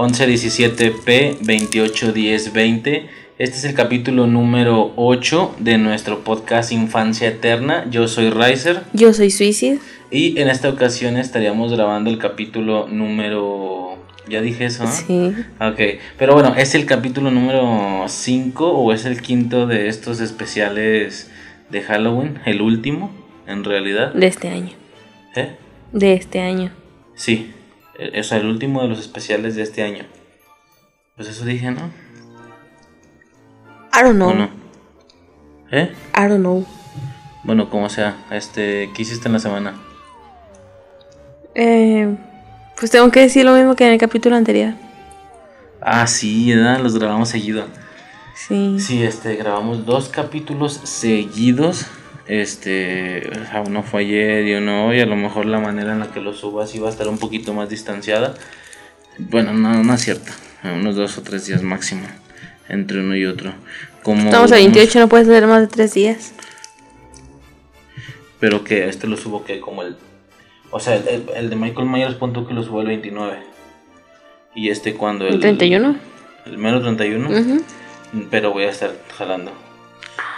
1117P 281020. Este es el capítulo número 8 de nuestro podcast Infancia Eterna. Yo soy Riser. Yo soy Suicide. Y en esta ocasión estaríamos grabando el capítulo número... ¿Ya dije eso? ¿no? Sí. Ok, pero bueno, ¿es el capítulo número 5 o es el quinto de estos especiales de Halloween? ¿El último, en realidad? De este año. ¿Eh? De este año. Sí, eh, o sea, el último de los especiales de este año. Pues eso dije, ¿no? I don't know. ¿Eh? I don't know. Bueno, como sea, este, ¿qué hiciste en la semana? Eh, pues tengo que decir lo mismo que en el capítulo anterior. Ah, sí, ¿verdad? Los grabamos seguido. Sí. Sí, este, grabamos dos capítulos seguidos. Este, o sea, uno fue ayer y uno hoy. A lo mejor la manera en la que lo subas iba a estar un poquito más distanciada. Bueno, no, no es cierto. Unos dos o tres días máximo entre uno y otro. Como Estamos a duramos- 28, no puedes tener más de tres días. Pero que este lo subo que como el... O sea, el, el- el de Michael Myers punto que lo subo el 29. Y este cuando ¿El 31? El mero 31. Ujú. Pero voy a estar jalando.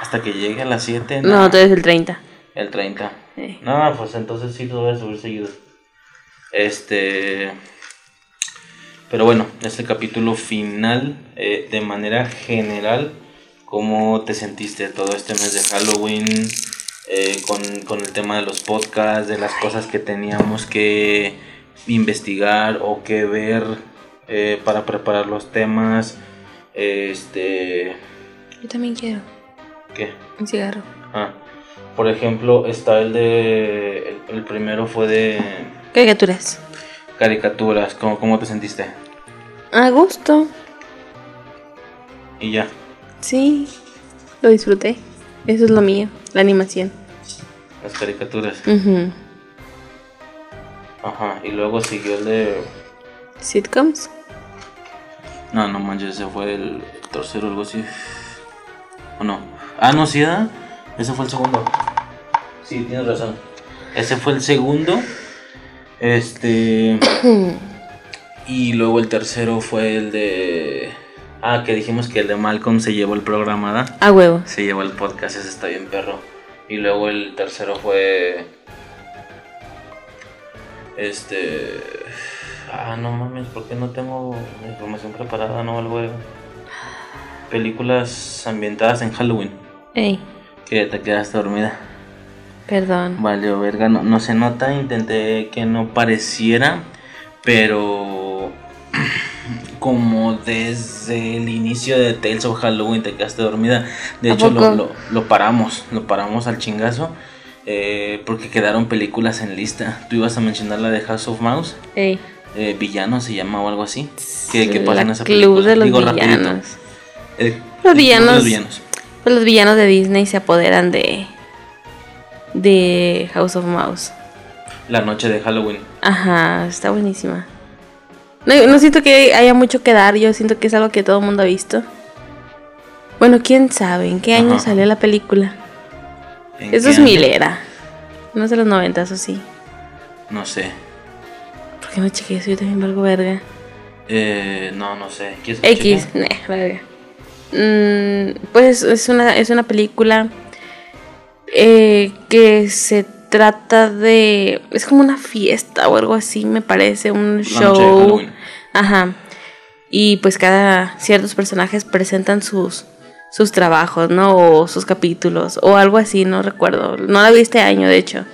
Hasta que llegue a las 7. No, entonces el 30. El 30. Eh. No, pues entonces sí lo voy a subir seguido. Este. Pero bueno, este capítulo final, eh, de manera general, ¿cómo te sentiste todo este mes de Halloween? Eh, con, con el tema de los podcasts, de las cosas que teníamos que investigar o que ver eh, para preparar los temas. Este. Yo también quiero ¿Qué? un cigarro. Ah, por ejemplo, está el de. El, el primero fue de Caricaturas. caricaturas. ¿Cómo, ¿Cómo te sentiste? A gusto. Y ya. Sí. Lo disfruté. Eso es lo mío. La animación. Las caricaturas. Ajá. Y luego siguió el de. Sitcoms. No, no manches, ese fue el tercero, algo así. ¿O no? Ah, no, sí, ¿verdad? Ese fue el segundo. Sí, tienes razón. Ese fue el segundo. Este. y luego el tercero fue el de. Ah, que dijimos que el de Malcolm se llevó el programa, ¿verdad? A huevo. Se llevó el podcast, ese está bien perro. Y luego el tercero fue. Este. Ah, no mames, ¿por qué no tengo información preparada? No, algo de. Películas ambientadas en Halloween. Ey, Que te quedaste dormida. perdón. Vale, verga, no, no se nota. Intenté que no pareciera, pero. Como desde el inicio de Tales of Halloween te quedaste dormida. De ¿A hecho, lo, lo- lo paramos, lo paramos al chingazo. eh, porque quedaron películas en lista. Tú ibas a mencionar la de House of Mouse. Ey. Eh, Villano se llama o algo así. ¿Qué, qué pasa en esa Club película? de los Digo, villanos. Eh, Los el villanos. los villanos. Pues los villanos de Disney se apoderan de. de House of Mouse. La noche de Halloween. Ajá, está buenísima. No, no siento que haya mucho que dar, yo siento que es algo que todo el mundo ha visto. Bueno, quién sabe, ¿en qué año Ajá. salió la película? ¿En Eso es milera. No es de los noventas, o sí. No sé. ¿Por qué no chequeé eso? Yo también valgo verga. Eh, no, no sé. ¿Quieres que X, nah, verga. Mm, pues es una, es una película eh, que se trata de. Es como una fiesta o algo así, me parece. Un show. Ajá. Y pues cada ciertos personajes presentan sus sus trabajos, ¿no? O sus capítulos o algo así, no recuerdo. No la vi este año, de hecho.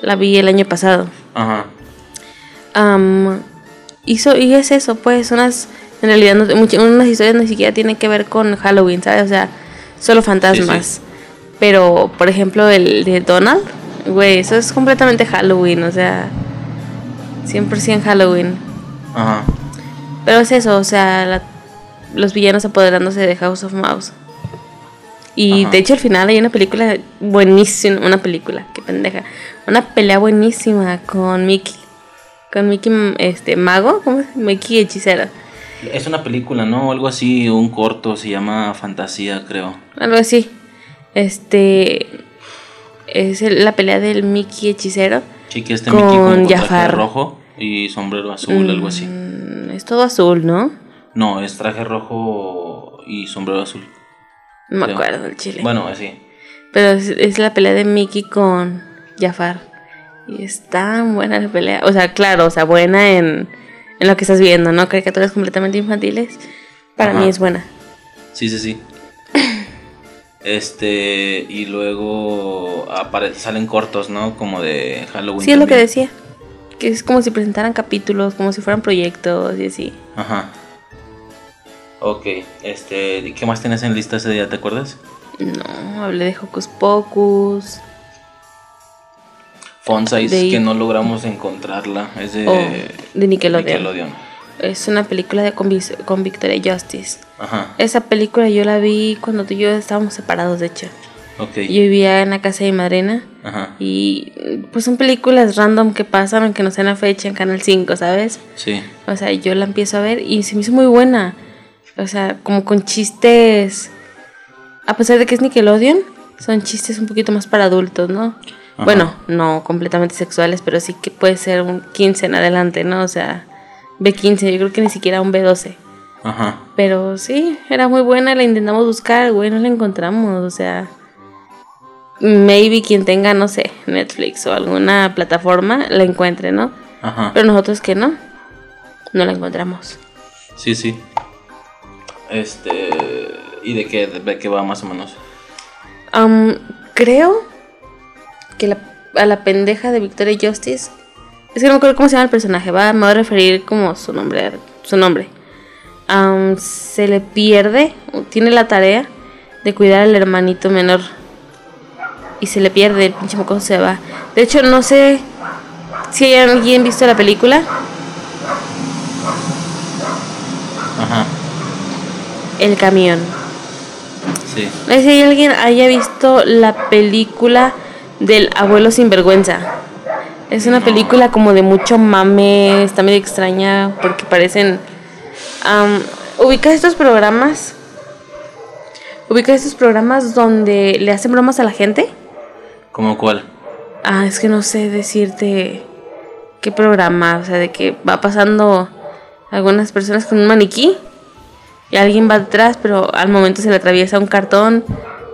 La vi el año pasado. Ajá. Hizo, y es eso, pues, unas, en realidad, no- much- unas historias ni siquiera tienen que ver con Halloween, ¿sabes? O sea, solo fantasmas. Sí, Pero, por ejemplo, el de Donald, güey, eso es completamente Halloween, o sea, 100% Halloween. Ajá. Pero es eso, o sea, la- los villanos apoderándose de House of Mouse. Y Ajá. de hecho al final hay una película buenísima, una película, qué pendeja, una pelea buenísima con Mickey, con Mickey este mago, ¿cómo es? Mickey hechicero, Es una película, ¿no? Algo así, un corto, se llama Fantasía, creo. algo así. Este es el- la pelea del Mickey hechicero. Sí, que este Con Mickey con traje rojo y sombrero azul, algo así. Mm, es todo azul, ¿no? No, es traje rojo y sombrero azul. No me acuerdo el chile. Bueno, así. Pero es, es la pelea de Mickey con Jafar. Y es tan buena la pelea. O sea, claro, o sea, buena en, en lo que estás viendo, ¿no? Caricaturas completamente infantiles. Para Ajá. mí es buena. Sí, sí, sí. Este, y luego salen cortos, ¿no? Como de Halloween. Sí, es lo que decía. Que es como si presentaran capítulos, como si fueran proyectos y así. Ajá. Ok, este, ¿qué más tienes en lista ese día, te acuerdas? No, hablé de Hocus Pocus. Fonsais, De- que no logramos encontrarla, es de, o de Nickelodeon. Nickelodeon. Es una película de con, con Victoria Justice. Ajá, Esa película yo la vi cuando tú y yo estábamos separados, de hecho. ok. Yo vivía en la casa de mi madrina. Ajá, Y pues son películas random que pasan, aunque no sea en la fecha en Canal 5, ¿sabes? sí, O sea, yo la empiezo a ver y se me hizo muy buena. O sea, como con chistes. A pesar de que es Nickelodeon, son chistes un poquito más para adultos, ¿no? Ajá. Bueno, no completamente sexuales, pero sí que puede ser un 15 en adelante, ¿no? O sea, B15, yo creo que ni siquiera un B12. ajá, Pero sí, era muy buena, la intentamos buscar, güey, no la encontramos, o sea, maybe quien tenga, no sé, Netflix o alguna plataforma la encuentre, ¿no? ajá. Pero nosotros que no, no la encontramos. Sí, sí. Este, ¿y de qué, de qué va más o menos? Am, creo que la- a la pendeja de Victoria Justice, es que no me acuerdo cómo se llama el personaje, va, me voy a referir como su nombre, su nombre. Se le pierde, tiene la tarea de cuidar al hermanito menor. Y se le pierde, el pinche mocoso se va. De hecho, no sé si hay alguien visto la película. Ajá, El camión. sí. No sé si alguien haya visto la película del abuelo sinvergüenza. Es una película como de mucho mame, está medio extraña porque parecen... am, ¿Ubicas estos programas? ¿Ubicas estos programas donde le hacen bromas a la gente? ¿Cómo cuál? Ah, es que no sé decirte qué programa, o sea, de que va pasando algunas personas con un maniquí y alguien va atrás, pero al momento se le atraviesa un cartón,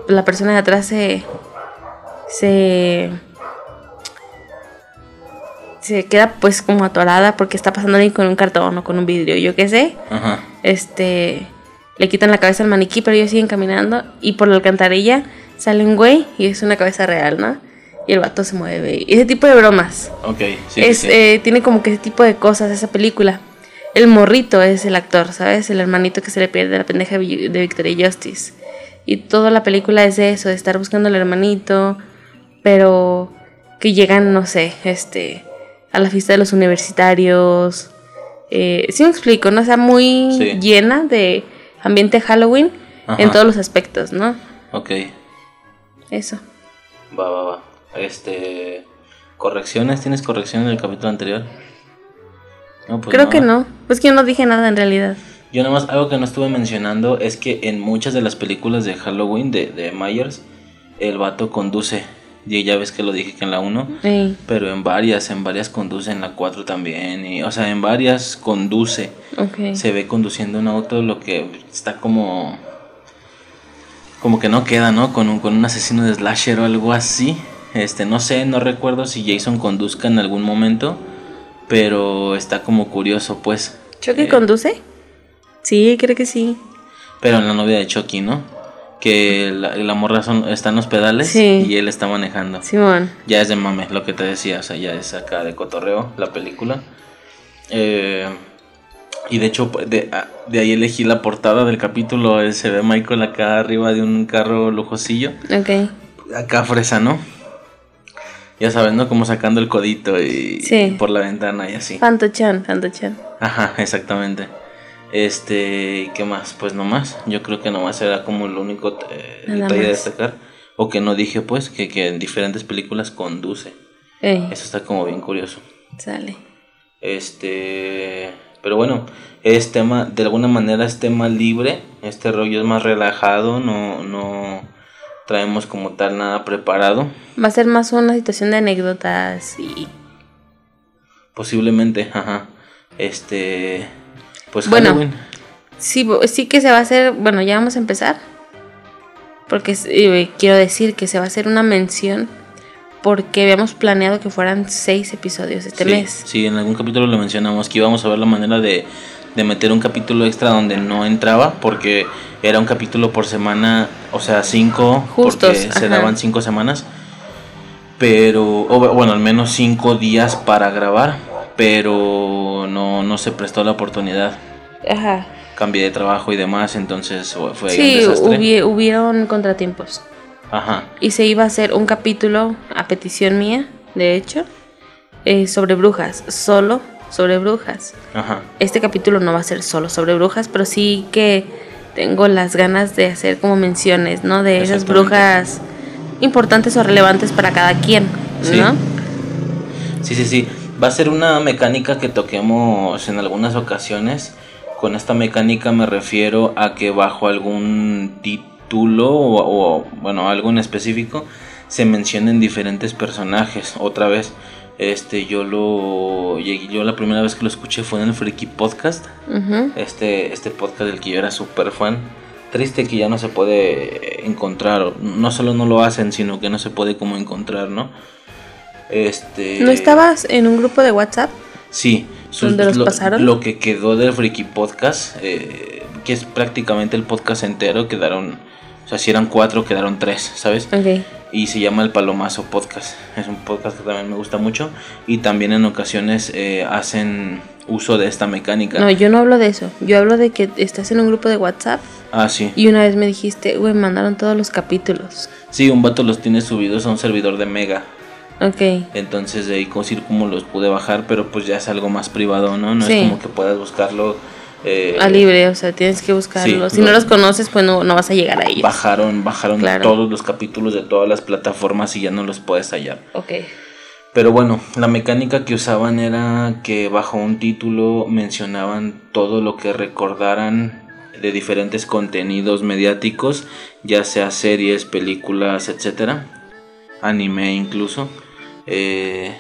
la persona de atrás se se se queda pues como atorada porque está pasando alguien con un cartón o con un vidrio, yo qué sé. Ajá, Este le quitan la cabeza al maniquí, pero ellos siguen caminando y por la alcantarilla sale un güey y es una cabeza real, ¿no? Y el vato se mueve. Ese tipo de bromas. ok, sí, es, sí, eh, tiene como que ese tipo de cosas esa película. El morrito es el actor, ¿sabes? El hermanito que se le pierde la pendeja de de Victoria Justice. Y toda la película es de eso, de estar buscando al hermanito, pero que llegan, no sé, este, a la fiesta de los universitarios. Eh, sí me explico, ¿no? O sea, muy Sí. llena de ambiente Halloween en todos los aspectos, ¿no? Ok, Eso. va, va, va. Este, ¿correcciones? ¿Tienes correcciones del capítulo anterior? No, pues Creo que no. Pues que yo no dije nada en realidad. Yo nada más, algo que no estuve mencionando es que en muchas de las películas de Halloween de, de Myers, el vato conduce. Y ya ves que lo dije que en la 1, Ey, pero en varias, en varias conduce, en la 4 también. Y, o sea, en varias conduce. Se ve conduciendo un auto, lo que está como. Como que no queda, ¿no? Con un, con un asesino de slasher o algo así. Este, no sé, no recuerdo si Jason conduzca en algún momento. Pero está como curioso, pues. ¿Chucky Eh, conduce? Sí, creo que sí. Pero en la novia de Chucky, ¿no? Que la, la morra son, está en los pedales Sí. y él está manejando. Simón. Ya es de mame, lo que te decía, o sea, ya es acá de cotorreo la película. Eh, y de hecho, de, ahí elegí la portada del capítulo. eh, Se ve Michael acá arriba de un carro lujosillo. Ok. Acá fresa, ¿no? Ya sabes, ¿no? Como sacando el codito y, Sí. y por la ventana y así. Fantochan, Fantochan. Ajá, exactamente. Este, ¿qué más? Pues nomás. Yo creo que nomás era como el único eh, detalle a destacar. O que no dije, pues, que, que en diferentes películas conduce. Ey, Eso está como bien curioso. sale. Este, pero bueno, es tema, de alguna manera es tema libre. Este rollo es más relajado, no, no traemos como tal nada preparado. Va a ser más una situación de anécdotas y... Posiblemente, ajá. Este, Pues Bueno. Halloween. Sí, sí que se va a hacer, bueno, ya vamos a empezar. Porque eh, quiero decir que se va a hacer una mención porque habíamos planeado que fueran seis episodios este sí, mes. sí, en algún capítulo lo mencionamos que íbamos a ver la manera de, de meter un capítulo extra donde no entraba porque era un capítulo por semana, o sea, cinco, Justos, porque se daban cinco semanas. Pero, o bueno, al menos cinco días para grabar, pero no, no se prestó la oportunidad. Ajá. Cambié de trabajo y demás, entonces fue un Sí, desastre. hubie- hubieron contratiempos. Ajá. Y se iba a hacer un capítulo, a petición mía, de hecho, eh, sobre brujas. Solo sobre brujas. Ajá. Este capítulo no va a ser solo sobre brujas, pero sí que tengo las ganas de hacer como menciones, ¿no? De esas brujas importantes o relevantes para cada quien, Sí. ¿no? Sí, sí, sí. Va a ser una mecánica que toquemos en algunas ocasiones. Con esta mecánica me refiero a que bajo algún título o, o, bueno, algo en específico se mencionen diferentes personajes. Otra vez, este, yo lo, llegué- yo la primera vez que lo escuché fue en el Freaky Podcast. Este, este podcast del que yo era súper fan. Triste que ya no se puede encontrar. No solo no lo hacen, sino que no se puede como encontrar, ¿no? Este. ¿No estabas en un grupo de WhatsApp? Sí. sus- ¿Dónde los lo, pasaron? Lo que quedó del Freaky Podcast, eh, que es prácticamente el podcast entero, quedaron. O sea, si eran cuatro, quedaron tres, ¿sabes? Ok. Y se llama El Palomazo Podcast. Es un podcast que también me gusta mucho. Y también en ocasiones eh, hacen uso de esta mecánica. No, yo no hablo de eso. Yo hablo de que estás en un grupo de WhatsApp Ah, sí. y una vez me dijiste, güey, mandaron todos los capítulos. Sí, un vato los tiene subidos a un servidor de Mega. Ok. Entonces de ahí cómo los pude bajar, pero pues ya es algo más privado, ¿no? No Sí. es como que puedas buscarlo. eh, A libre, o sea, tienes que buscarlos. Sí, si no lo- los conoces, pues no, no vas a llegar a ellos. Bajaron, bajaron Claro. todos los capítulos de todas las plataformas y ya no los puedes hallar. Ok. Pero bueno, la mecánica que usaban era que bajo un título mencionaban todo lo que recordaran de diferentes contenidos mediáticos, ya sea series, películas, etcétera, anime incluso, eh,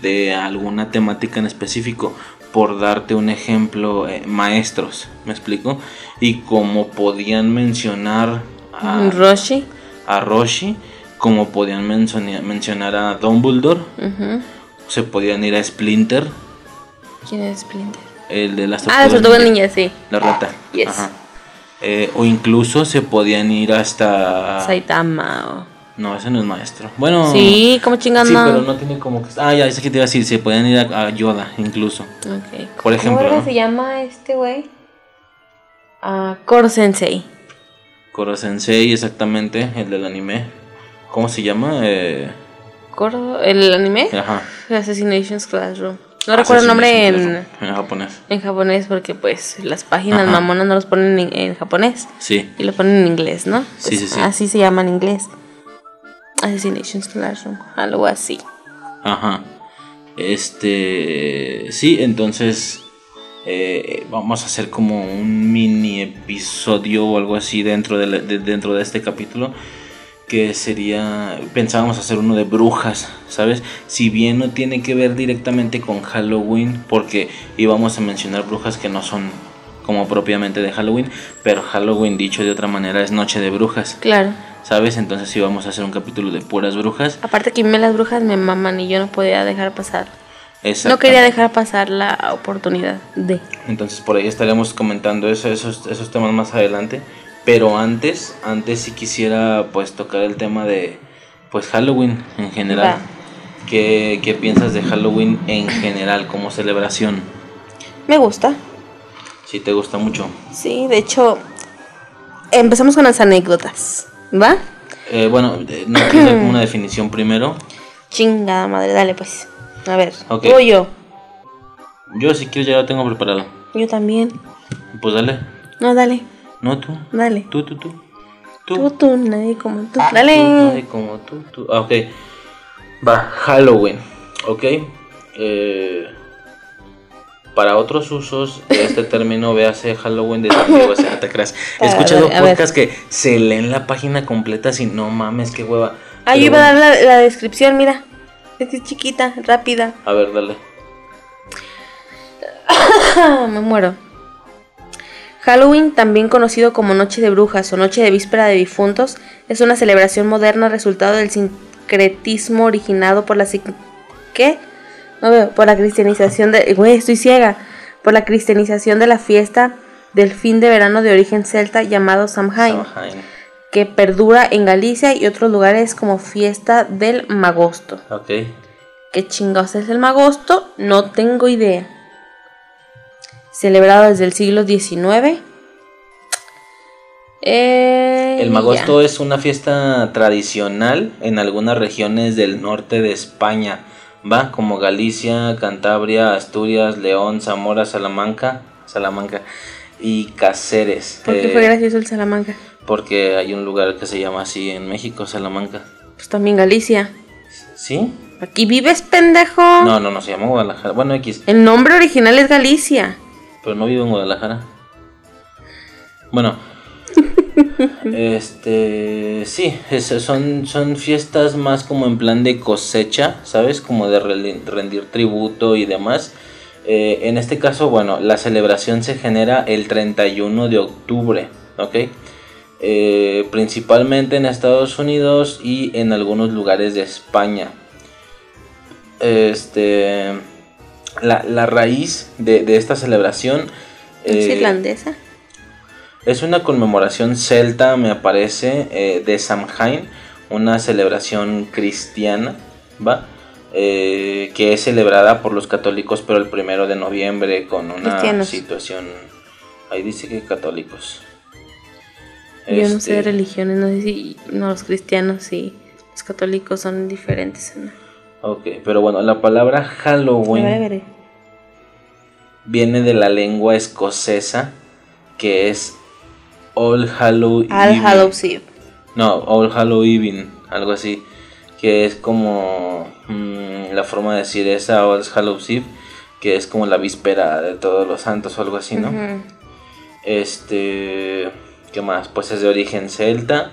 de alguna temática en específico. Por darte un ejemplo, eh, maestros, ¿me explico? Y como podían mencionar a, Roshi. a Roshi, como podían mencionar, a Dumbledore, Ujú. se podían ir a Splinter, ¿Quién es Splinter? el de las Ah, las tortugas tortugas ninja, ninja, sí. la rata. Yes. Ajá. Eh, o incluso se podían ir hasta... Saitama. No, ese no es maestro. Bueno... Sí, ¿cómo chingas Sí, pero no tiene como que... Ah, ya, ese que te iba a decir, se podían ir a, a Yoda incluso. Ok. Por ejemplo, ¿Cómo ¿no? se llama este güey? Ah, Koro Sensei. Koro Sensei, exactamente, el del anime. ¿Cómo se llama? Eh, ¿Koro? ¿El anime? ajá. Assassinations Classroom. No recuerdo el nombre en, en japonés. en japonés porque pues las páginas Ajá. mamonas no los ponen en, en japonés Sí. y lo ponen en inglés, ¿no? Sí, sí, sí. Así se llama en inglés. Assassinations Classroom, algo así. Ajá. Este. Sí, entonces. eh, vamos a hacer como un mini episodio o algo así dentro de, la- de- dentro de este capítulo. Que sería. Pensábamos hacer uno de brujas, ¿sabes? Si bien no tiene que ver directamente con Halloween, porque íbamos a mencionar brujas que no son como propiamente de Halloween, pero Halloween, dicho de otra manera, es Noche de Brujas, Claro. ¿sabes? Entonces íbamos a hacer un capítulo de puras brujas. Aparte que a mí las brujas me maman y yo no podía dejar pasar. No quería dejar pasar la oportunidad de. Entonces por ahí estaremos comentando eso, esos, esos temas más adelante. Pero antes, antes sí quisiera pues tocar el tema de pues Halloween en general. ¿Qué, qué piensas de Halloween en general como celebración? Me gusta. Si te gusta mucho. Sí, de hecho, empezamos con las anécdotas. ¿Va? Eh, bueno, eh, no quiero una definición primero. Chingada madre, dale pues. A ver, Ok. tú o yo. Yo si quieres ya lo tengo preparado. Yo también. Pues dale. No, dale, No tú. dale. Tú, tú, tú. Tú, tú, nadie como tú. Tú, Dale. nadie como tú, tú. Ah, ok. Va, Halloween. Ok. Eh, para otros usos este término, véase Halloween de San Diego, no te creas. He A escuchado ver, a ver. podcasts que se leen la página completa sin no mames, qué hueva. Ah, yo iba a dar la, la descripción, mira. Es chiquita, rápida. A ver, dale. Me muero. Halloween, también conocido como Noche de Brujas o Noche de Víspera de Difuntos, es una celebración moderna resultado del sincretismo originado por la ¿qué? No veo, por la cristianización de güey, estoy ciega, por la cristianización de la fiesta del fin de verano de origen celta llamado Samhain, Samhain. que perdura en Galicia y otros lugares como fiesta del Magosto. Ok. ¿Qué chingados es el Magosto? No tengo idea. Celebrado desde el siglo XIX. Eh, El Magosto es una fiesta tradicional en algunas regiones del norte de España, ¿va? Como Galicia, Cantabria, Asturias, León, Zamora, Salamanca, Salamanca y Cáceres. ¿Por qué fue gracioso el Salamanca? Porque hay un lugar que se llama así en México, Salamanca. Pues también Galicia. ¿Sí? Aquí vives, pendejo. No, no, no se llama Guadalajara. Bueno, X, El nombre original es Galicia. pero no vivo en Guadalajara. Bueno, este, sí, es- son, son fiestas más como en plan de cosecha, ¿sabes? Como de rendir tributo y demás. Eh, en este caso, bueno, la celebración se genera el 31 de octubre, ¿ok? Eh, principalmente en Estados Unidos y en algunos lugares de España. Este, la, la raíz de, de esta celebración ¿Es eh, irlandesa? Es una conmemoración celta, me parece, eh, de Samhain, una celebración cristiana, ¿va? Eh, que es celebrada por los católicos, pero el primero de noviembre con una Cristianos. situación. Ahí dice que católicos. Yo no sé de Este, religiones, no sé si no, los cristianos y los católicos son diferentes. ¿no? Ok, pero bueno, la palabra Halloween viene de la lengua escocesa, que es All Hallow Al Eve. Hallows Eve. No, All Hallow Eve, algo así. Que es como mm, la forma de decir esa All Hallows Eve, que es como la víspera de todos los santos o algo así, ¿no? Este, ¿qué más? Pues es de origen celta.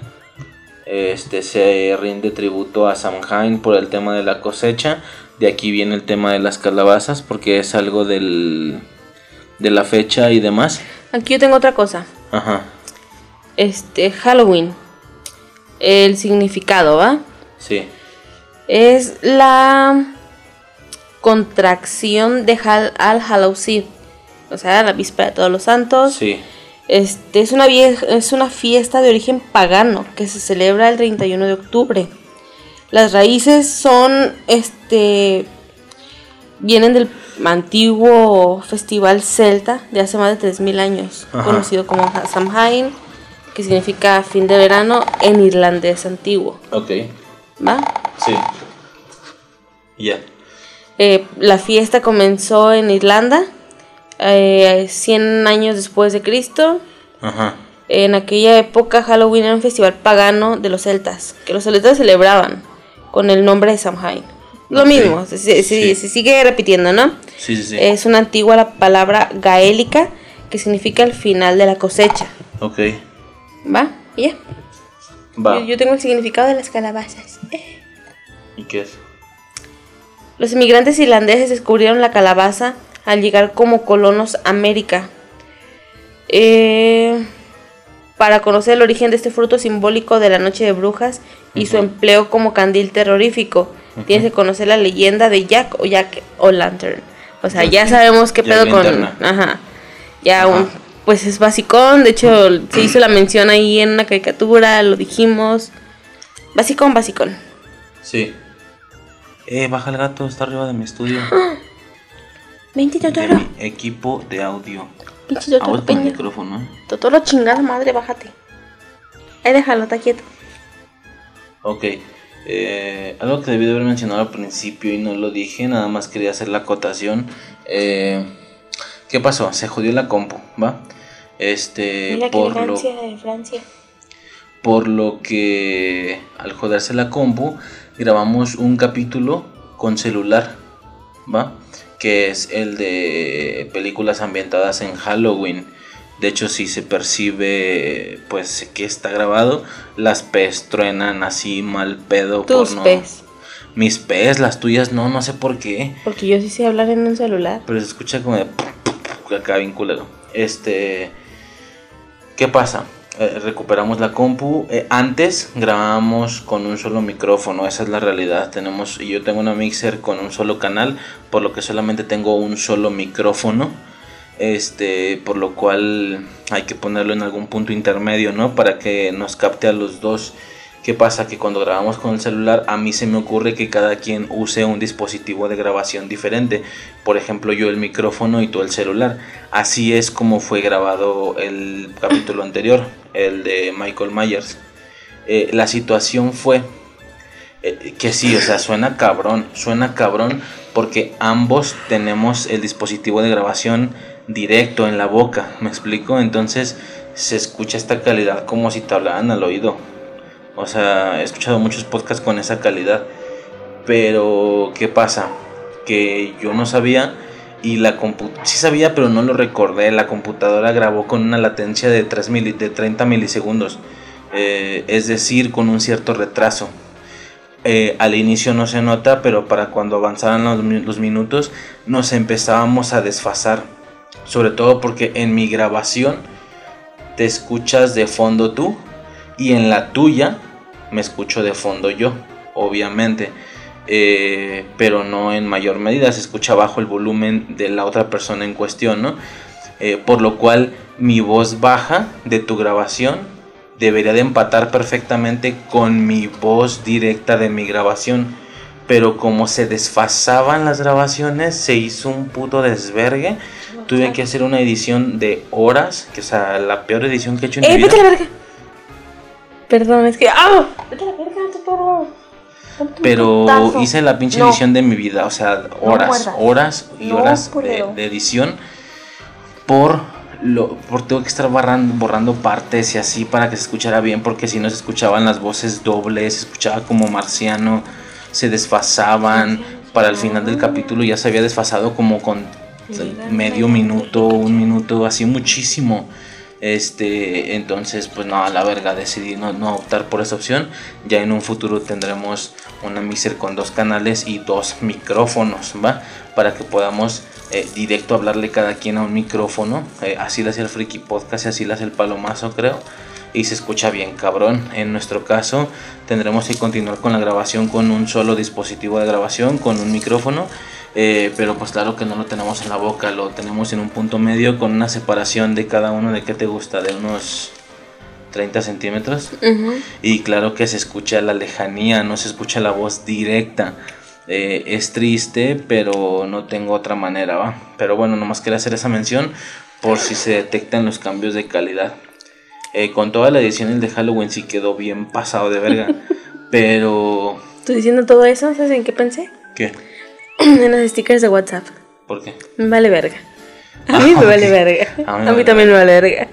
Este se rinde tributo a Samhain por el tema de la cosecha. De aquí viene el tema de las calabazas porque es algo del de la fecha y demás. Aquí yo tengo otra cosa. Ajá. Este, Halloween. El significado, ¿va? Sí. Es la contracción de Hal al Hallows Eve. O sea, la víspera de todos los santos. Sí. Este es una, vieja, es una fiesta de origen pagano que se celebra el 31 de octubre. Las raíces son, este, vienen del antiguo festival celta de hace más de 3000 años, Ajá. conocido como Samhain, que significa fin de verano en irlandés antiguo. Ok. ¿Va? Sí. Ya. Eh, la fiesta comenzó en Irlanda, eh, 100 años después de Cristo. Ajá. En aquella época Halloween era un festival pagano de los celtas, que los celtas celebraban con el nombre de Samhain. Lo Ok. mismo, se, se- Sí. se sigue repitiendo, ¿no? Sí, sí, sí. Es una antigua la palabra gaélica que significa el final de la cosecha. Ok. ¿Va? Y ya. Va. Yo, yo tengo el significado de las calabazas. ¿Y qué es? Los inmigrantes irlandeses descubrieron la calabaza al llegar como colonos a América. Eh, para conocer el origen de este fruto simbólico de la noche de brujas y su empleo como candil terrorífico, tienes que conocer la leyenda de Jack o Jack o Lantern. O sea, ya sabemos qué Jack pedo con... Ajá. Ya Ajá. un- pues es basicón, de hecho se hizo la mención ahí en una caricatura, lo dijimos. Basicón, basicón. Sí. Eh, baja el gato, está arriba de mi estudio. De Totoro. mi equipo de audio. Pinche Totoro, Ahora con el micrófono. ¿eh? Totoro, chingada madre, bájate. Ahí déjalo, está quieto. Ok. Eh, algo que debí de haber mencionado al principio y no lo dije, nada más quería hacer la acotación. Eh, ¿Qué pasó? Se jodió la compu, ¿va? Este, Mira por lo, de Francia. por lo que al joderse la compu, grabamos un capítulo con celular, ¿va? Que es el de películas ambientadas en Halloween. De hecho, si se percibe, pues, que está grabado, las P's truenan así mal pedo. Tus por no-. Mis P's, las tuyas no, no sé por qué. Porque yo sí sé hablar en un celular. Pero se escucha como de... Acá bien culero. Este... ¿Qué pasa? Eh, recuperamos la compu. Eh, antes grabábamos con un solo micrófono, esa es la realidad. Tenemos, yo tengo una mixer con un solo canal, por lo que solamente tengo un solo micrófono. Este, por lo cual hay que ponerlo en algún punto intermedio, ¿no? Para que nos capte a los dos. ¿Qué pasa? Que cuando grabamos con el celular a mí se me ocurre que cada quien use un dispositivo de grabación diferente. Por ejemplo yo el micrófono y tú el celular. Así es como fue grabado el capítulo anterior, el de Michael Myers. Eh, la situación fue eh, que sí, o sea, suena cabrón, suena cabrón porque ambos tenemos el dispositivo de grabación directo en la boca, ¿me explico? Entonces se escucha esta calidad como si te hablaran al oído. O sea, he escuchado muchos podcasts con esa calidad. Pero, ¿qué pasa? Que yo no sabía y la computadora, sí sabía, pero no lo recordé. La computadora grabó con una latencia de, 3 de 30 milisegundos. Eh, es decir, con un cierto retraso. Eh, al inicio no se nota, pero para cuando avanzaran los, los minutos nos empezábamos a desfasar. Sobre todo porque en mi grabación te escuchas de fondo tú y en la tuya me escucho de fondo yo, obviamente. Eh, pero no en mayor medida, se escucha bajo el volumen de la otra persona en cuestión, ¿no? Eh, por lo cual mi voz baja de tu grabación debería de empatar perfectamente con mi voz directa de mi grabación. Pero como se desfasaban las grabaciones, se hizo un puto desvergue. Tuve que hacer una edición de horas, que es la peor edición que he hecho en ¡Eh, mi vida. vete a la verga! Perdón, es que. ¡Ah! Vete a la verga, Pero putazo. hice la pinche No. edición de mi vida, o sea, horas, horas y No, horas de, edición por lo por tengo que estar borrando, borrando partes y así para que se escuchara bien, porque si no se escuchaban las voces dobles, se escuchaba como marciano, se desfasaban, para el final del capítulo ya se había desfasado como con medio minuto, un minuto, así muchísimo. Este, entonces, pues no, la verga, decidí no, no optar por esa opción. Ya en un futuro tendremos una mixer con dos canales y dos micrófonos, ¿va? Para que podamos eh, directo hablarle cada quien a un micrófono. Eh, así lo hace el Freaky Podcast y así lo hace el Palomazo, creo. Y se escucha bien, cabrón. En nuestro caso, tendremos que continuar con la grabación con un solo dispositivo de grabación, con un micrófono. Eh, pero pues claro que no lo tenemos en la boca, lo tenemos en un punto medio con una separación de cada uno de qué te gusta, de unos 30 centímetros. Y claro que se escucha la lejanía, no se escucha la voz directa. Eh, es triste, pero no tengo otra manera, ¿va? Pero bueno, nomás quería hacer esa mención por si se detectan los cambios de calidad. Eh, con toda la edición el de Halloween sí quedó bien pasado de verga. pero... Estoy diciendo todo eso, ¿sabes en qué pensé? ¿Qué? en los stickers de WhatsApp. ¿Por qué? Me vale verga. A Ah, mí me ok. vale verga. A A mí mí, me vale también me vale verga.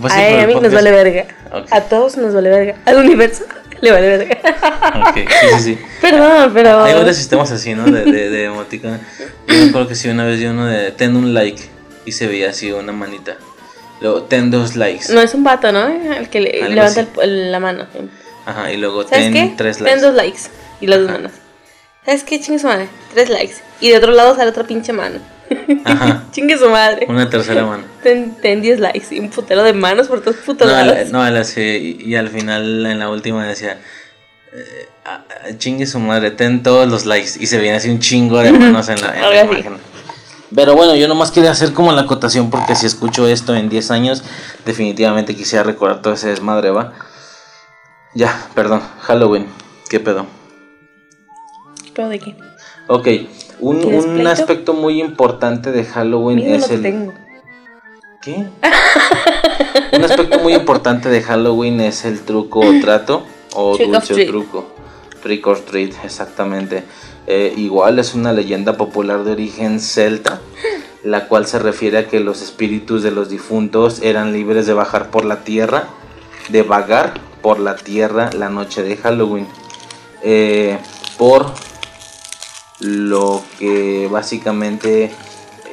Pues sí, a, él, a mí nos vale verga. Ok. A todos nos vale verga. Al universo le vale verga. Ok, sí, sí, sí. Perdón, pero. Hay varios sistemas así, ¿no? De, de, de emoticon. Yo me acuerdo que sí, una vez vi uno de ten un like y se veía así una manita. Luego ten dos likes. No es un vato, ¿no? El que le levanta el- la mano. Ajá, y luego ¿Sabes ten qué? tres likes. Ten dos likes. Y las dos Ajá. manos. ¿Sabes qué? Chingue su madre. Tres likes. Y de otro lado sale otra pinche mano. Ajá. Chingue su madre. Una tercera mano. Ten, ten 10 likes. Y un putero de manos por todos putos No, lados. la- no, la hacía- y, y al final, en la última, decía: eh, chingue su madre, ten todos los likes. Y se veía así un chingo de manos en la, en la imagen. Pero bueno, yo nomás quería hacer como la acotación porque si escucho esto en 10 años, definitivamente quisiera recordar todo ese desmadre, ¿va? Ya, perdón, Halloween, ¿qué pedo? ¿Pero de qué? Ok, un, ¿Tienes un aspecto muy importante de Halloween Mira es lo que el... tengo. ¿Qué? Un aspecto muy importante de Halloween es el truco o trato o Trick dulce o truco. Trick or treat, exactamente. Eh, igual es una leyenda popular de origen celta, la cual se refiere a que los espíritus de los difuntos eran libres de bajar por la tierra, de vagar por la tierra la noche de Halloween. Eh, por lo que básicamente,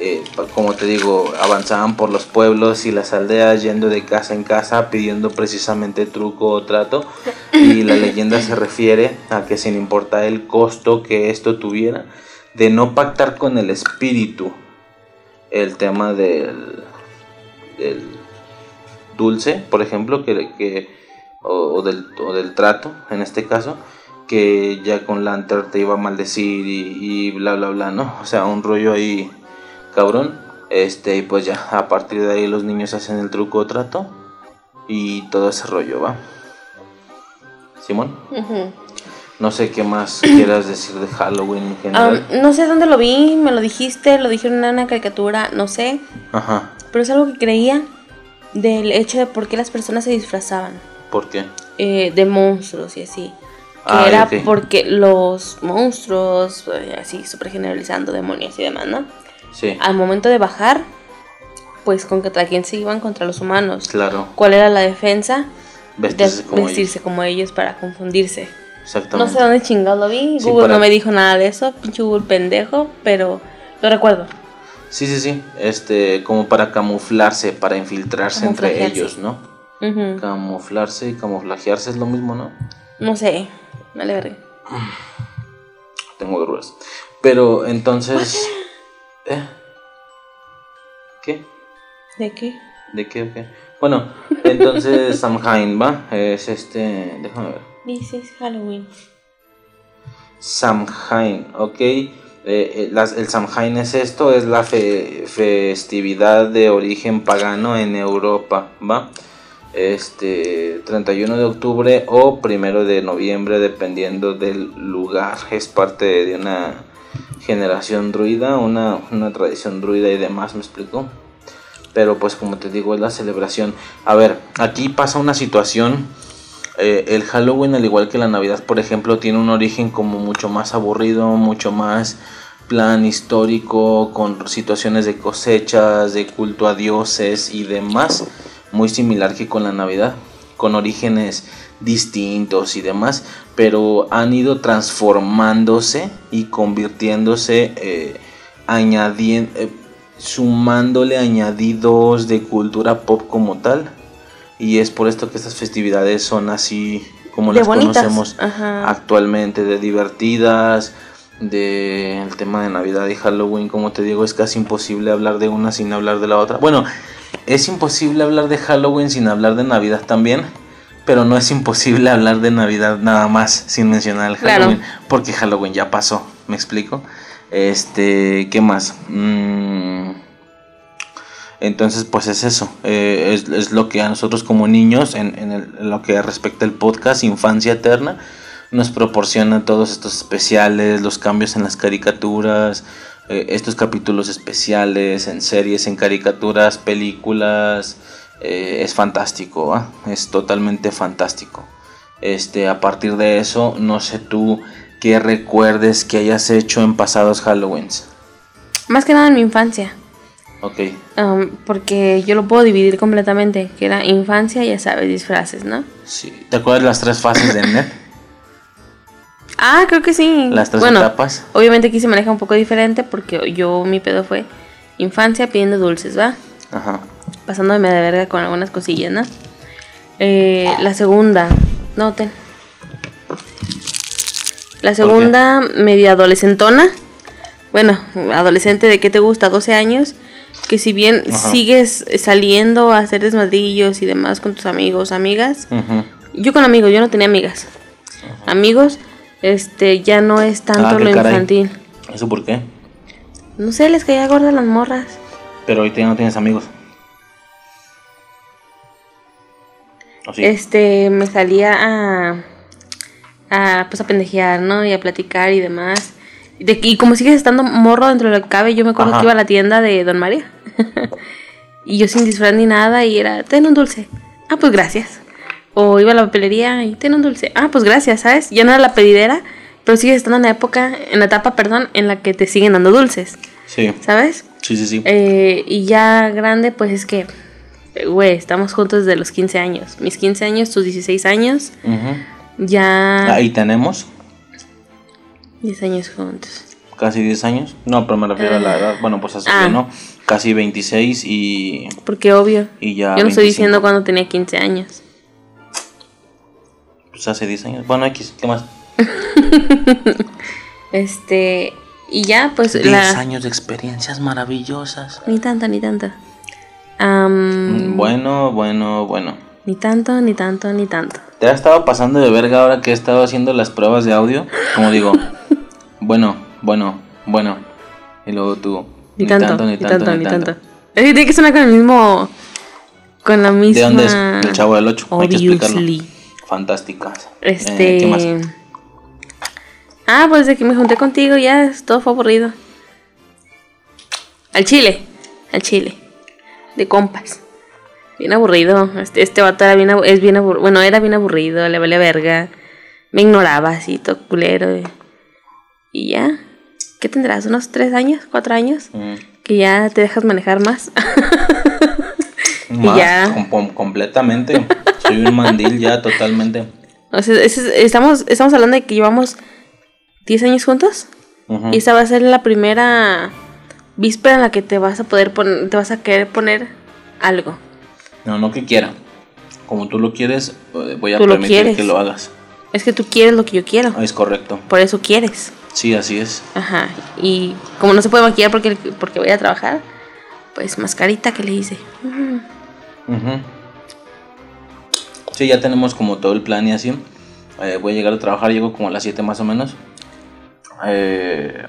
eh, como te digo, avanzaban por los pueblos y las aldeas yendo de casa en casa pidiendo precisamente truco o trato. Y la leyenda se refiere a que sin importar el costo que esto tuviera, de no pactar con el espíritu el tema del, dulce, por ejemplo, que, o del, o del trato, en este caso, que ya con Lantern te iba a maldecir y, y bla bla bla, ¿no? O sea, un rollo ahí cabrón. Este, y pues ya, a partir de ahí los niños hacen el truco o trato y todo ese rollo, ¿va? Simón, no sé qué más quieras decir de Halloween en general. Ah, no sé dónde lo vi, me lo dijiste, lo dijeron en una caricatura, no sé. Ajá, Pero es algo que creía del hecho de por qué las personas se disfrazaban ¿por qué? eh, de monstruos y así. Que Ah, era porque los monstruos, eh, así súper generalizando, demonios y demás, ¿no? Sí, Al momento de bajar, pues contra quién se iban contra los humanos. claro, ¿Cuál era la defensa? vestirse de como vestirse ellos. como ellos para confundirse. No Exactamente. sé dónde chingado lo vi. Sí, Google para- no me dijo nada de eso. Pinche Google pendejo. Pero lo recuerdo. Sí, sí, sí, este, como para camuflarse, para infiltrarse entre ellos, ¿no? Camuflarse y camuflajearse es lo mismo, ¿no? No sé. Vale, verga. Tengo dudas. Pero entonces... ¿Eh? ¿Qué? ¿De qué? ¿De qué o qué? Bueno, entonces Samhain, ¿va? Es este... Déjame ver. Dices Halloween. Samhain, ok. Eh, eh, las- el Samhain es esto, es la fe- festividad de origen pagano en Europa, ¿va? Este 31 de octubre o primero de noviembre, dependiendo del lugar. Es parte de una generación druida, una, una tradición druida y demás, ¿me explico? Pero pues como te digo, es la celebración. A ver, aquí pasa una situación eh, el Halloween, al igual que la Navidad, por ejemplo, tiene un origen como mucho más aburrido, mucho más plan histórico, con situaciones de cosechas, de culto a dioses y demás, muy similar que con la Navidad, con orígenes distintos y demás, pero han ido transformándose y convirtiéndose, eh, añadiendo, eh, sumándole añadidos de cultura pop como tal. Y es por esto que estas festividades son así como De las bonitas. conocemos Ajá. actualmente, de divertidas, de el tema de Navidad y Halloween, como te digo, es casi imposible hablar de una sin hablar de la otra. Bueno, es imposible hablar de Halloween sin hablar de Navidad también, pero no es imposible hablar de Navidad nada más sin mencionar el Claro. Halloween, porque Halloween ya pasó, ¿me explico? Este, ¿qué más? Mm, entonces, pues es eso, eh, es, es lo que a nosotros como niños, en, en el- en lo que respecta al podcast Infancia Eterna, nos proporciona todos estos especiales, los cambios en las caricaturas, eh, estos capítulos especiales en series, en caricaturas, películas, eh, es fantástico, es totalmente fantástico. Este, a partir de eso, no sé tú qué recuerdes que hayas hecho en pasados Halloweens. Más que nada en mi infancia. Ok, Um, porque yo lo puedo dividir completamente. Que era infancia, ya sabes, disfraces, ¿no? sí. ¿Te acuerdas las tres fases de Net? Ah, creo que sí. Las tres bueno, etapas. obviamente aquí se maneja un poco diferente porque yo, mi pedo fue infancia pidiendo dulces, ¿va? Ajá. Pasándome de verga con algunas cosillas, ¿no? Eh, la segunda, no, ten. La segunda, media adolescentona. Bueno, adolescente de qué te gusta, 12 años. Que si bien Ajá. sigues saliendo a hacer desmadrillos y demás con tus amigos, amigas. Ujú. Yo con amigos, yo no tenía amigas. Amigos, este, ya no es tanto Ah, lo caray. infantil. ¿Eso por qué? No sé, les caía gorda las morras. Pero ahorita ya no tienes amigos. ¿O sí? Este, me salía a, a, pues a pendejear, ¿no? Y a platicar y demás. De, y como sigues estando morro dentro de lo que cabe, yo me acuerdo Ajá. que iba a la tienda de Don María. y yo sin disfraz ni nada y era, ten un dulce. Ah, pues gracias. O iba a la papelería y ten un dulce. Ah, pues gracias, ¿sabes? Ya no era la pedidera, pero sigues estando en la época, en la etapa, perdón, en la que te siguen dando dulces, Sí, ¿sabes? sí, sí, sí. Eh, y ya grande, pues es que, güey, estamos juntos desde los 15 años. Mis 15 años, tus 16 años, Ujú. ya Ahí tenemos 10 años juntos. casi 10 años. No, pero me refiero a la edad. Bueno, pues así Ah. que no. Casi 26 y, Porque obvio, y ya. yo no estoy 25. diciendo cuando tenía 15 años. Pues hace 10 años. Bueno, X, ¿qué más? Este, y ya, pues 10 la... años de experiencias maravillosas. Ni tanta, ni tanta. Am, Bueno, bueno, bueno. Ni tanto, ni tanto, ni tanto. ¿Te ha estado pasando de verga ahora que he estado haciendo las pruebas de audio? Como digo, bueno, bueno, bueno. Y luego tú. Ni, tanto, ni tanto, ni tanto. Es que tiene que sonar con el mismo. Con la misma. ¿De dónde es? Del Chavo del 8. Hay que explicarlo. Fantásticas. Este. Eh, ¿Qué más? Ah, pues de que me junté contigo ya todo fue aburrido. Al chile. Al chile. De compas. Bien aburrido. Este, este vato era bien, es bien aburrido. Bueno, era bien aburrido, le valía verga. Me ignoraba así, todo culero. Y, y ya. ¿Qué tendrás? ¿Unos tres años? ¿Cuatro años? Mm. Que ya te dejas manejar más. Más, ya. com- com- completamente. Soy un mandil ya totalmente. O sea, es- estamos, estamos hablando de que llevamos 10 años juntos. Y esta va a ser la primera víspera en la que te vas a poder poner, te vas a querer poner algo. No, no que quiera. Como tú lo quieres, eh, voy a Tú permitir que lo hagas. Es que tú quieres lo que yo quiero. Es correcto. Por eso quieres. Sí, así es. Ajá. Y como no se puede maquillar porque, porque voy a trabajar, pues mascarita que le hice. Ujú. Ujú. Sí, ya tenemos como todo el plan y así. Eh, voy a llegar a trabajar, llego como a las 7 más o menos. Eh,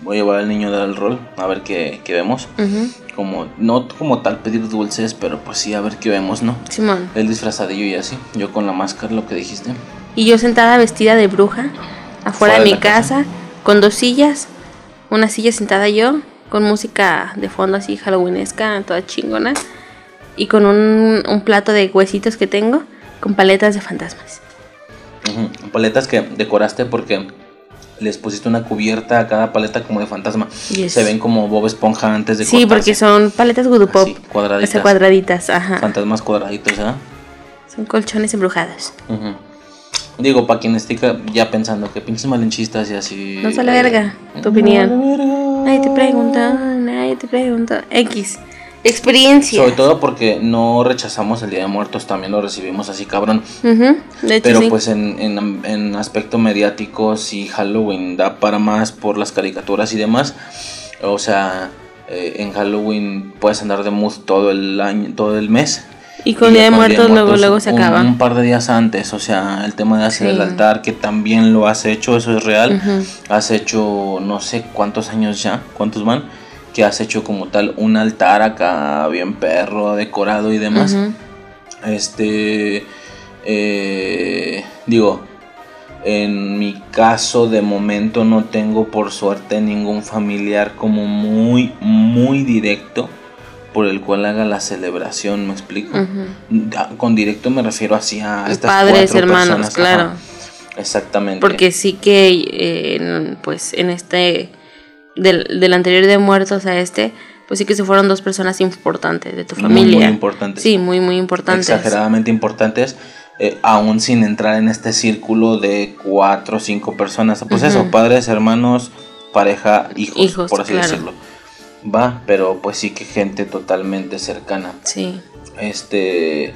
voy a llevar al niño a dar el rol, a ver qué, qué vemos. Ujú. Como, no como tal pedir dulces, pero pues sí, a ver qué vemos, ¿no? Simón. El disfrazadillo y así. Yo con la máscara, lo que dijiste. Y yo sentada vestida de bruja, afuera Fuera de mi casa. casa, con dos sillas, una silla sentada yo, con música de fondo así halloweenesca, toda chingona, y con un, un plato de huesitos que tengo, con paletas de fantasmas. Paletas que decoraste porque les pusiste una cubierta a cada paleta como de fantasma. Yes. Se ven como Bob Esponja antes de Sí, porque son paletas Voodoo Pop. Así, cuadraditas. o sea, cuadraditas, ajá. Fantasmas cuadraditos, ¿ah? Son colchones embrujados. Digo, para quien esté ya pensando que pinches malinchistas y así. No sale eh, verga, tu opinión. Nadie te pregunta, nadie te pregunta. X. Experiencia. Sobre todo porque no rechazamos el Día de Muertos, también lo recibimos así, cabrón. Ujú, De hecho, Pero sí. pues en, en, en aspecto mediático, sí, Halloween da para más por las caricaturas y demás. O sea, eh, en Halloween puedes andar de mood todo el año, todo el mes. y con Y Día de Muertos, luego, Muertos luego se un- acaba. Un par de días antes, o sea, el tema de hacer Sí. el altar, que también lo has hecho, eso es real. Has hecho no sé cuántos años ya, cuántos van, que has hecho como tal un altar acá bien perro, decorado y demás. Este, eh, digo, en mi caso de momento no tengo por suerte ningún familiar como muy, muy directo por el cual haga la celebración, ¿me explico? Con directo me refiero así a estas Padres, cuatro hermanos, personas, claro. ajá, exactamente. Porque sí que, eh, pues, en este, del, del anterior de muertos a este, pues sí que se fueron dos personas importantes de tu Muy, familia. muy importantes. Sí, muy, muy importantes. exageradamente importantes, eh, aún sin entrar en este círculo de cuatro o cinco personas. Pues eso, padres, hermanos, pareja, hijos, Hijos, por así claro. decirlo. Va, pero pues sí que gente totalmente cercana. Sí. Este.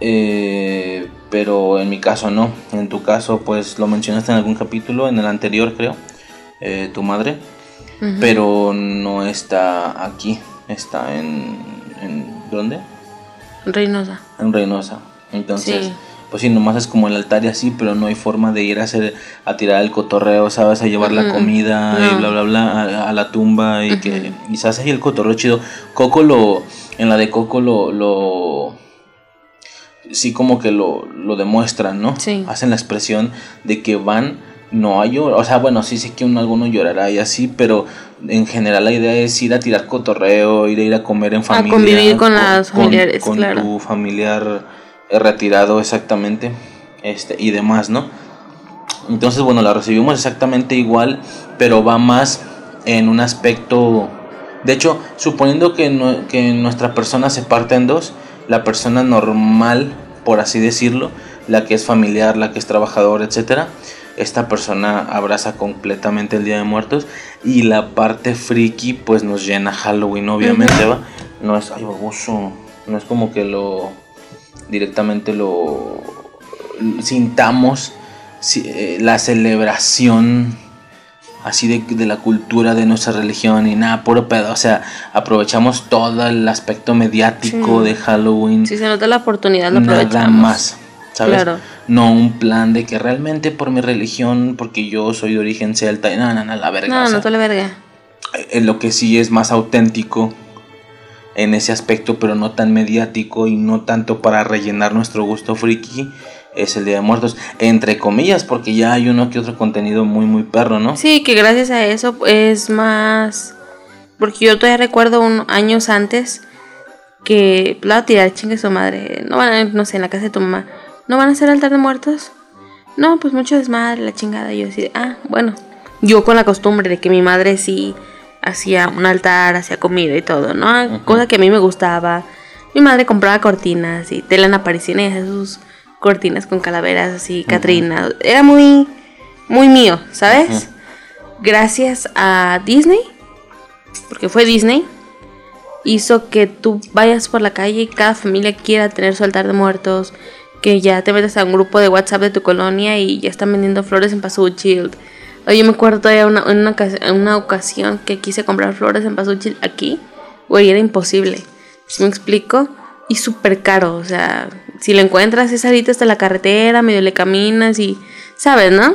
eh, pero en mi caso no. En tu caso, pues lo mencionaste en algún capítulo, en el anterior creo, eh, tu madre. Pero no está aquí. Está en. ¿En dónde? Reynosa. en Reynosa. Entonces, Sí. pues sí, nomás es como el altar y así, pero no hay forma de ir a hacer, a tirar el cotorreo, ¿sabes? A llevar la comida y bla, bla, bla, a, a la tumba y que, y se hace ahí el cotorreo chido. Coco lo, en la de Coco lo, lo, sí como que lo, lo demuestran, ¿no? Sí. Hacen la expresión de que van, no hay o sea, bueno, sí sé que uno, alguno llorará y así, pero en general la idea es ir a tirar cotorreo, ir a ir a comer en familia. convivir con las familiares, con claro. tu familiar retirado exactamente, este, y demás, ¿no? Entonces, bueno, la recibimos exactamente igual, pero va más en un aspecto... De hecho, suponiendo que, no- que nuestra persona se parte en dos, la persona normal, por así decirlo, la que es familiar, la que es trabajadora, etcétera, esta persona abraza completamente el Día de Muertos y la parte friki pues nos llena Halloween, obviamente, ¿va? No es, ay, baboso, no es como que lo directamente lo sintamos si- eh, la celebración así de, de la cultura de nuestra religión y nada, puro pedo. O sea, aprovechamos todo el aspecto mediático Sí. de Halloween. Si se nota la oportunidad, lo nada aprovechamos. más. ¿Sabes? Claro. No un plan de que realmente por mi religión, porque yo soy de origen celta, y no, no, no, la verga. No, o sea, no te le verga. eh, lo que sí es más auténtico en ese aspecto, pero no tan mediático y no tanto para rellenar nuestro gusto friki, es el Día de Muertos, entre comillas, porque ya hay uno que otro contenido muy, muy perro, ¿no? Sí, que gracias a eso es más. Porque yo todavía recuerdo un, años antes que la tirar, chingue su madre. No van a, no sé, en la casa de tu mamá. ¿No van a hacer altar de muertos? No, pues mucho desmadre, la chingada. Y yo así, de, ah, bueno. Yo con la costumbre de que mi madre sí hacía un altar, hacía comida y todo, ¿no? Cosa que a mí me gustaba. Mi madre compraba cortinas y tela en aparición y hacía sus cortinas con calaveras así, Catrina. Era muy, muy mío, ¿sabes? Gracias a Disney, porque fue Disney, hizo que tú vayas por la calle y cada familia quiera tener su altar de muertos, que ya te metes a un grupo de WhatsApp de tu colonia y ya están vendiendo flores en Pasuchil. Oye, yo me acuerdo todavía una, en una, ocasión que quise comprar flores en Pasuchil aquí, güey, era imposible. ¿Sí me explico? Y súper caro, o sea, si lo encuentras es ahorita hasta la carretera, medio le caminas y, ¿sabes, no?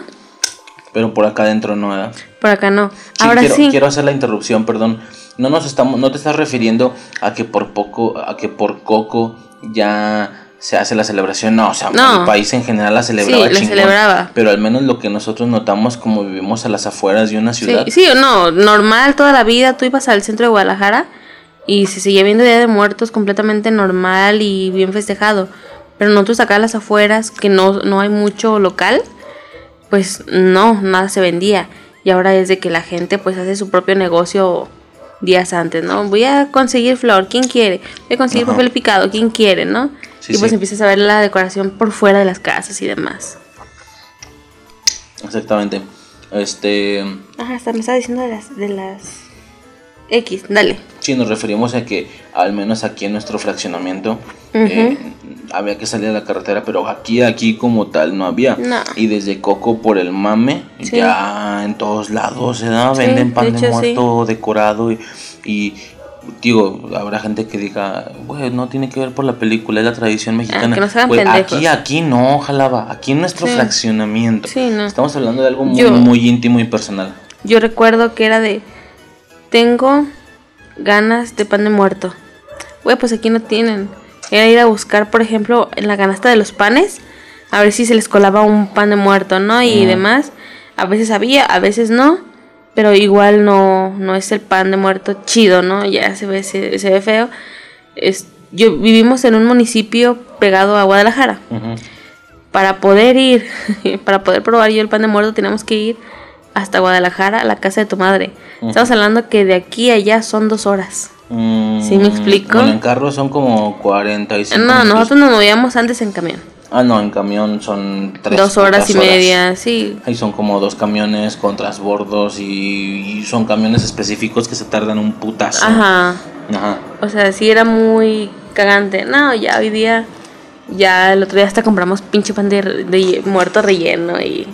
Pero por acá adentro no, ¿verdad? Por acá no. Sí, Ahora quiero, sí. quiero hacer la interrupción, perdón. No nos estamos, no te estás refiriendo a que por poco, a que por Coco ya se hace la celebración. No, o sea, No. el país en general la celebraba Sí, la chingón. celebraba. Pero al menos lo que nosotros notamos como vivimos a las afueras de una ciudad. Sí, sí o no, normal toda la vida. Tú ibas al centro de Guadalajara y se seguía viendo Día de Muertos completamente normal y bien festejado. Pero nosotros acá a las afueras, que no, no hay mucho local, pues no, nada se vendía. Y ahora es de que la gente pues hace su propio negocio días antes, ¿no? Voy a conseguir flor, ¿quién quiere? Voy a conseguir Ajá. papel picado, ¿quién quiere, no? Sí, y pues sí. empiezas a ver la decoración por fuera de las casas y demás. Exactamente. Este, Ajá, hasta me estaba diciendo de las, de las X, dale. sí, nos referimos a que al menos aquí en nuestro fraccionamiento eh, había que salir a la carretera, pero aquí, aquí como tal no había. No. Y desde Coco por el mame, Sí. ya en todos lados se da, Sí, venden pan de hecho, muerto decorado y, y, digo, habrá gente que diga, güey, no tiene que ver por la película, es la tradición mexicana. Ah, que no se hagan Güey, pendejos. aquí, aquí no, jalaba, aquí en nuestro Sí. fraccionamiento. Sí, no. Estamos hablando de algo muy, Yo- muy íntimo y personal. Yo recuerdo que era de tengo ganas de pan de muerto. Güey, pues aquí no tienen. Era ir a buscar, por ejemplo, en la canasta de los panes, a ver si se les colaba un pan de muerto, ¿no? Y demás. A veces había, a veces no. Pero igual no, no es el pan de muerto chido, ¿no? Ya se ve, se, se ve feo. Es, yo vivimos en un municipio pegado a Guadalajara. Para poder ir, para poder probar yo el pan de muerto, teníamos que ir hasta Guadalajara, a la casa de tu madre. Estamos hablando que de aquí a allá son dos horas. Mm, ¿Sí me explico? Bueno, en carro son como 45 No, minutos. nosotros nos movíamos antes en camión. Ah, no, en camión son tres dos horas y media, sí. Ahí son como dos camiones con transbordos y, y son camiones específicos que se tardan un putazo. Ajá. Ajá. O sea, sí era muy cagante. No, ya hoy día, ya el otro día hasta compramos pinche pan de, de muerto relleno y,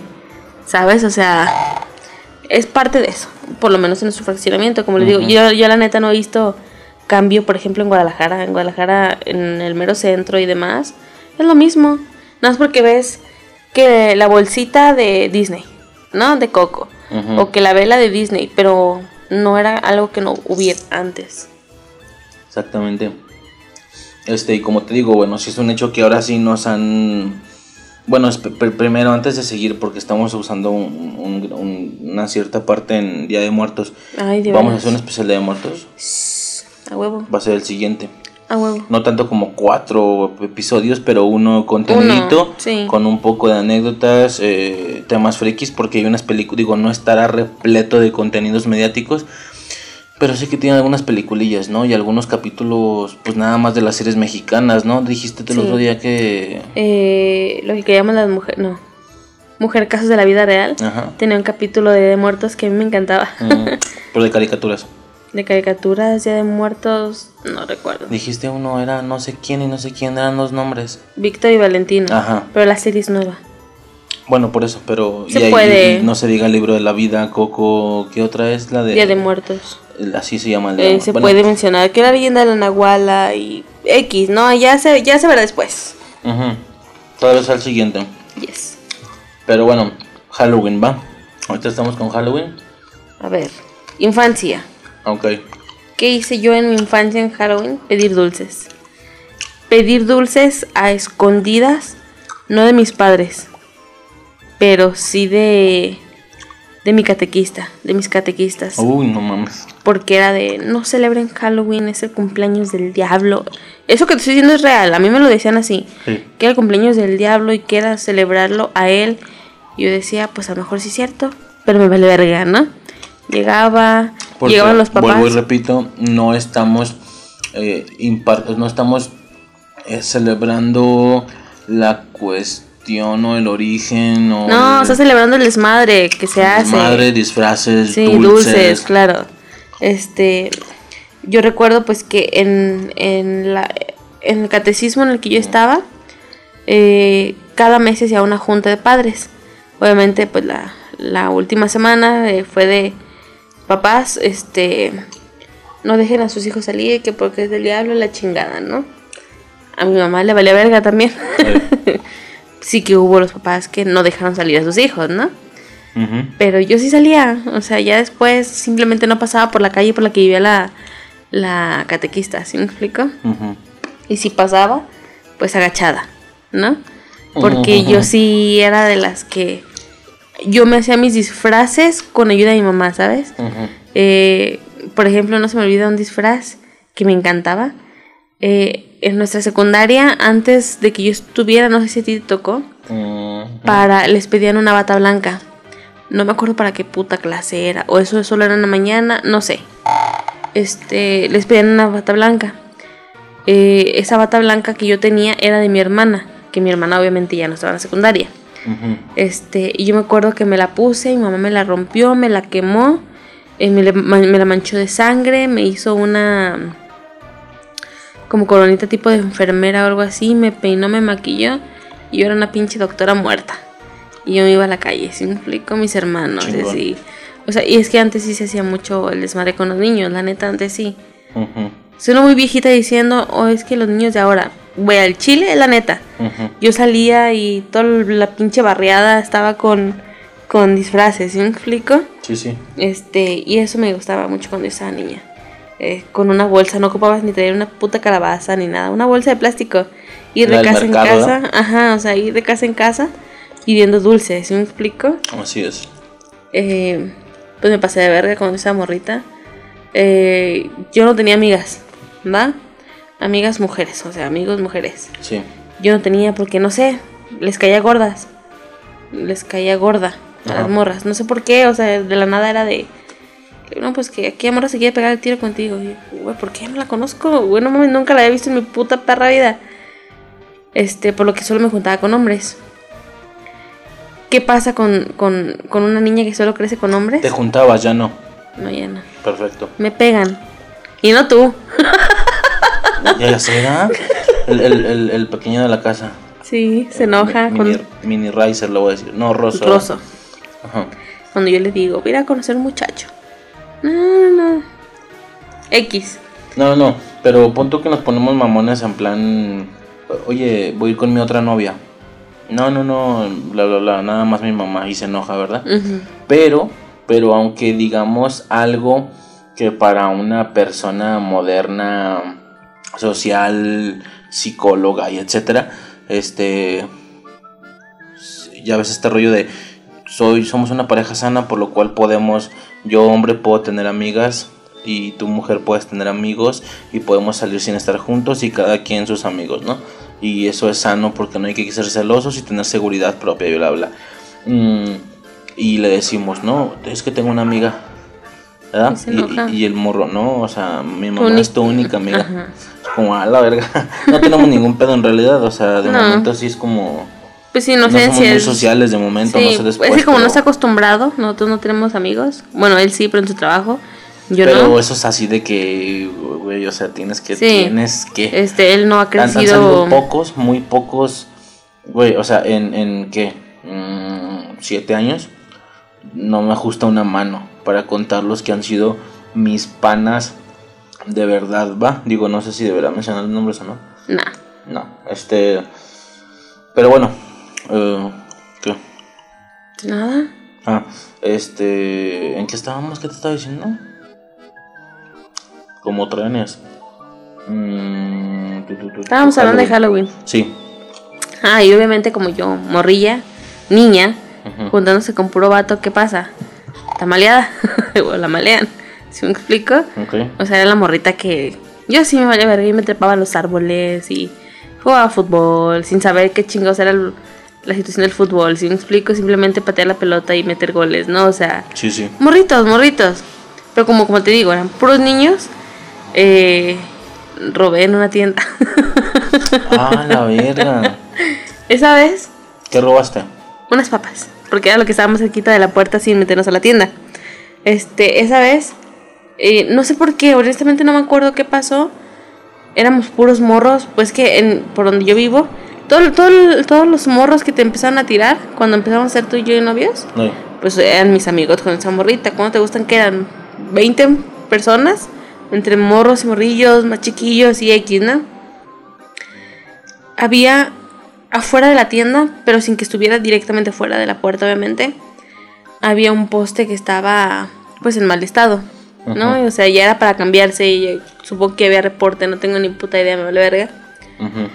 ¿sabes? O sea, es parte de eso, por lo menos en nuestro fraccionamiento. Como les digo, yo, yo la neta no he visto cambio, por ejemplo, en Guadalajara. En Guadalajara, en el mero centro y demás, es lo mismo. Nada más porque ves que la bolsita de Disney, ¿no? De Coco. O que la vela de Disney, pero no era algo que no hubiera antes. Exactamente. Este, y como te digo, bueno, sí es un hecho que ahora sí nos han. Bueno, primero, antes de seguir, porque estamos usando un- un- un- una cierta parte en Día de Muertos, Ay, de vamos a hacer un especial de Día de Muertos. A huevo, Va a ser el siguiente. A huevo. No tanto como cuatro episodios, pero uno contenidito, Uno, sí. con un poco de anécdotas, eh, temas frikis, porque hay unas películas, digo, no estará repleto de contenidos mediáticos, pero sí que tiene algunas peliculillas, ¿no? Y algunos capítulos, pues nada más de las series mexicanas, ¿no? Dijiste el Sí. otro día que... Eh, lo que llaman las mujeres, no. Mujer Casos de la Vida Real. Ajá. Tenía un capítulo de, de muertos que a mí me encantaba. Mm, pero de caricaturas. De caricaturas, ya de muertos, no recuerdo. Dijiste uno, era no sé quién y no sé quién, eran los nombres. Víctor y Valentino. Ajá. Pero la serie es nueva. Bueno, por eso, pero Se y puede. no se diga el libro de la vida, Coco, ¿qué otra es la de? Día de Muertos. Así se llama el Día Eh, se Bueno, puede mencionar que la leyenda de la Nahuala y X, ¿no? Ya se, ya se verá después. ujú. Tal vez al siguiente. Yes. Pero bueno, Halloween, ¿va? Ahorita estamos con Halloween. A ver, infancia. Ok. ¿Qué hice yo en mi infancia en Halloween? Pedir dulces. Pedir dulces a escondidas, no de mis padres, pero sí de de mi catequista, de mis catequistas, Uy, no mames. porque era de no celebren Halloween, es el cumpleaños del diablo. Eso que te estoy diciendo es real, a mí me lo decían así, Sí. que era el cumpleaños del diablo y que era celebrarlo a él. Y yo decía, pues a lo mejor sí es cierto, pero me vale verga, ¿no? Llegaba, Porque, llegaban los papás. Vuelvo y repito, no estamos eh, no estamos eh, celebrando la cuestión o el origen o No, el está celebrando el desmadre que se hace. desmadre, disfraces, Sí, dulces. dulces. claro. Este, yo recuerdo pues que en, en, la, en el catecismo en el que yo estaba, eh, cada mes se hacía una junta de padres. Obviamente pues la, la última semana eh, fue de papás, este, no dejen a sus hijos salir, que porque es del diablo la chingada, ¿no? A mi mamá le valía verga también. Sí que hubo los papás que no dejaron salir a sus hijos, ¿no? Pero yo sí salía, o sea, ya después simplemente no pasaba por la calle por la que vivía la, la catequista, ¿sí me explico? Y si pasaba, pues agachada, ¿no? Porque yo sí era de las que yo me hacía mis disfraces con ayuda de mi mamá, ¿sabes? Eh, por ejemplo, no se me olvida un disfraz que me encantaba. Eh, en nuestra secundaria, antes de que yo estuviera, no sé si a ti te tocó, para les pedían una bata blanca. No me acuerdo para qué puta clase era. O eso solo era en la mañana, no sé. Este, les pedían una bata blanca. Eh, esa bata blanca que yo tenía era de mi hermana, que mi hermana obviamente ya no estaba en la secundaria. Este, y yo me acuerdo que me la puse, mi mamá me la rompió, me la quemó, eh, me, le- ma- me la manchó de sangre, me hizo una como coronita tipo de enfermera o algo así, me peinó, me maquilló y yo era una pinche doctora muerta. Y yo me iba a la calle, ¿sí me explico? Mis hermanos, así. O sea, y es que antes sí se hacía mucho el desmadre con los niños, la neta, antes sí. Suena muy viejita diciendo, oh, es que los niños de ahora, voy al chile, la neta. Ujú. Yo salía y toda la pinche barriada estaba con, con disfraces, ¿sí me explico? Sí, sí. Este, y eso me gustaba mucho cuando yo estaba niña. Eh, con una bolsa, no ocupabas ni traer una puta calabaza ni nada, una bolsa de plástico. Ir de casa mercado, en casa, ajá, o sea, ir de casa en casa pidiendo dulces, ¿sí me explico? Así es. Eh, pues me pasé de verga cuando estaba morrita. Eh, yo no tenía amigas, ¿va? Amigas mujeres, o sea, amigos mujeres. Sí. Yo no tenía porque no sé, les caía gordas. Les caía gorda a Ajá. las morras. No sé por qué, o sea, de la nada era de. No, pues que aquí morra se quiere pegar el tiro contigo. Güey, ¿por qué no la conozco? Güey, no mames, nunca la había visto en mi puta perra vida. Este, por lo que solo me juntaba con hombres. ¿Qué pasa con, con, con una niña que solo crece con hombres? Te juntabas, ya no. No, ya no. Perfecto. Me pegan. Y no tú. Ya, será. El, el, el, el pequeño de la casa. Sí, se enoja Mi- con Mini, mini Riser, lo voy a decir. No, Rosso. Rosso. Ajá. Cuando yo le digo, voy a ir a conocer un muchacho. No, no, no. X. No, no, pero punto que nos ponemos mamones en plan, oye, voy a ir con mi otra novia. No, no, no, bla, bla, bla, nada más mi mamá y se enoja, ¿verdad? Pero, pero aunque digamos algo que para una persona moderna, social, psicóloga y etcétera, este, ya ves este rollo de soy, somos una pareja sana, por lo cual podemos, yo hombre puedo tener amigas y tu mujer puedes tener amigos y podemos salir sin estar juntos y cada quien sus amigos, ¿no? Y eso es sano porque no hay que ser celosos y tener seguridad propia y bla, bla. Mm, y le decimos, no, es que tengo una amiga, ¿verdad? Y se enoja. Y, y el morro, no, o sea, mi mamá es tu única amiga. Ajá. Es como, a la verga, no tenemos ningún pedo en realidad, o sea, de No. momento sí es como... Pues sí, No somos inocencia. muy es- sociales de momento, no Sí, sé después. es que como no pero- está acostumbrado, nosotros no tenemos amigos. Bueno, él sí, pero en su trabajo. Yo pero no. eso es así de que, güey, o sea, tienes que, Sí. tienes que... Este, él no ha Han, han crecido. salido pocos, muy pocos, güey, o sea, en, en qué, Mm, 7 años, no me ajusta una mano para contar los que han sido mis panas de verdad, ¿va? Digo, no sé si deberá mencionar los nombres o no. Nah. No, este... Pero bueno, eh, ¿qué? Nada. Ah, este... ¿En qué estábamos? ¿Qué te estaba diciendo? Como trenes. Mm, tu, tu, tu, tu, Estábamos hablando de Halloween. Sí. Ah, y obviamente como yo, morrilla, niña, juntándose con puro vato, ¿qué pasa? Está maleada. o la malean. ¿Sí me explico? Ok. O sea, era la morrita que yo sí me valía verga y me trepaba a los árboles y jugaba fútbol sin saber qué chingados era el- la situación del fútbol. Si me explico, simplemente patear la pelota y meter goles, ¿no? O sea, Sí, sí. morritos, morritos. Pero como, como te digo, eran puros niños. Eh, robé en una tienda. Ah, la verga. Esa vez, ¿Qué robaste? Unas papas. Porque era lo que estábamos cerquita de la puerta sin meternos a la tienda. Este, esa vez, eh, no sé por qué, honestamente no me acuerdo qué pasó. Éramos puros morros, pues que en, por donde yo vivo, todo, todo- todos los morros que te empezaron a tirar cuando empezamos a ser tú y yo novios, No. pues eran mis amigos con esa morrita. ¿Cuándo te gustan que eran? 20 personas, entre morros y morrillos, más chiquillos y X, ¿no? Había afuera de la tienda, pero sin que estuviera directamente fuera de la puerta, obviamente. Había un poste que estaba, pues, en mal estado, ¿no? O sea, ya era para cambiarse y supongo que había reporte, no tengo ni puta idea, me vale verga. Ujú.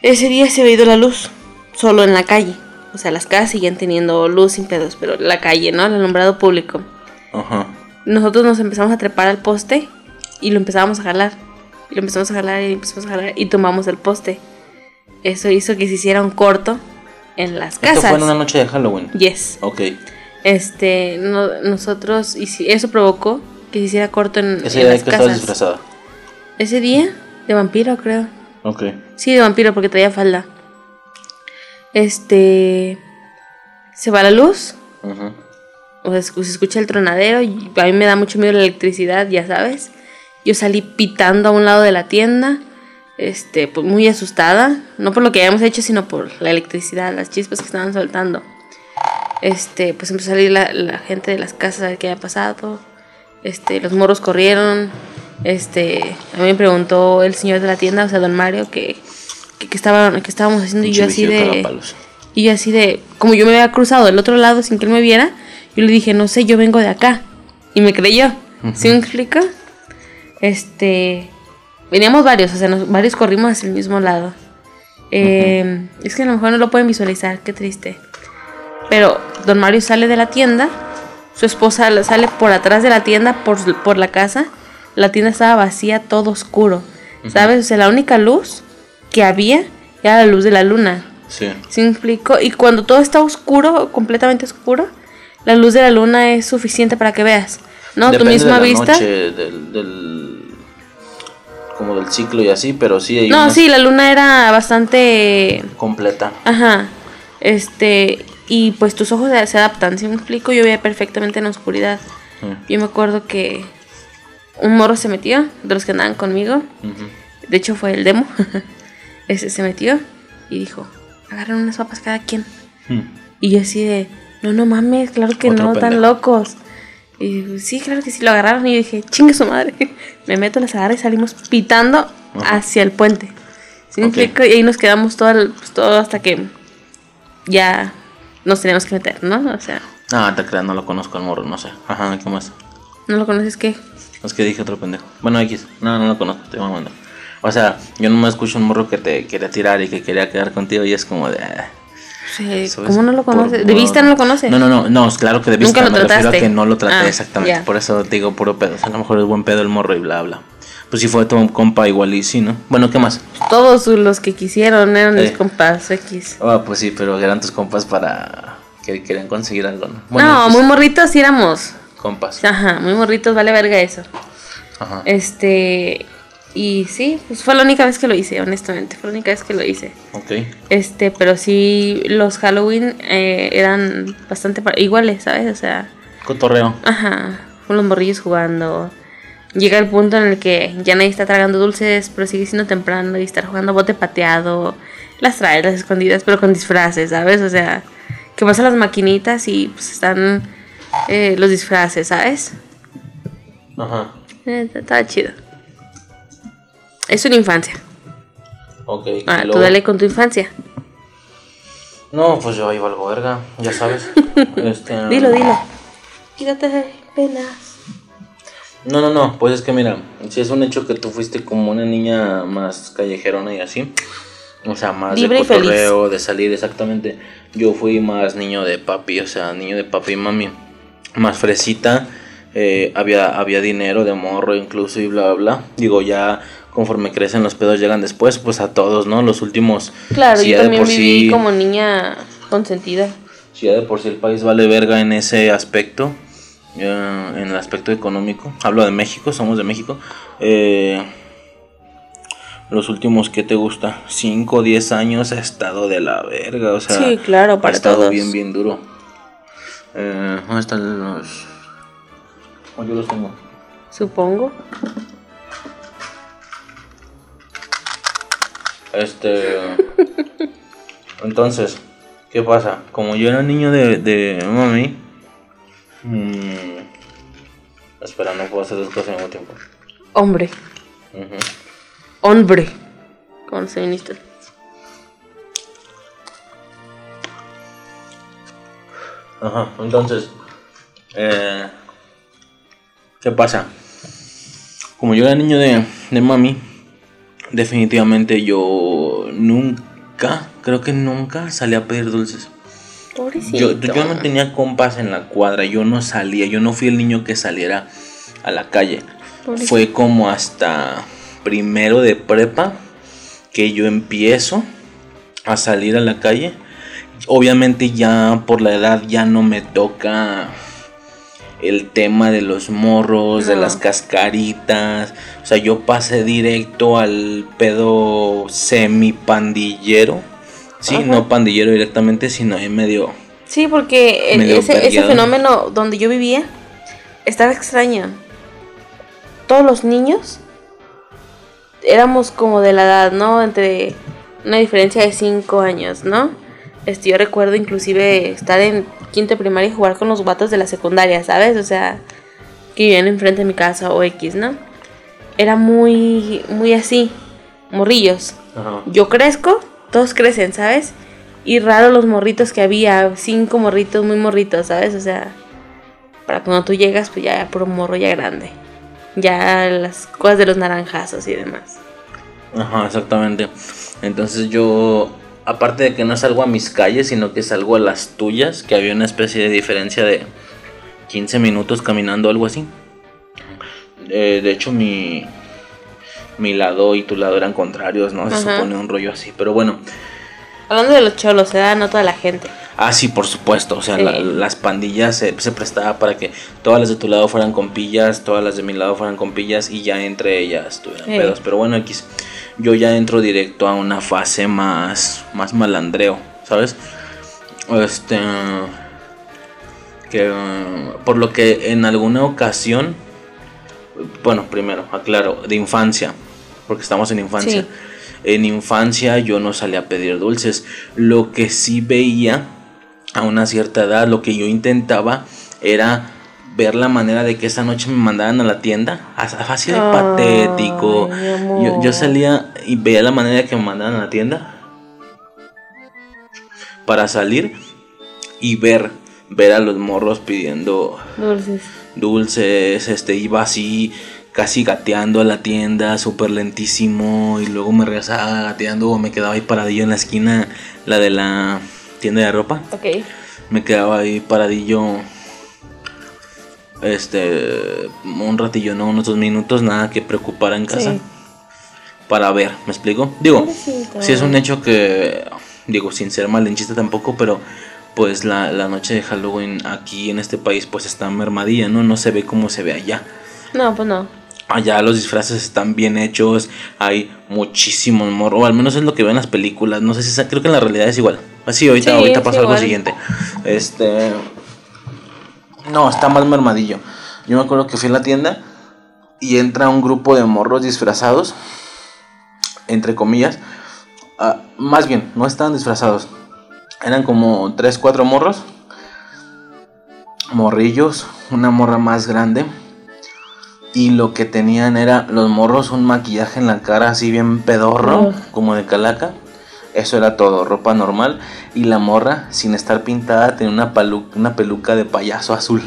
Ese día se había ido la luz, solo en la calle. O sea, las casas siguen teniendo luz sin pedos, pero la calle, ¿no? El alumbrado público. Ajá. Nosotros nos empezamos a trepar al poste y lo empezábamos a jalar. Y lo empezamos a jalar y empezamos a jalar y tomamos el poste. Eso hizo que se hiciera un corto en las Esto casas. fue en una noche de Halloween. Yes. Ok. Este, no- nosotros, y si- eso provocó que se hiciera corto en, Ese en día las que casas. disfrazada. Ese día, de vampiro, creo. Ok. Sí, de vampiro, porque traía falda. Este. Se va la luz. Ujú. O sea, se escucha el tronadero. Y a mí me da mucho miedo la electricidad, ya sabes. Yo salí pitando a un lado de la tienda. Este, pues muy asustada. No por lo que habíamos hecho, sino por la electricidad, las chispas que estaban soltando. Este, pues empezó a salir la, la gente de las casas a ver qué había pasado. Este, los morros corrieron. Este, a mí me preguntó el señor de la tienda, o sea, don Mario, que, que, que estaba, que estábamos haciendo. Y yo así de. Y yo así de, como yo me había cruzado del otro lado sin que él me viera, yo le dije, no sé, yo vengo de acá. Y me creyó. ¿Sí me explica? Este, veníamos varios, o sea, nos- varios corrimos hacia el mismo lado. Eh, Es que a lo mejor no lo pueden visualizar, qué triste. Pero don Mario sale de la tienda, su esposa sale por atrás de la tienda, por, por la casa. La tienda estaba vacía, todo oscuro. ¿Sabes? O sea, la única luz que había era la luz de la luna. Sí. ¿Sí me explico? Y cuando todo está oscuro, completamente oscuro, la luz de la luna es suficiente para que veas. ¿No? Depende tu misma de la vista. Noche, del, del- como del ciclo y así, pero sí hay No, sí, la luna era bastante. completa. Ajá. Este. Y pues tus ojos se- adaptan, ¿sí me explico? Yo veía perfectamente en la oscuridad. Sí. Yo me acuerdo que un morro se metió, de los que andaban conmigo. De hecho, fue el demo. Ese se metió y dijo: agarran unas papas cada quien. Mm. Y yo así de, no, no mames, claro que Otro no, tan pendejo. locos. Y dijo, sí, claro que sí, lo agarraron. Y yo dije, chingue su madre. Me meto, las agarra y salimos pitando Ajá. hacia el puente. ¿Sí me explico? Y ahí nos quedamos todo, el- pues, todo hasta que ya nos teníamos que meter, ¿no? O sea, Ah, te creas, no lo conozco al morro, no sé. Ajá, ¿qué más? ¿no lo conoces qué? Es que dije otro pendejo. Bueno, X. No, no lo conozco, estoy mamando. O sea, yo no me escucho un morro que te quería tirar y que quería quedar contigo y es como de... Sí, ¿Cómo no lo por conoces? ¿De vista no lo conoces? No, no, no, no, es claro que de vista Nunca lo me refiero a trataste. que no lo traté Ah, exactamente. Por eso digo puro pedo. O sea, a lo mejor es buen pedo el morro y bla, bla. Pues si fue tu compa igual y sí, ¿no? Bueno, ¿qué más? Todos los que quisieron eran mis Eh. compas X. Ah, pues sí, pero eran tus compas para... que querían conseguir algo, ¿no? no, X, muy morritos sí éramos. Compas. Ajá, muy morritos, vale verga eso. Ajá. Este, y sí, pues fue la única vez que lo hice, honestamente, fue la única vez que lo hice. Ok. Este, pero sí, los Halloween eh, eran bastante iguales, ¿sabes? O sea, Cotorreo. ajá, con los morrillos jugando. Llega el punto en el que ya nadie está tragando dulces, pero sigue siendo temprano y estar jugando bote pateado, las traes, las escondidas, pero con disfraces, ¿sabes? O sea, que vas a las maquinitas y pues están eh, los disfraces, ¿sabes? Ajá. Eh, Estaba chido. Es una infancia. Ok. Ah, tú dale con tu infancia. No, pues yo ahí valgo verga, ya sabes. este, Dilo, dilo. Quítate de penas. No, no, no, pues es que mira, si es un hecho que tú fuiste como una niña más callejerona y así. O sea, más Libre de cotorreo, de salir exactamente. Yo fui más niño de papi, o sea, niño de papi y mami. Más fresita. eh, había, había dinero de morro incluso y bla, bla, bla. Digo, ya conforme crecen los pedos llegan después, pues a todos, ¿no? Los últimos. Claro, si yo también por viví sí- como niña consentida. si ya de por sí el país vale verga en ese aspecto, eh, en el aspecto económico, hablo de México, somos de México, eh, los últimos, ¿qué te gusta? 5 o 10 años ha estado de la verga, o sea, Sí, claro, ha para estado todos. bien, bien duro. Eh, ¿Dónde están los...? Oh, yo los tengo. Supongo. Este. Entonces, ¿qué pasa? Como yo era niño de, de mami. mm, espera, no puedo hacer dos cosas al mismo tiempo. Hombre. Hombre. Los feministas. Ajá, entonces. eh, ¿Qué pasa? Como yo era niño de, de mami, definitivamente yo nunca, creo que nunca salí a pedir dulces. Yo, yo no tenía compas en la cuadra, yo no salía, yo no fui el niño que saliera a la calle. Pobrecito. Fue como hasta primero de prepa que yo empiezo a salir a la calle. Obviamente ya por la edad ya no me toca el tema de los morros, de las cascaritas. O sea, yo pasé directo al pedo semi pandillero. Sí, Ajá. no pandillero directamente, sino en medio. Sí, porque el- Medio ese, ese fenómeno donde yo vivía estaba extraño. Todos los niños éramos como de la edad, ¿no? Entre una diferencia de 5 años, ¿no? Este, yo recuerdo inclusive estar en quinto primaria y jugar con los guatos de la secundaria, ¿sabes? O sea, que vivían enfrente de mi casa o X, ¿no? Era muy, muy así, morrillos. Ajá. Yo crezco, todos crecen, ¿sabes? Y raro los morritos que había, cinco morritos, muy morritos, ¿sabes? O sea, para cuando tú llegas, pues ya puro morro ya grande. Ya las cosas de los naranjazos y demás. Ajá, exactamente. Entonces yo, aparte de que no salgo a mis calles, sino que salgo a las tuyas, que había una especie de diferencia de 15 minutos caminando, algo así. Eh, de hecho, mi, mi lado y tu lado eran contrarios, ¿no? Se Ajá. supone un rollo así. Pero bueno, Hablando de los cholos, se da no toda la gente. Ah, sí, por supuesto. O sea, Sí. la- las pandillas se, se prestaba para que todas las de tu lado fueran con pillas, todas las de mi lado fueran con pillas y ya entre ellas tuvieran Sí. pedos. Pero bueno, X, yo ya entro directo a una fase más, más malandreo, ¿sabes? Este. Que. por lo que en alguna ocasión. Bueno, primero, aclaro, de infancia. Porque estamos en infancia. Sí. En infancia yo no salía a pedir dulces. Lo que sí veía a una cierta edad, lo que yo intentaba era ver la manera de que esa noche me mandaran a la tienda. As- Así de Ay, patético. yo salía y veía la manera de que me mandaran a la tienda. Para salir y ver, ver a los morros pidiendo Dulces. dulces, este, iba así, casi gateando a la tienda, súper lentísimo, y luego me regresaba gateando o me quedaba ahí paradillo en la esquina, la de la tienda de ropa, Ok. me quedaba ahí paradillo, este, un ratillo, no, unos dos minutos, nada que preocupara en casa, Sí. para ver, ¿me explico? Digo, si es un hecho que, digo, sin ser malinchista tampoco, pero pues la, la noche de Halloween aquí en este país pues está mermadilla, ¿no? No se ve como se ve allá. No, pues no. Allá los disfraces están bien hechos, hay muchísimos morros, o al menos es lo que veo en las películas, no sé si sea- creo que en la realidad es igual. Así, ahorita, Sí, ahorita es pasa algo igual. siguiente. Este... No, está más mermadillo. Yo me acuerdo que fui a la tienda y entra un grupo de morros disfrazados, entre comillas. ah, más bien, no estaban disfrazados. Eran como tres, cuatro morros. Morrillos, una morra más grande. Y lo que tenían era los morros un maquillaje en la cara así bien pedorro, como de calaca. Eso era todo, ropa normal. Y la morra, sin estar pintada, tenía una, una peluca de payaso azul.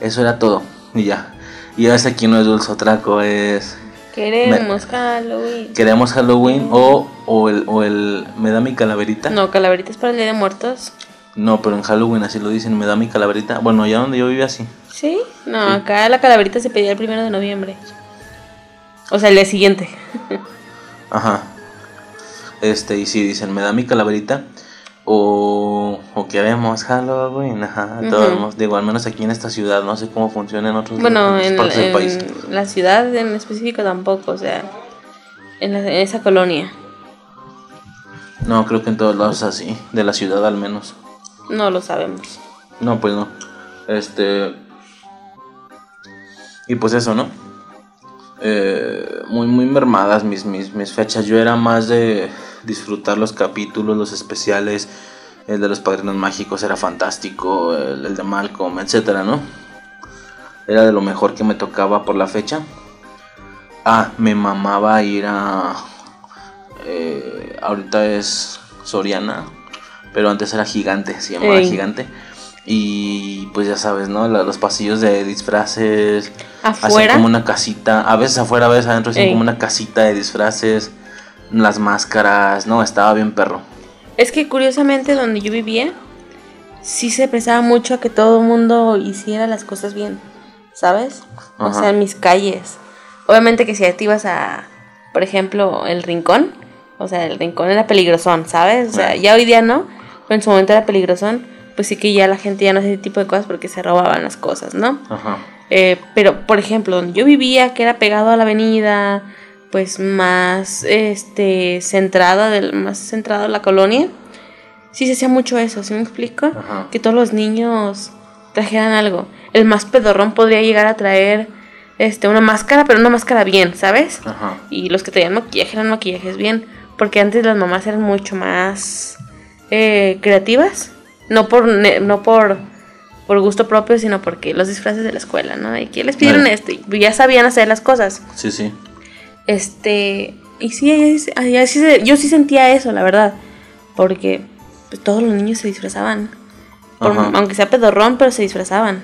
Eso era todo. Y ya. Y ese aquí no es dulce traco, es... Queremos Halloween. Queremos Halloween o, o, el, o el... ¿Me da mi calaverita? No, calaverita es para el Día de Muertos. No, pero en Halloween así lo dicen, me da mi calaverita. Bueno, ya donde yo vivía así. ¿Sí? No, acá la calaverita se pedía el primero de noviembre. O sea, el día siguiente. Ajá. Este, y si dicen, me da mi calaverita. O, o queremos Halloween, ajá, todos, digo, al menos aquí en esta ciudad, no sé cómo funciona en otros bueno, en, partes del país. la ciudad en específico tampoco, o sea, en, en, esa colonia. No, creo que en todos lados así, de la ciudad al menos. No lo sabemos. No, pues no. Este. Y pues eso, ¿no? Eh, muy, muy mermadas mis, mis, mis fechas. Yo era más de disfrutar los capítulos, los especiales. El de los padrinos mágicos era fantástico. El, de Malcolm, etcétera, ¿no? Era de lo mejor que me tocaba por la fecha. Ah, me mamaba ir a. Eh, ahorita es Soriana pero antes era gigante, se llamaba gigante. Y pues ya sabes, ¿no? Los pasillos de disfraces. ¿Afuera? como una casita. A veces afuera, a veces adentro, así como una casita de disfraces. Las máscaras, ¿no? Estaba bien perro. Es que curiosamente donde yo vivía, sí se prestaba mucho a que todo el mundo hiciera las cosas bien, ¿sabes? O sea, en mis calles. Obviamente que si te ibas a, por ejemplo, el rincón, o sea, el rincón era peligrosón, ¿sabes? O sea, ya hoy día no en su momento era peligroso, pues sí que ya la gente ya no hace ese tipo de cosas porque se robaban las cosas, ¿no? Ajá. Eh, pero, por ejemplo, donde yo vivía, que era pegado a la avenida, pues más este centrada, del, más centrado en la colonia, sí se hacía mucho eso, ¿sí me explico? Que todos los niños trajeran algo. El más pedorrón podría llegar a traer este una máscara, pero una máscara bien, ¿sabes? Ajá. Y los que traían maquillaje eran maquillajes bien, porque antes las mamás eran mucho más eh, creativas, no por, no por, por gusto propio, sino porque los disfraces de la escuela, ¿no? Y que les pidieron esto, y ya sabían hacer las cosas. Sí, sí. Este, y sí, yo sí sentía eso, la verdad, porque pues, todos los niños se disfrazaban, aunque sea pedorrón, pero se disfrazaban.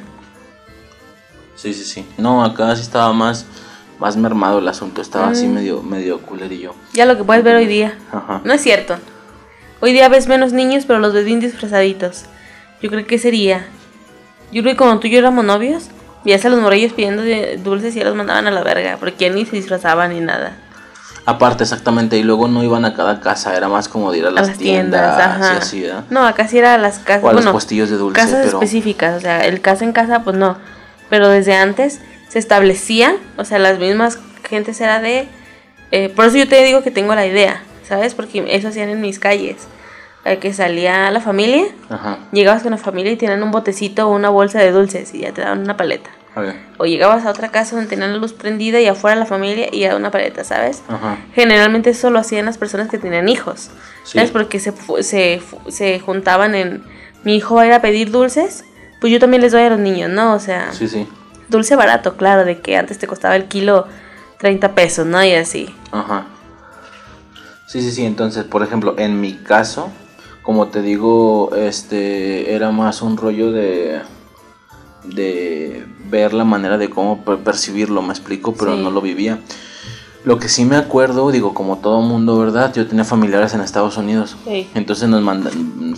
Sí, sí, sí. No, acá sí estaba más más mermado el asunto, estaba así mm. medio medio culerillo. Ya lo que puedes ver hoy día. Ajá. No es cierto. Hoy día ves menos niños, pero los ves bien disfrazaditos. Yo creo que sería. Yo creo que cuando tú y yo éramos novios, veías a los morrillos pidiendo dulces y ya los mandaban a la verga, porque ya ni se disfrazaban ni nada. Aparte, exactamente, y luego no iban a cada casa, era más como de ir a las, tiendas, ajá. así, No, acá sí era a las casas. O a los puestillos de dulce. Casas específicas, o sea, el casa en casa, pues no. Pero desde antes se establecía, o sea, las mismas gentes era de. Eh, por eso yo te digo que tengo la idea. ¿sabes? Porque eso hacían en mis calles. Que salía la familia, llegabas con la familia y tenían un botecito o una bolsa de dulces y ya te daban una paleta. O llegabas a otra casa donde tenían la luz prendida y afuera la familia y ya una paleta, ¿sabes? Generalmente eso lo hacían las personas que tenían hijos, ¿sabes? Porque se, se, se juntaban en, mi hijo va a ir a pedir dulces, pues yo también les doy a los niños, ¿no? O sea, sí, sí. dulce barato, claro, de que antes te costaba el kilo 30 pesos, ¿no? Y así. Ajá. Sí, sí, sí. Entonces, por ejemplo, en mi caso, como te digo, este era más un rollo de de ver la manera de cómo percibirlo, me explico, pero no lo vivía. Lo que sí me acuerdo, digo, como todo mundo, ¿verdad? Yo tenía familiares en Estados Unidos. Entonces nos,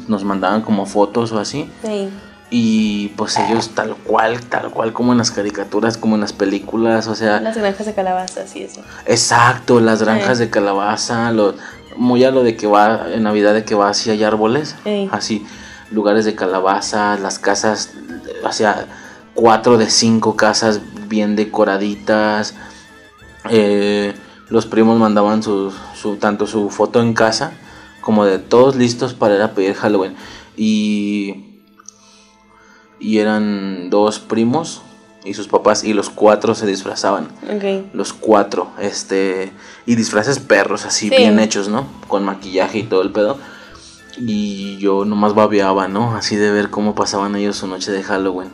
nos mandaban como fotos o así. Sí. Y pues ellos tal cual, tal cual como en las caricaturas, como en las películas, o sea... Las granjas de calabaza, sí, eso. Exacto, las granjas de calabaza, lo, muy a lo de que va en Navidad, de que va así hay árboles, así, lugares de calabaza, las casas, o sea, cuatro de cinco casas bien decoraditas, eh, los primos mandaban su, su, tanto su foto en casa como de todos listos para ir a pedir Halloween. Y y eran dos primos y sus papás y los cuatro se disfrazaban. Los cuatro, este, y disfraces perros así bien hechos, ¿no? Con maquillaje y todo el pedo. Y yo nomás babeaba, ¿no? Así de ver cómo pasaban ellos su noche de Halloween.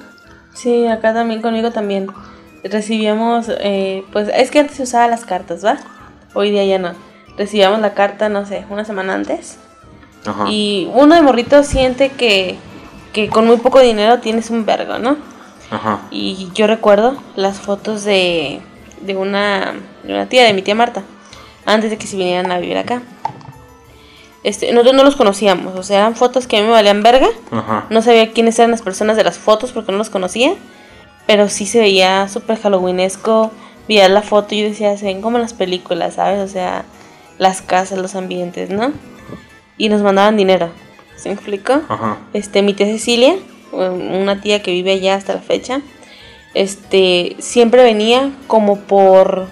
Sí, acá también, conmigo también. Recibíamos, eh, pues es que antes se usaban las cartas, ¿va? Hoy día ya no. Recibíamos la carta, no sé, una semana antes. Ajá. Y uno de morrito siente que, que con muy poco dinero tienes un vergo, ¿no? Ajá. Y yo recuerdo las fotos de, de, una, de una tía, de mi tía Marta, antes de que se vinieran a vivir acá. Este, nosotros no los conocíamos, o sea, eran fotos que a mí me valían verga. Ajá. No sabía quiénes eran las personas de las fotos porque no los conocía, pero sí se veía súper halloweenesco. Veía la foto y yo decía, se ven como en las películas, ¿sabes? O sea, las casas, los ambientes, ¿no? Y nos mandaban dinero, ¿se me explicó? Ajá. Este, mi tía Cecilia, una tía que vive allá hasta la fecha, este, siempre venía como por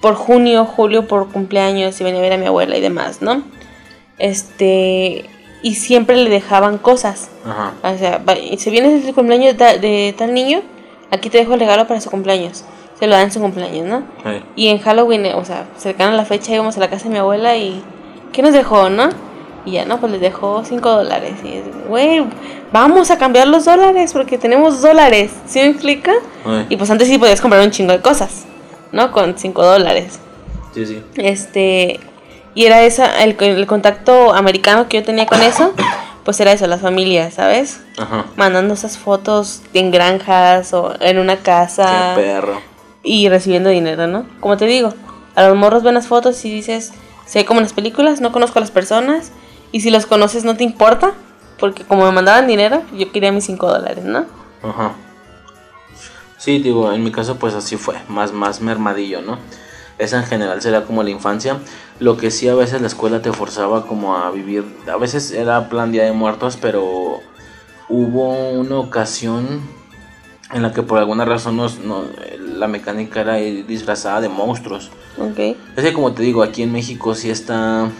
por junio, julio, por cumpleaños y venía a ver a mi abuela y demás, ¿no? Este, y siempre le dejaban cosas. Ajá. O sea, si vienes el cumpleaños de, ta- de tal niño, aquí te dejo el regalo para su cumpleaños. Se lo dan en su cumpleaños, ¿no? Sí. Y en Halloween, o sea, cercano a la fecha, íbamos a la casa de mi abuela y. ¿Qué nos dejó, no? Y ya, no, pues les dejó 5 dólares. Y es, güey, vamos a cambiar los dólares porque tenemos dólares. ¿Sí me explica? Ay. Y pues antes sí podías comprar un chingo de cosas, ¿no? Con 5 dólares. Sí, sí. Este. Y era esa, el, el contacto americano que yo tenía con eso, pues era eso, las familias, ¿sabes? Ajá. Mandando esas fotos en granjas o en una casa Qué perro. y recibiendo dinero, ¿no? Como te digo, a los morros ven las fotos y dices, sé como en las películas, no conozco a las personas y si los conoces no te importa, porque como me mandaban dinero, yo quería mis 5 dólares, ¿no? Ajá. Sí, digo, en mi caso pues así fue, más, más mermadillo, ¿no? Esa en general será como la infancia. Lo que sí a veces la escuela te forzaba como a vivir, a veces era plan Día de Muertos, pero hubo una ocasión en la que por alguna razón nos, no- la mecánica era ir disfrazada de monstruos. Ok. Es que como te digo, aquí en México sí está...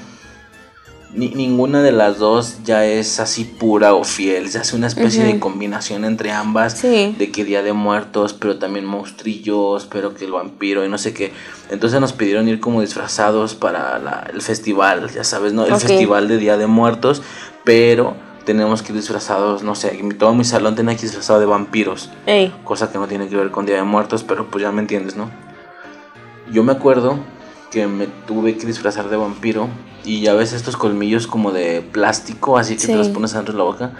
ni- ninguna de las dos ya es así pura o fiel. Se hace una especie de combinación entre ambas. Sí. De que Día de Muertos, pero también monstrillos, pero que el vampiro y no sé qué. Entonces nos pidieron ir como disfrazados para la- el festival, ya sabes, ¿no? El festival de Día de Muertos, pero tenemos que ir disfrazados, no sé, todo mi salón tenía que ir disfrazado de vampiros Ey. cosa que no tiene que ver con Día de Muertos, pero pues ya me entiendes, ¿no? Yo me acuerdo que me tuve que disfrazar de vampiro y ya ves estos colmillos como de plástico, así que Sí. te los pones adentro de la boca.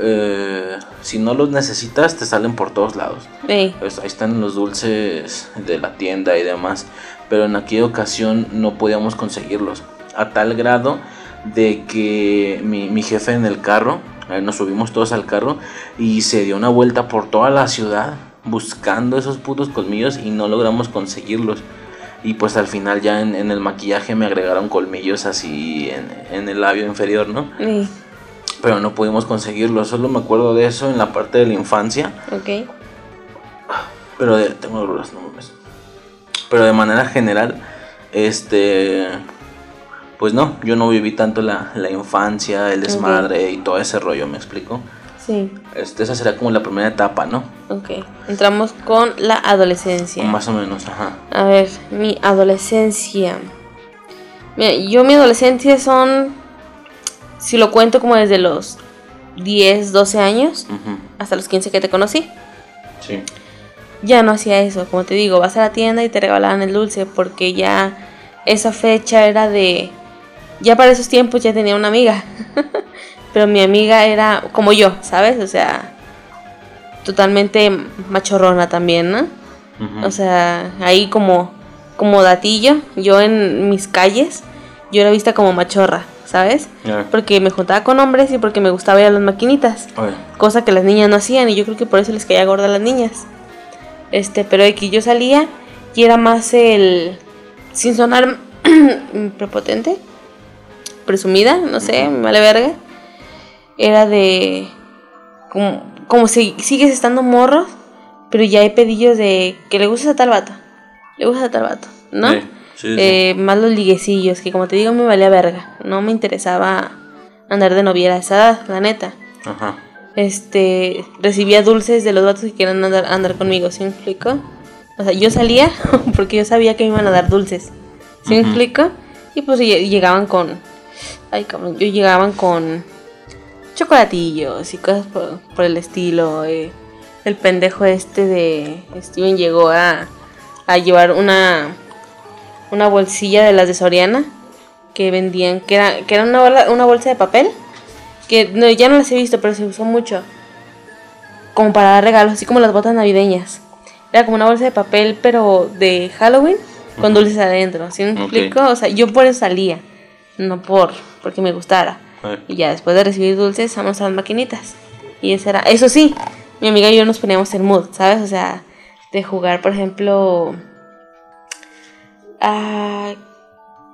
Eh, si no los necesitas, te salen por todos lados. Ey. Pues ahí están los dulces de la tienda y demás. Pero en aquella ocasión no podíamos conseguirlos. A tal grado de que mi, mi jefe en el carro, eh, nos subimos todos al carro y se dio una vuelta por toda la ciudad buscando esos putos colmillos y no logramos conseguirlos. Y pues al final ya en, en el maquillaje me agregaron colmillos así en, en el labio inferior, ¿no? Pero no pudimos conseguirlos. Solo me acuerdo de eso en la parte de la infancia. Ok. Pero de, tengo dudas, no mames. Pero de manera general, este. Pues no, yo no viví tanto la, la infancia, el desmadre y todo ese rollo, ¿me explico? Sí. Este, esa será como la primera etapa, ¿no? Ok. Entramos con la adolescencia. Más o menos, ajá. A ver, mi adolescencia. Mira, yo mi adolescencia son, si lo cuento como desde los 10, 12 años hasta los 15 que te conocí, Sí. ya no hacía eso. Como te digo, vas a la tienda y te regalaban el dulce porque ya esa fecha era de... Ya para esos tiempos ya tenía una amiga. Pero mi amiga era como yo, ¿sabes? O sea, totalmente machorrona también, ¿no? O sea, ahí como, como datillo, yo en mis calles, yo era vista como machorra, ¿sabes? Porque me juntaba con hombres y porque me gustaba ir a las maquinitas, cosa que las niñas no hacían y yo creo que por eso les caía gorda a las niñas. Este, pero de que yo salía y era más el, sin sonar prepotente, presumida, no sé, me vale verga, era de, como, como si sigues estando morro, pero ya hay pedillos de que le gustas a tal vato, le gustas a tal vato, ¿no? Sí, sí, sí. Eh, más los liguecillos, que como te digo me valía verga, no me interesaba andar de noviera a esa edad, la neta. Ajá. Este, recibía dulces de los vatos que querían andar, andar conmigo, ¿sí me explico? O sea, yo salía porque yo sabía que me iban a dar dulces, ¿sí me explico? Y pues lle- llegaban con, Ay, cabrón. Yo llegaban con chocolatillos y cosas por, por el estilo. eh. El pendejo este de Steven llegó a, a llevar una, una bolsilla de las de Soriana que vendían, que era, que era una, bola- una bolsa de papel. Que no, ya no las he visto, pero se usó mucho. Como para dar regalos, así como las botas navideñas. Era como una bolsa de papel, pero de Halloween, con dulces adentro. ¿Sí me explico? O sea, yo por eso salía, no por porque me gustara. Y ya después de recibir dulces, vamos a las maquinitas. Y eso era. Eso sí, mi amiga y yo nos poníamos en mood, ¿sabes? O sea, de jugar, por ejemplo, a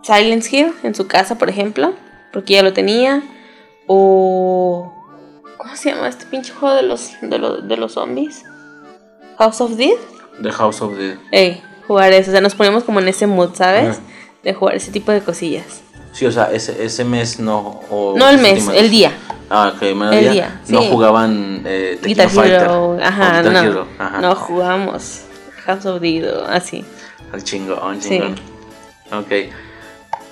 Silence Hill en su casa, por ejemplo, porque ella lo tenía. O. ¿Cómo se llama este pinche juego de los, de los, de los zombies? House of Dead. The House of the... Ey, jugar eso. O sea, nos poníamos como en ese mood, ¿sabes? De jugar ese tipo de cosillas. Sí, o sea, ese, ese mes no... o No el mes, el día. Ah, ok, El día. día, No sí. jugaban eh, Guitar Fighter. Hero. o Ajá, Guitar no. Hero, ajá. No jugamos House of Dead o así. Al chingón, Sí. chingón. Ok.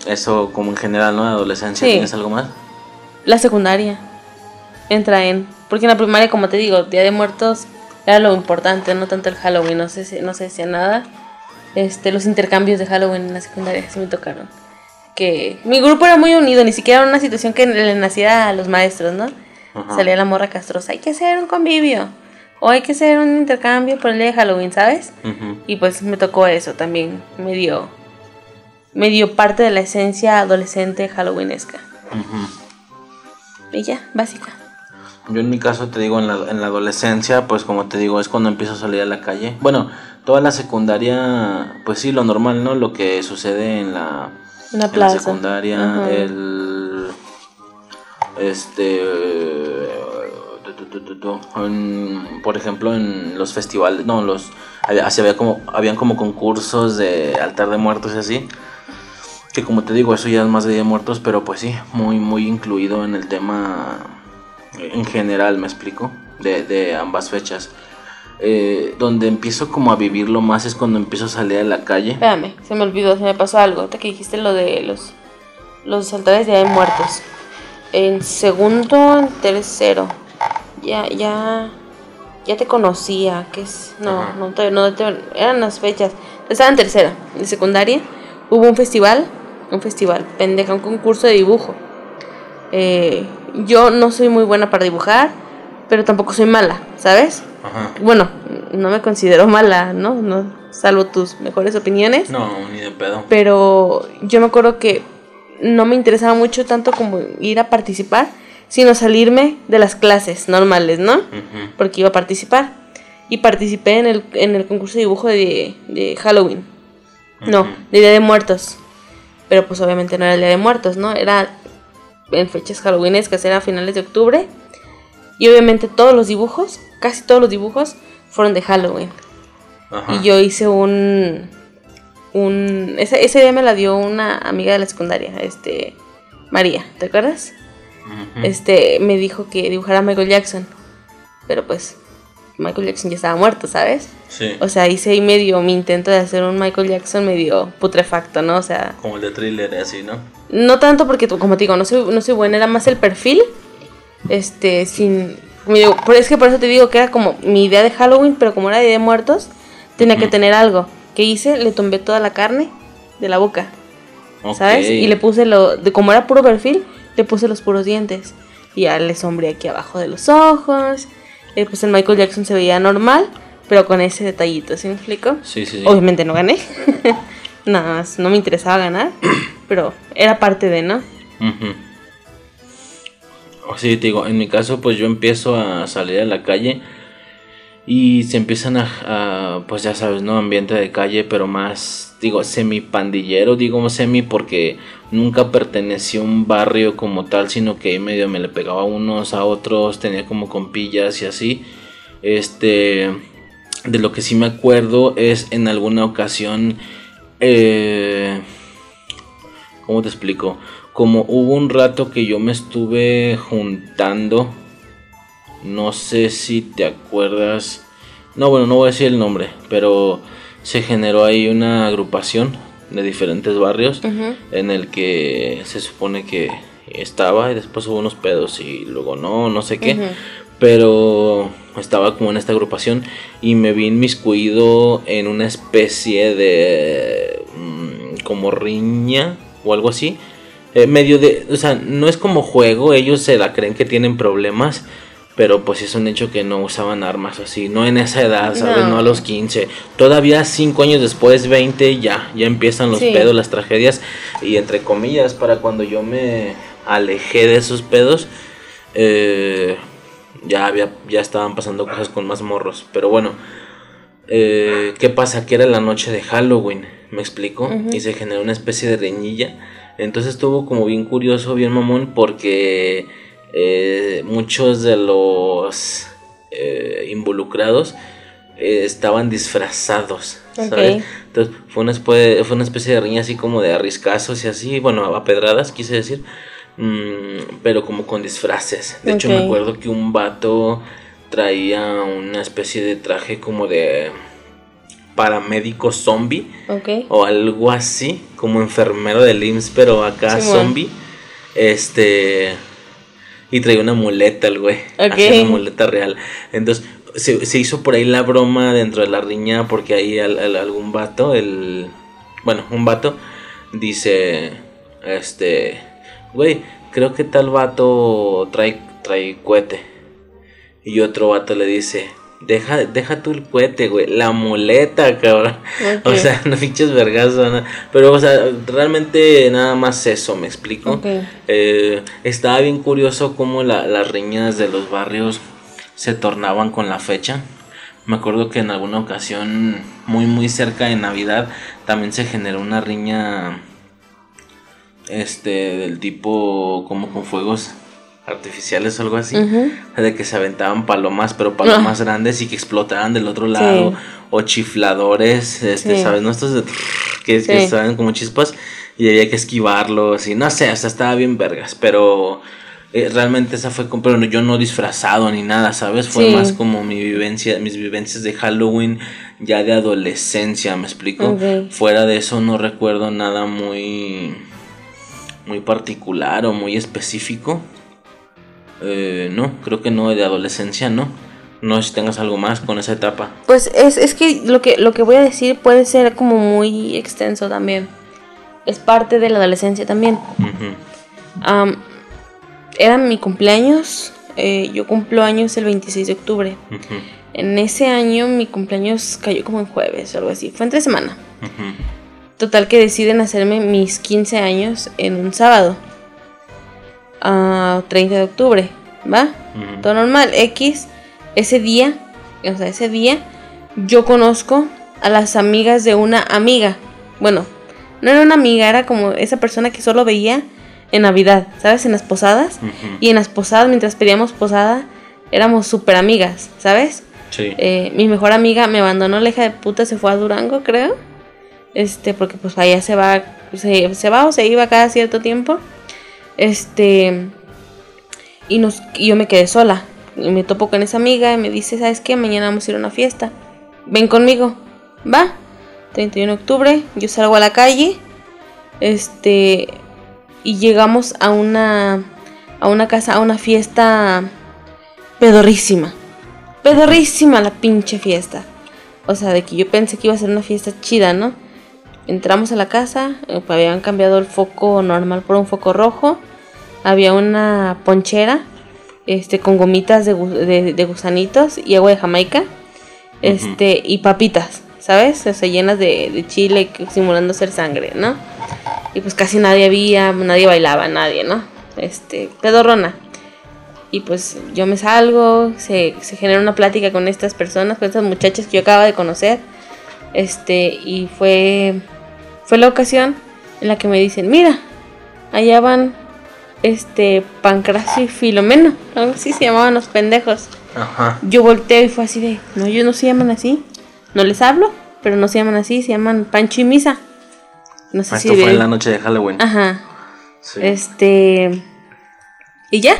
Eso como en general, ¿no? Adolescencia, Sí. ¿tienes algo más? La secundaria entra en. Porque en la primaria, como te digo, Día de Muertos era lo importante, no tanto el Halloween, no sé si, no se decía nada. Este, los intercambios de Halloween en la secundaria sí me tocaron. Que mi grupo era muy unido, ni siquiera era una situación que le naciera a los maestros, ¿no? Ajá. Salía la morra castrosa, hay que hacer un convivio. O hay que hacer un intercambio por el día de Halloween, ¿sabes? Y pues me tocó eso también. Me dio, me dio parte de la esencia adolescente halloweenesca. Ujú. Y ya, básica. Yo en mi caso te digo, en la, en la adolescencia, pues como te digo, es cuando empiezo a salir a la calle. Bueno, toda la secundaria, pues sí, lo normal, ¿no? Lo que sucede en la, La en plaza. secundaria, Ajá. el... Este... en- por ejemplo, en los festivales, no, los... Había, así había como, habían como concursos de altar de muertos y así. Que como te digo, eso ya es más de Día de Muertos, pero pues sí, muy, muy incluido en el tema en general, me explico, de, de ambas fechas. Eh, donde empiezo como a vivirlo más es cuando empiezo a salir a la calle. Espérame, se me olvidó, se me pasó algo. Ahorita que dijiste lo de los, los altares de muertos. En segundo, en tercero. Ya, ya, ya te conocía, que es, no, Ajá. no, te, no te- eran las fechas. Estaba en tercero, en secundaria. Hubo un festival, un festival, pendeja, un concurso de dibujo. Eh, yo no soy muy buena para dibujar, pero tampoco soy mala, ¿sabes? Ajá. Bueno, no me considero mala, ¿no? no salvo tus mejores opiniones. No, ni de pedo. Pero yo me acuerdo que no me interesaba mucho tanto como ir a participar, sino salirme de las clases normales, ¿no? Porque iba a participar. Y participé en el, en el concurso de dibujo de, de Halloween. No, de Día de Muertos. Pero pues obviamente no era el Día de Muertos, ¿no? Era en fechas halloweenescas, era a finales de octubre. Y obviamente todos los dibujos, casi todos los dibujos, fueron de Halloween. Ajá. Y yo hice un. un ese, ese día me la dio una amiga de la secundaria, este. María, ¿te acuerdas? Este, me dijo que dibujara a Michael Jackson. Pero pues, Michael Jackson ya estaba muerto, ¿sabes? Sí. O sea, hice ahí medio mi intento de hacer un Michael Jackson medio putrefacto, ¿no? O sea, Como el de thriller, así, ¿no? no tanto porque, como te digo, no soy, no soy buena, era más el perfil. Este, sin. como digo, pero es que por eso te digo que era como mi idea de Halloween, pero como era Día de muertos, tenía que tener algo. ¿Qué hice? Le tumbé toda la carne de la boca, ¿sabes? Y le puse lo. De, como era puro perfil, le puse los puros dientes. Y ya le sombré aquí abajo de los ojos. Eh, pues el Michael Jackson se veía normal, pero con ese detallito, ¿sí me explico? Sí, sí, sí. Obviamente no gané. Nada más, no me interesaba ganar, pero era parte de, ¿no? Sí, te digo, en mi caso, pues yo empiezo a salir a la calle y se empiezan a, a, pues ya sabes, ¿no? Ambiente de calle, pero más, digo, semi pandillero, digo semi porque nunca pertenecí a un barrio como tal, sino que medio me le pegaba unos a otros, tenía como compillas y así. Este, de lo que sí me acuerdo es en alguna ocasión, eh, ¿cómo te explico? Como hubo un rato que yo me estuve juntando, no sé si te acuerdas, no, bueno, no voy a decir el nombre, pero se generó ahí una agrupación de diferentes barrios en el que se supone que estaba y después hubo unos pedos y luego no, no sé qué. Pero estaba como en esta agrupación y me vi inmiscuido en una especie de mm, como riña o algo así. Eh, medio de, o sea, no es como juego, ellos se la creen que tienen problemas, pero pues es un hecho que no usaban armas así, no en esa edad, ¿sabes? No, a los 15. Todavía 5 años después, 20, ya, ya empiezan los pedos, las tragedias. Y entre comillas, para cuando yo me alejé de esos pedos, eh, ya, había, ya estaban pasando cosas con más morros. Pero bueno, eh, ¿qué pasa? Que era la noche de Halloween, me explico, y se generó una especie de reñilla entonces estuvo como bien curioso, bien mamón, porque eh, muchos de los eh, involucrados eh, estaban disfrazados, ¿sabes? Entonces fue una, fue una especie de riña así como de arriscazos y así, bueno, a pedradas, quise decir, mm, pero como con disfraces. De hecho me acuerdo que un vato traía una especie de traje como de paramédico zombie o algo así, como enfermero del IMSS, pero acá zombie. Este. Y traía una muleta el güey. una muleta real. Entonces, se, hizo por ahí la broma dentro de la riña porque ahí algún vato, el. Bueno, un vato dice. Este. Güey, creo que tal vato trae, trae cohete. Y otro vato le dice, Deja, deja tú el cohete, güey. La muleta, cabrón. O sea, no fiches vergas. Pero, o sea, realmente nada más eso, me explico. Eh, estaba bien curioso cómo las riñas de los barrios se tornaban con la fecha. Me acuerdo que en alguna ocasión, muy, muy cerca de Navidad, también se generó una riña. Este, del tipo, como con fuegos artificiales o algo así, de que se aventaban palomas, pero palomas ah. grandes y que explotaban del otro lado, o chifladores, este, ¿sabes? ¿No? Estos que, que salen como chispas y había que esquivarlos y no sé, sea, estaba bien vergas, pero eh, realmente esa fue, pero yo no disfrazado ni nada, ¿sabes? Fue más como mi vivencia, mis vivencias de Halloween ya de adolescencia, ¿me explico? Fuera de eso no recuerdo nada muy muy particular o muy específico. Eh, no, creo que no, de adolescencia no. No sé si tengas algo más con esa etapa. Pues es, es que lo que lo que voy a decir puede ser como muy extenso también. Es parte de la adolescencia también. era mi cumpleaños. Eh, yo cumplo años el 26 de octubre. En ese año mi cumpleaños cayó como en jueves o algo así. Fue entre semana. Total que deciden hacerme mis 15 años en un sábado a 30 de octubre, ¿va? Todo normal. X, ese día, o sea, ese día, yo conozco a las amigas de una amiga. Bueno, no era una amiga, era como esa persona que solo veía en Navidad, ¿sabes? En las posadas. Y en las posadas, mientras pedíamos posada, éramos súper amigas, ¿sabes? Sí. Eh, mi mejor amiga me abandonó, la hija de puta se fue a Durango, creo. Este, porque pues allá se va, se, se va o se iba cada cierto tiempo. Este. Y, nos, yo me quedé sola. Y me topo con esa amiga y me dice: ¿Sabes qué? Mañana vamos a ir a una fiesta. Ven conmigo. Va. 31 de octubre. Yo salgo a la calle. Este. Y llegamos a una. A una casa, a una fiesta. Pedorrísima. Pedorrísima la pinche fiesta. O sea, de que yo pensé que iba a ser una fiesta chida, ¿no? Entramos a la casa, eh, habían cambiado el foco normal por un foco rojo. Había una ponchera este, con gomitas de, gusanitos y agua de Jamaica. Este, y papitas, ¿sabes? O sea, llenas de, chile simulando ser sangre, ¿no? Y pues casi nadie había, nadie bailaba, nadie, ¿no? Este, pedorrona. Y pues yo me salgo, se, se genera una plática con estas personas, con estas muchachas que yo acabo de conocer. Este, y fue fue la ocasión en la que me dicen, mira, allá van este Pancracio y Filomeno, algo así se llamaban los pendejos. Ajá. Yo volteo y fue así de, no, ellos no se llaman así. No les hablo, pero no se llaman así, se llaman Pancho y Misa. No sé Esto fue en la noche de Halloween. Ajá. Este. ¿Y ya?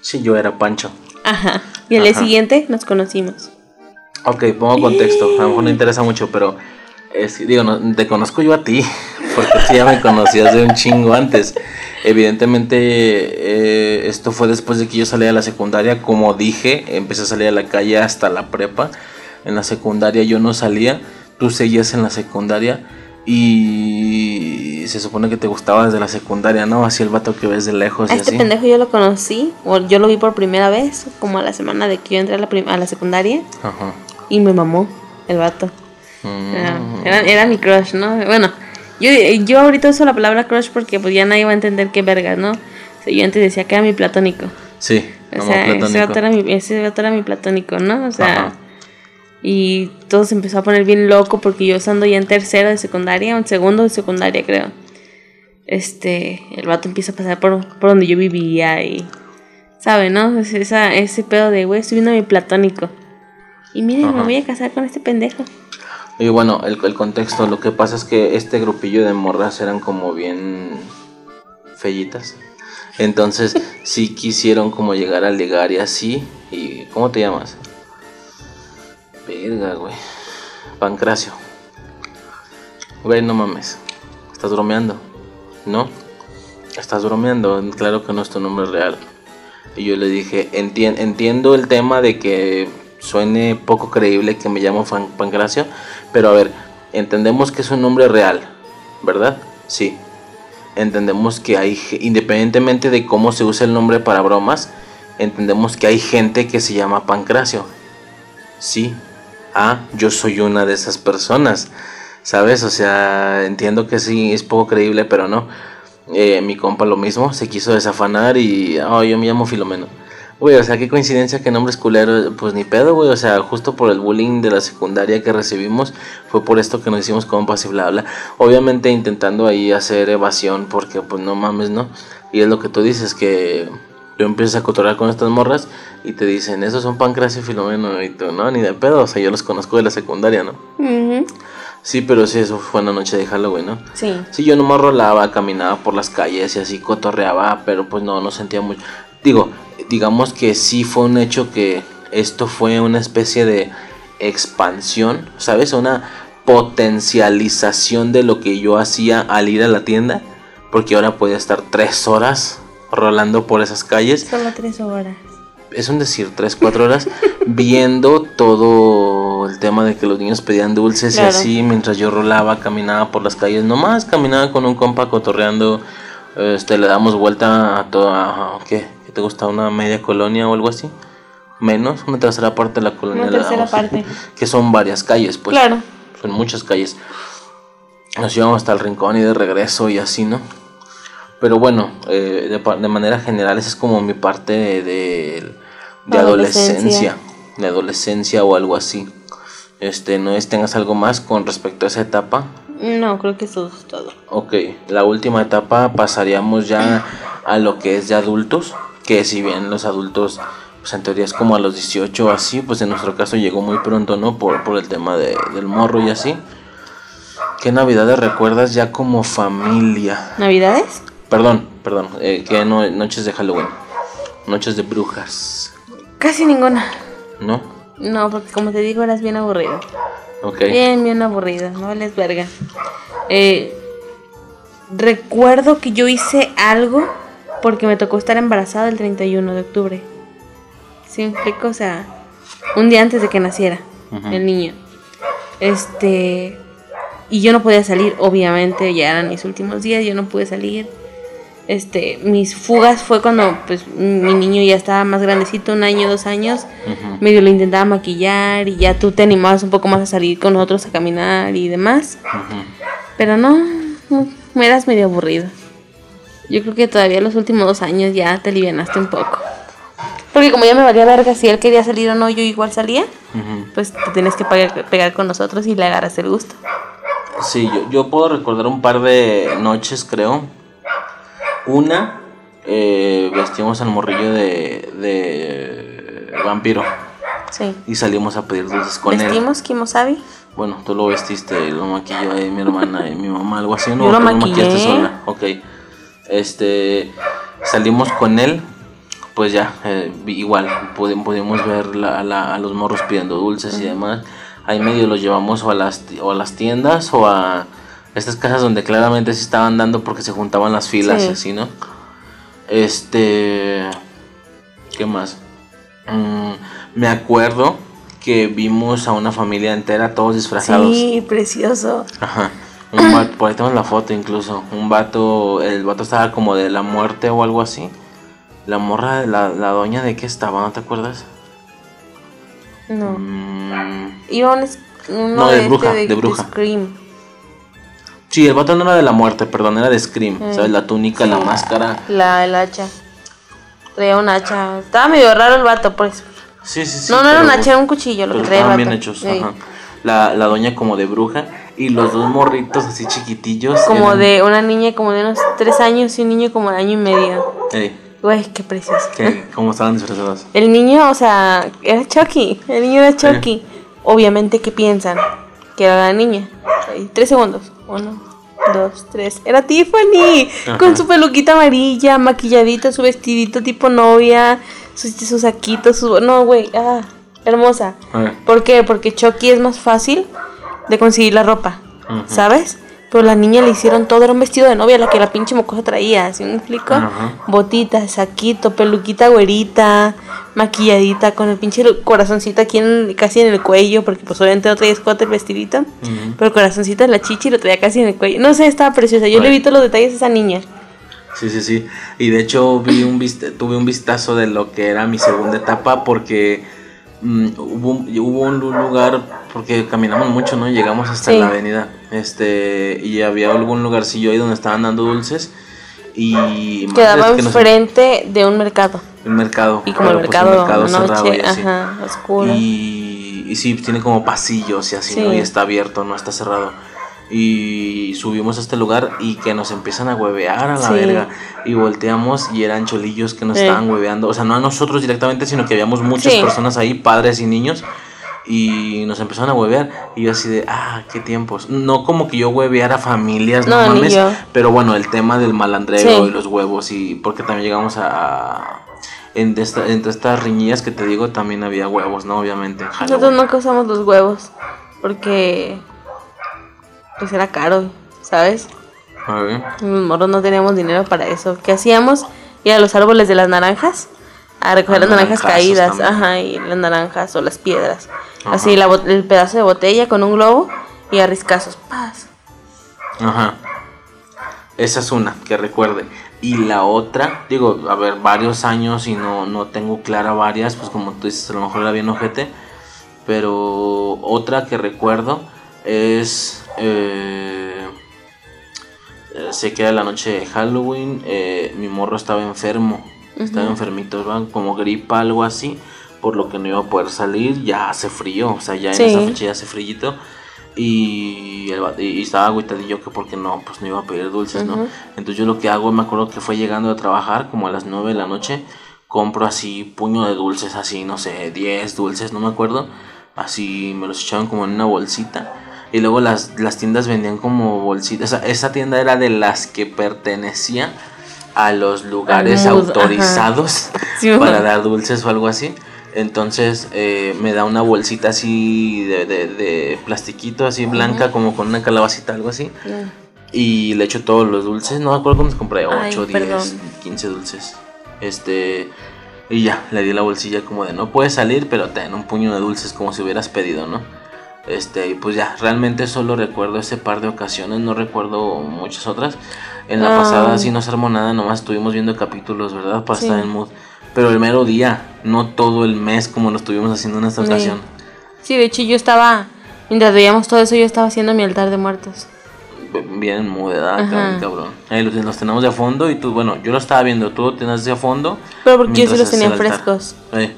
Sí, yo era Pancho. Ajá. Y al día siguiente nos conocimos. Ok, pongo contexto. A lo mejor no interesa mucho, pero es, digo, no, te conozco yo a ti, porque tú ya me conocías de un chingo antes. Evidentemente, eh, esto fue después de que yo salí de la secundaria. Como dije, empecé a salir a la calle hasta la prepa. En la secundaria yo no salía, tú seguías en la secundaria. Y se supone que te gustaba desde la secundaria, ¿no? Así el vato que ves de lejos. A y este así. pendejo yo lo conocí, o yo lo vi por primera vez, como a la semana de que yo entré a la, a la secundaria, Ajá. y me mamó el vato. Mm. Era, era, mi crush, ¿no? Bueno, yo, yo ahorita uso la palabra crush porque pues ya nadie va a entender qué verga, ¿no? O sea, yo antes decía que era mi platónico. Sí, O sea, ese vato, era mi, ese vato era mi platónico, ¿no? O sea, Ajá. y todo se empezó a poner bien loco porque yo estando ya en tercero de secundaria, o en segundo de secundaria creo. Este, el vato empieza a pasar por, por donde yo vivía y, ¿sabe, no? Es- Esa, ese pedo de, güey, estoy viendo a mi platónico. Y miren, me voy a casar con este pendejo. Y bueno, el, el contexto, lo que pasa es que este grupillo de morras eran como bien fellitas. Entonces, sí quisieron como llegar a ligar y así. ¿Y cómo te llamas? Verga, güey. Pancracio. Güey, no mames. Estás bromeando. ¿No? Estás bromeando. Claro que no es tu nombre real. Y yo le dije, "Entien- entiendo el tema de que suene poco creíble que me llamo Pancracio, pero a ver, entendemos que es un nombre real, ¿verdad? Sí. Entendemos que hay, independientemente de cómo se usa el nombre para bromas, entendemos que hay gente que se llama Pancracio. Sí. Ah, yo soy una de esas personas. ¿Sabes? O sea, entiendo que sí, es poco creíble, pero no. Eh, mi compa lo mismo, se quiso desafanar y... Oh, yo me llamo Filomeno. Güey, o sea, qué coincidencia que nombres culeros, pues ni pedo, güey. O sea, justo por el bullying de la secundaria que recibimos, fue por esto que nos hicimos compas y bla, bla. Obviamente intentando ahí hacer evasión, porque pues no mames, ¿no? Y es lo que tú dices, que tú empiezas a cotorrear con estas morras y te dicen, esos son Pancracio y Filomeno. Y tú, no, ni de pedo, o sea, yo los conozco de la secundaria, ¿no? Sí, pero sí, eso fue una noche de Halloween, ¿no? Sí. Sí, yo nomás rolaba, caminaba por las calles y así cotorreaba, pero pues no, no sentía mucho. Digo, digamos que sí fue un hecho que esto fue una especie de expansión, ¿sabes? Una potencialización de lo que yo hacía al ir a la tienda, porque ahora podía estar tres horas rolando por esas calles Solo tres horas. es un decir, 3, 4 horas viendo todo el tema de que los niños pedían dulces Claro. y así, mientras yo rolaba, caminaba por las calles, nomás caminaba con un compa cotorreando, este, le damos vuelta a toda, ¿qué? ¿Qué te gusta? ¿Una media colonia o algo así? Menos, una tercera parte de la colonia. Una tercera parte. Que son varias calles, pues. Claro. Son muchas calles. Nos íbamos hasta el rincón y de regreso y así, ¿no? Pero bueno, eh, de, manera general esa es como mi parte de, de- de Adolescencia. adolescencia. De adolescencia o algo así. Este, ¿no es tengas algo más con respecto a esa etapa? No, creo que eso es todo. Ok, la última etapa pasaríamos ya a lo que es de adultos, que si bien los adultos, pues en teoría es como a los 18 o así, pues en nuestro caso llegó muy pronto, ¿no? Por, por el tema de- del morro y así. ¿Qué navidades recuerdas ya como familia? ¿Navidades? Perdón, perdón, eh, ¿qué no- noches de Halloween? Noches de brujas, Casi ninguna. ¿no? No, porque como te digo, eras bien aburrido. Ok. Bien, bien aburrido. No vales verga. Eh, recuerdo que yo hice algo porque me tocó estar embarazada el 31 de octubre. ¿Sí me explico? O sea, un día antes de que naciera el niño. Este. Y yo no podía salir, obviamente, ya eran mis últimos días, yo no pude salir. Este, mis fugas fue cuando pues mi niño ya estaba más grandecito, un año, dos años. Ujú. Medio lo intentaba maquillar y ya tú te animabas un poco más a salir con nosotros a caminar y demás. Ujú. Pero no, no, me eras medio aburrido. Yo creo que todavía los últimos dos años ya te alivianaste un poco. Porque como ya me valía verga si él quería salir o no, yo igual salía, pues te tienes que pegar, pegar con nosotros y le agarras el gusto. Sí, yo, yo puedo recordar un par de noches, creo. Una, eh, vestimos al morrillo de, de vampiro Sí. y salimos a pedir dulces con él. ¿Vestimos Kimosabi? Bueno, tú lo vestiste, lo maquilló ahí mi hermana y mi mamá, algo así, ¿no? Yo lo maquillé. maquillaste sola, ok. Este, salimos con él, pues ya, eh, igual, pudi- pudimos ver la- a, la- a los morros pidiendo dulces y demás. Ahí medio los llevamos o a las, o a las tiendas o a Estas casas donde claramente sí estaban dando porque se juntaban las filas Sí. y así, ¿no? Este. ¿Qué más? Mm, me acuerdo que vimos a una familia entera, todos disfrazados. Sí, precioso. Ajá. Un vato, por ahí tenemos la foto incluso. Un vato, el vato estaba como de la muerte o algo así. La morra, la, la doña de qué estaba, ¿no te acuerdas? No. Mm, Iba un, uno No, de este bruja, de bruja. Scream. Sí, el vato no era de la muerte, perdón, era de Scream. Mm. ¿Sabes? La túnica, la máscara. La, el hacha. Traía un hacha. Estaba medio raro el vato, pues. Sí, sí, sí. no, no era un hacha, era un cuchillo lo que traía el estaban vato. bien hechos. Sí. Ajá. La, la doña como de bruja y los dos morritos así chiquitillos. Como eran- de una niña como de unos tres años y un niño como de año y medio. Ey, Güey, qué precioso. ¿Cómo estaban disfrazados? El niño, o sea, era Chucky. El niño era Chucky. Obviamente, ¿qué piensan? Que era la niña. Ahí, tres segundos. Uno, dos, tres. Era Tiffany. Ajá. Con su peluquita amarilla, maquilladita, su vestidito tipo novia, sus, sus saquitos, su... No, güey. Ah, hermosa. ¿Por qué? Porque Chucky es más fácil de conseguir la ropa. ¿Sabes? Pero la niña le hicieron todo, era un vestido de novia, la que la pinche mocosa traía, ¿sí me explico? Ajá. Botita, saquito, peluquita güerita, maquilladita, con el pinche corazoncito aquí en, casi en el cuello, porque pues obviamente no traía escote el vestidito, pero el corazoncito en la chichi lo traía casi en el cuello. No sé, estaba preciosa, yo le vi todos los detalles a esa niña. Sí, sí, sí. Y de hecho vi un tuve un vistazo de lo que era mi segunda etapa porque mm, hubo, un- hubo un lu- lugar, porque caminamos mucho, ¿no? Llegamos hasta Sí. la avenida. Este, y había algún lugarcillo ahí donde estaban dando dulces. Y Quedaba que enfrente de un mercado. el mercado. Y como el pues, mercado, mercado cerrado y así. ajá, oscuro. Y, y sí, tiene como pasillos y así, Sí. ¿no? Y está abierto, no está cerrado. Y subimos a este lugar y que nos empiezan a huevear a la Sí. verga. Y volteamos y eran cholillos que nos Sí. estaban hueveando. O sea, no a nosotros directamente, sino que habíamos muchas Sí. personas ahí, padres y niños. Y nos empezaron a huevear. Y yo así de, ah, qué tiempos. No como que yo hueveara familias, no, No, mames. Pero bueno, el tema del malandreo y los huevos. Y porque también llegamos a. en esta- entre estas riñillas que te digo, también había huevos, ¿no? Obviamente. en Nosotros Halloween. nunca usamos los huevos, porque pues era caro, ¿sabes? A ver. Los no teníamos dinero para eso. ¿Qué hacíamos? Ir a los árboles de las naranjas a recoger las naranjas caídas, también. ajá, y las naranjas o las piedras. Ajá. Así la el pedazo de botella con un globo y a riscazos. Paz. Ajá. Esa es una que recuerde. Y la otra, digo, a ver, varios años y no, no tengo clara varias, pues como tú dices, a lo mejor era bien ojete. Pero otra que recuerdo es. Eh, eh, sé que era la noche de Halloween. eh, mi morro estaba enfermo. Estaba enfermito, ¿verdad? como gripa, algo así. Por lo que no iba a poder salir. Ya hace frío. O sea, ya en Sí. esa fecha ya hace frillito. Y, el y estaba agüitadillo que porque no, pues no iba a pedir dulces, ¿no? Entonces yo lo que hago, me acuerdo que fue llegando a trabajar como a las 9 de la noche, compro así puño de dulces, así, no sé, 10 dulces, no me acuerdo, así me los echaban como en una bolsita. Y luego las, las tiendas vendían como bolsitas, o sea, esa tienda era de las que pertenecía a los lugares Al mood, autorizados Sí, para dar dulces o algo así. Entonces eh, me da una bolsita así de, de, de plastiquito, así blanca, como con una calabacita, algo así. Y le echo todos los dulces. No me acuerdo cuántos compré. Ay, 8, 10, perdón. 15 dulces. Este. Y ya, le di la bolsilla como de no puedes salir, pero ten un puño de dulces como si hubieras pedido, ¿no? Este, y pues ya, realmente solo recuerdo ese par de ocasiones, no recuerdo muchas otras. En la Ah. pasada sí no se armó nada, nomás estuvimos viendo capítulos, ¿verdad? Para Sí. estar en mood. Pero el mero día, no todo el mes como lo estuvimos haciendo en esta Sí. ocasión. Sí, de hecho yo estaba, mientras veíamos todo eso, yo estaba haciendo mi altar de muertos. bien mudada, cabrón. Ahí los, los tenemos de fondo y tú, bueno, yo lo estaba viendo, tú lo tenías de fondo. Pero porque yo sí los tenía frescos. Eh,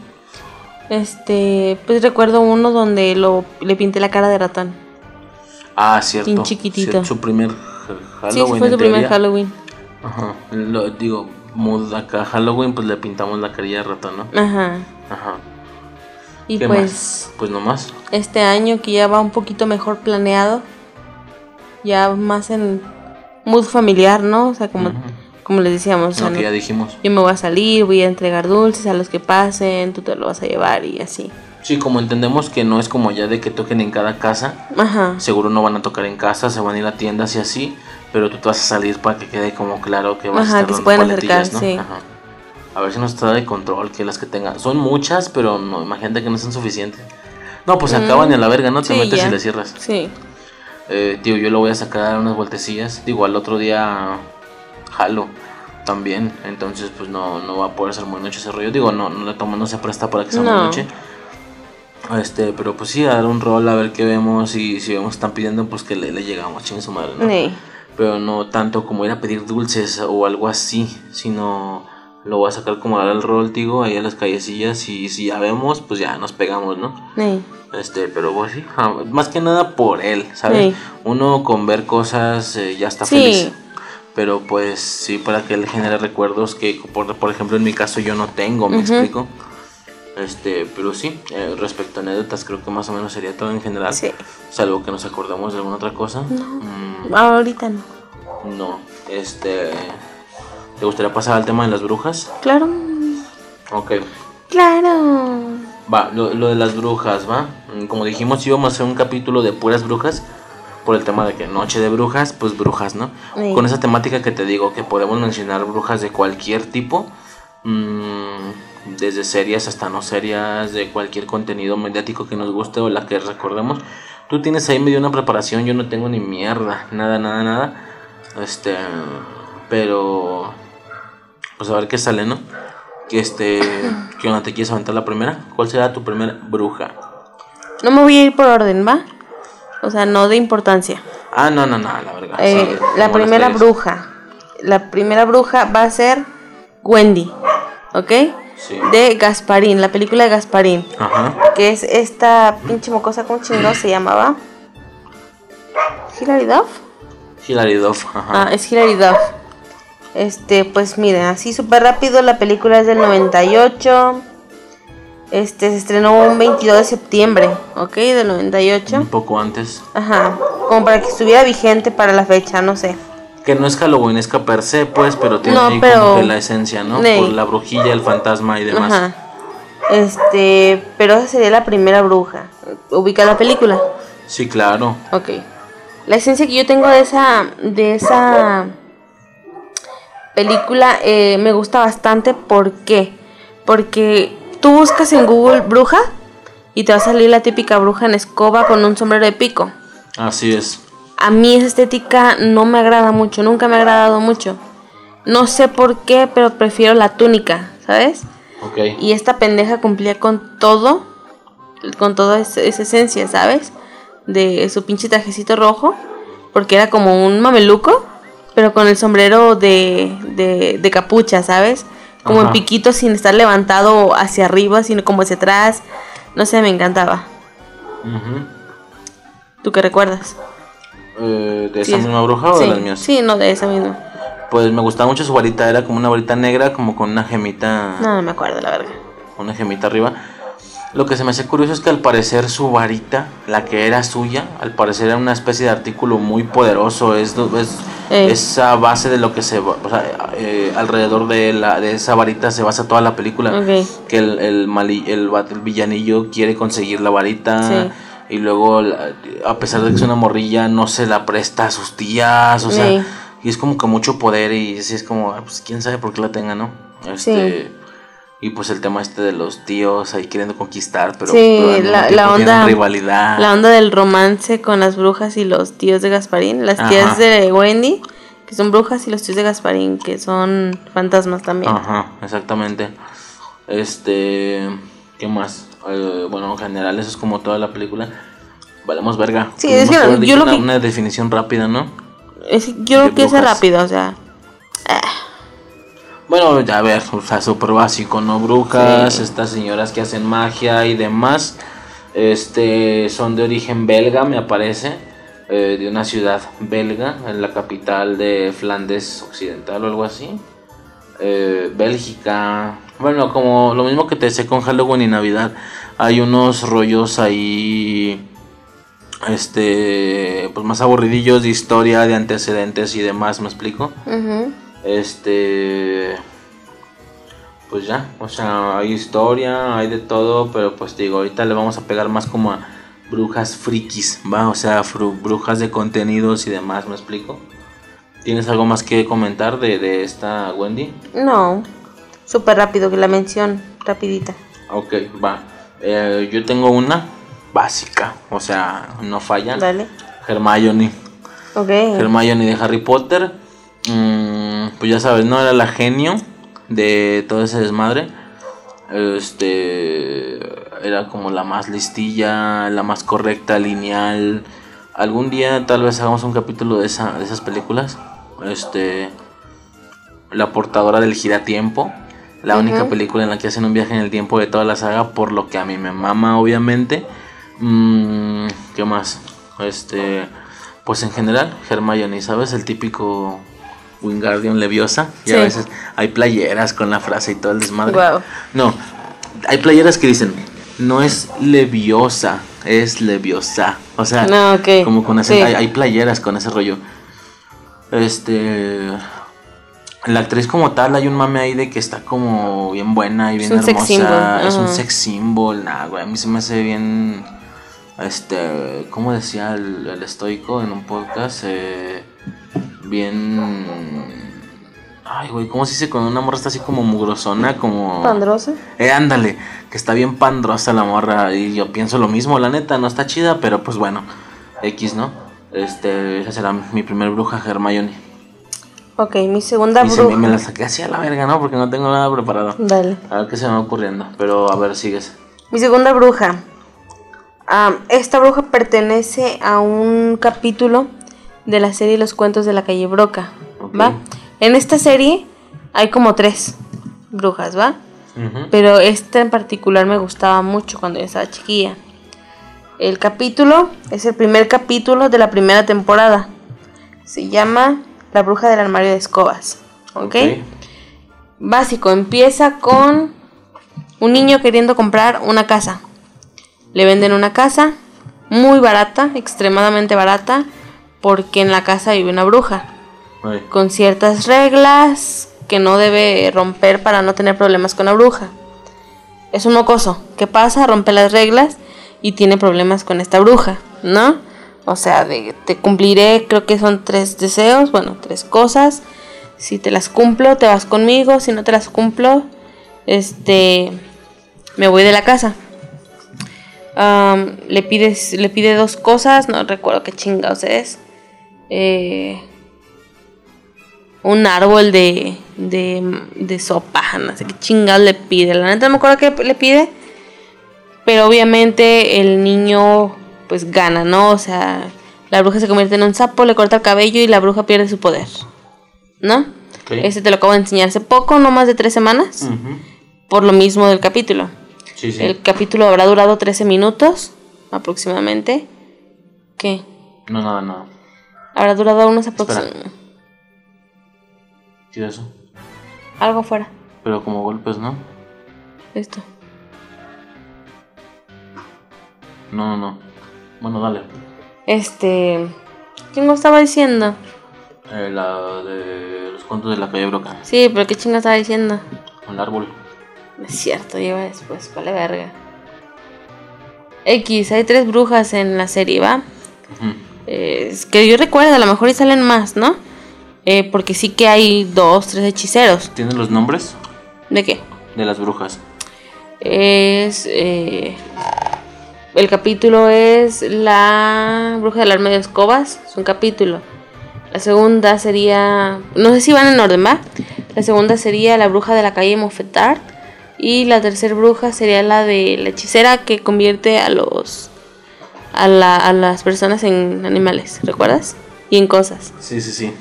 Este, pues recuerdo uno donde lo, le pinté la cara de ratón. Ah, cierto. Bien chiquitito. Sí, su primer ha- sí, Halloween. ese fue su primer. Halloween. Ajá. Lo, digo, mood acá Halloween, pues le pintamos la carilla de ratón, ¿no? Ajá. Ajá. Y ¿Qué pues más? Pues nomás. este año que ya va un poquito mejor planeado, ya más en mood familiar, ¿no? O sea, como. Como les decíamos, o sea, que no- ya dijimos. yo me voy a salir, voy a entregar dulces a los que pasen, tú te lo vas a llevar y así. Sí, como entendemos que no es como ya de que toquen en cada casa, Ajá. seguro no van a tocar en casa, se van a ir a tiendas y así, pero tú te vas a salir para que quede como claro que vas Ajá, a estar que se pueden acercar, sí. Ajá. A ver si nos está de control, que las que tengan. Son muchas, pero no, imagínate que no son suficientes. No, pues se acaban y a la verga, ¿no? Te Mm, sí, metes ya. y le cierras. Sí. Eh, tío, yo lo voy a sacar unas vueltecillas. Digo, al otro día también. Entonces, pues no, no va a poder ser muy noche ese rollo. Digo, no, no le tomo, no se presta para que sea muy No. noche. Este, pero pues sí, a dar un rol a ver qué vemos. Y si vemos están pidiendo, pues que le, le llegamos, chingue su madre, ¿no? Sí. Pero no tanto como ir a pedir dulces o algo así, sino lo voy a sacar como a dar el rol, digo, ahí a las callecillas. Y si ya vemos, pues ya nos pegamos, ¿no? Sí. Este, pero pues sí, ah, más que nada por él, ¿sabes? Sí. Uno con ver cosas eh, ya está Sí. feliz. Pero pues sí, para que él genere recuerdos que, por, por ejemplo, en mi caso yo no tengo, ¿me explico? Este, pero sí, eh, respecto a anécdotas, creo que más o menos sería todo en general. Sí. Salvo que nos acordemos de alguna otra cosa. Mm, Ahorita no. no, este. ¿Te gustaría pasar al tema de las brujas? Claro. Ok. Claro. Va, lo, lo de las brujas, ¿va? Mm, Como dijimos, íbamos a hacer un capítulo de puras brujas. Por el tema de que noche de brujas, pues brujas, ¿no? Sí. Con esa temática que te digo, que podemos mencionar brujas de cualquier tipo. mm, desde serias hasta no serias, de cualquier contenido mediático que nos guste o la que recordemos. Tú tienes ahí medio una preparación, yo no tengo ni mierda, nada, nada, nada. Este, pero pues a ver qué sale, ¿no? Que este, ¿qué onda? ¿Te quieres aventar la primera? ¿Cuál será tu primera bruja? No me voy a ir por orden, ¿va? O sea, no de importancia. Ah, no, no, no, la verdad. Eh, la primera bruja. La primera bruja va a ser Wendy. ¿Ok? Sí. De Gasparín, la película de Gasparín. Ajá. Que es esta pinche mocosa, ¿cómo chingado se llamaba? ¿Hilary Duff? Hilary Duff, ajá. Ah, es Hilary Duff. Este, pues miren, así súper rápido, la película es del 98. Este, se estrenó un 22 de septiembre, ¿ok? Del 98. Un poco antes. Ajá, como para que estuviera vigente para la fecha, no sé. Que no es Halloweenesca per se, pues, pero tiene No, ahí pero- como que la esencia, ¿no? Por la brujilla, el fantasma y demás. Ajá. Este, pero esa sería la primera bruja. Ubica la película. Sí, claro. Ok. La esencia que yo tengo de esa, de esa película eh, me gusta bastante. ¿Por qué? Porque tú buscas en Google bruja y te va a salir la típica bruja en escoba con un sombrero de pico. Así es. A mí esa estética no me agrada mucho, nunca me ha agradado mucho. No sé por qué, pero prefiero la túnica, ¿sabes? Ok. Y esta pendeja cumplía con todo, con toda esa, esa esencia, ¿sabes? De su pinche trajecito rojo, porque era como un mameluco, pero con el sombrero de, de, de capucha, ¿sabes? Como en piquito sin estar levantado hacia arriba, sino como hacia atrás. No sé, me encantaba. Ujú. ¿Tú qué recuerdas? Eh, ¿De esa es- misma bruja o sí, de las mías? Sí, no, de esa misma. Pues me gustaba mucho su varita, era como una varita negra, como con una gemita, No, no me acuerdo, la verdad. una gemita arriba. Lo que se me hace curioso es que al parecer su varita, la que era suya, al parecer era una especie de artículo muy poderoso. Es, es Eh. esa base de lo que se va- o sea, eh, alrededor de la de esa varita se basa toda la película. Ok. Que el, el, mali- el, el villanillo quiere conseguir la varita. Sí. Y luego, a pesar de que es una morrilla, no se la presta a sus tías. O sea, Sí. y es como que mucho poder. Y así es como, ah, pues quién sabe por qué la tenga, ¿no? Este, Y pues el tema este de los tíos ahí queriendo conquistar, pero, Sí, pero la- onda- rivalidad. La onda del romance con las brujas y los tíos de Gasparín. Las tías Ajá. de Wendy, que son brujas, y los tíos de Gasparín, que son fantasmas también. Ajá, exactamente. Este, ¿qué más? Eh, bueno, en general eso es como toda la película. Valemos verga. Sí, es que yo lo una, que- una definición rápida, ¿no? Es- yo creo que es rápido, o sea. Bueno, ya a ver, o sea, súper básico, ¿no? Brujas, Sí. estas señoras que hacen magia y demás. Este, son de origen belga, me aparece. eh, de una ciudad belga, en la capital de Flandes Occidental o algo así. Eh, Bélgica. Bueno, como lo mismo que te decía con Halloween y Navidad. Hay unos rollos ahí. Este. Pues más aburridillos de historia, de antecedentes y demás, ¿me explico? ujú. Este. pues ya, o sea, hay historia, hay de todo, pero pues te digo, ahorita le vamos a pegar más como a brujas frikis, va, o sea, brujas de contenidos y demás, ¿me explico? ¿Tienes algo más que comentar de, de esta Wendy? No, súper rápido que la mención, rapidita. Ok, va. Eh, yo tengo una básica, o sea, no falla. Dale. Hermione. Ok. Hermione de Harry Potter. Mm, pues ya sabes, ¿no? Era la genio de todo ese desmadre. Este. Era como la más listilla, la más correcta, lineal. Algún día tal vez hagamos un capítulo de, esa, de esas películas. Este. La portadora del giratiempo. La única película en la que hacen un viaje en el tiempo de toda la saga, por lo que a mí me mama, obviamente. Mm, ¿Qué más? Este. Pues en general, Hermione, ¿sabes? El típico Wingardium Leviosa. Y Sí. a veces hay playeras con la frase y todo el desmadre. No, hay playeras que dicen, no es Leviosa, es Leviosa. O sea, No, ok. como con ese, Sí. hay, hay playeras con ese rollo. Este. La actriz como tal, hay un mame ahí de que está como bien buena y bien hermosa. Es un sex symbol, nah, güey. A mí se me hace bien. Este. ¿Cómo decía el, el estoico en un podcast? Eh, bien. Ay, güey, ¿cómo se dice cuando una morra está así como mugrosona? Como. Pandrosa. Eh, ándale, que está bien pandrosa la morra. Y yo pienso lo mismo, la neta, no está chida, pero pues bueno, X, ¿no? Este, esa será mi primer bruja, Hermione. Ok, mi segunda Y se me, bruja. me la saqué así a la verga, ¿no? Porque no tengo nada preparado. Dale. A ver qué se me va ocurriendo. Pero a ver, sigues. Mi segunda bruja. Ah, esta bruja pertenece a un capítulo de la serie Los cuentos de la calle Broca. ¿Va? En esta serie hay como tres brujas, ¿va? Pero esta en particular me gustaba mucho cuando yo estaba chiquilla. El capítulo es el primer capítulo de la primera temporada. Se llama La bruja del armario de escobas. ¿Ok? Básico, empieza con un niño queriendo comprar una casa. Le venden una casa muy barata, extremadamente barata, porque en la casa vive una bruja con ciertas reglas que no debe romper para no tener problemas con la bruja. Es un mocoso. ¿Qué pasa? Rompe las reglas y tiene problemas con esta bruja, ¿no? O sea, de, te cumpliré, creo que son tres deseos, bueno, tres cosas. Si te las cumplo, te vas conmigo. Si no te las cumplo, este, me voy de la casa. Le, pides, le pide dos cosas, no recuerdo qué chingados es. Eh, un árbol de, de, de sopa, no sé qué chingados le pide. La neta no me acuerdo qué le pide. Pero obviamente el niño pues gana, ¿no? O sea, la bruja se convierte en un sapo, le corta el cabello y la bruja pierde su poder. ¿No? Ok. Ese te lo acabo de enseñar hace poco, no más de tres semanas. Por lo mismo del capítulo. Sí, sí. El capítulo habrá durado 13 minutos aproximadamente. ¿Qué? No, nada, nada. Habrá durado unos aproximadamente. Sí, eso. Algo fuera. Pero como golpes, ¿no? Esto. No, no, no. Bueno, dale. Este. ¿Quién estaba diciendo? Eh, la de los cuentos de la calle Broca. Sí, pero ¿qué chingo estaba diciendo? El árbol. No es cierto, lleva después. Vale, verga. X, hay tres brujas en la serie, ¿va? Ujú. Eh, que yo recuerdo, a lo mejor y salen más, ¿no? Eh, porque sí que hay dos, tres hechiceros. ¿Tienen los nombres ¿De qué? de las brujas? Es. eh, el capítulo es La Bruja del Arma de Escobas. Es un capítulo. La segunda sería. No sé si van en orden, ¿va? La segunda sería La Bruja de la calle Mofetard. Y la tercera bruja sería la de la hechicera que convierte a los. A, la- a las personas en animales, ¿recuerdas? Y en cosas. Sí, sí, sí.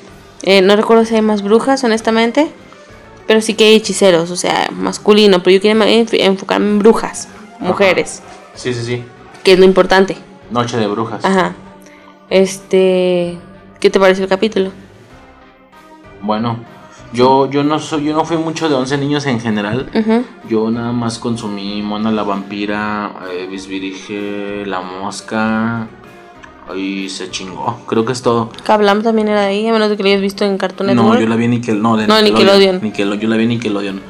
Eh, no recuerdo si hay más brujas, honestamente. Pero sí que hay hechiceros, o sea, masculino. Pero yo quiero enf- enfocarme en brujas, mujeres, Sí, sí, sí. que es lo importante. Noche de brujas. Ajá. Este. ¿Qué te pareció el capítulo? Bueno, yo, yo no soy, yo no fui mucho de 11 niños en general. Yo nada más consumí Mona la vampira, eh, Bisbirige, la mosca. Y se chingó. Creo que es todo. Kablam también era ahí, a menos de que lo hayas visto en Cartoon No, yo la vi en Nickel, no, de No, Nickelodeon. Nickel- yo la vi en Nickelodeon.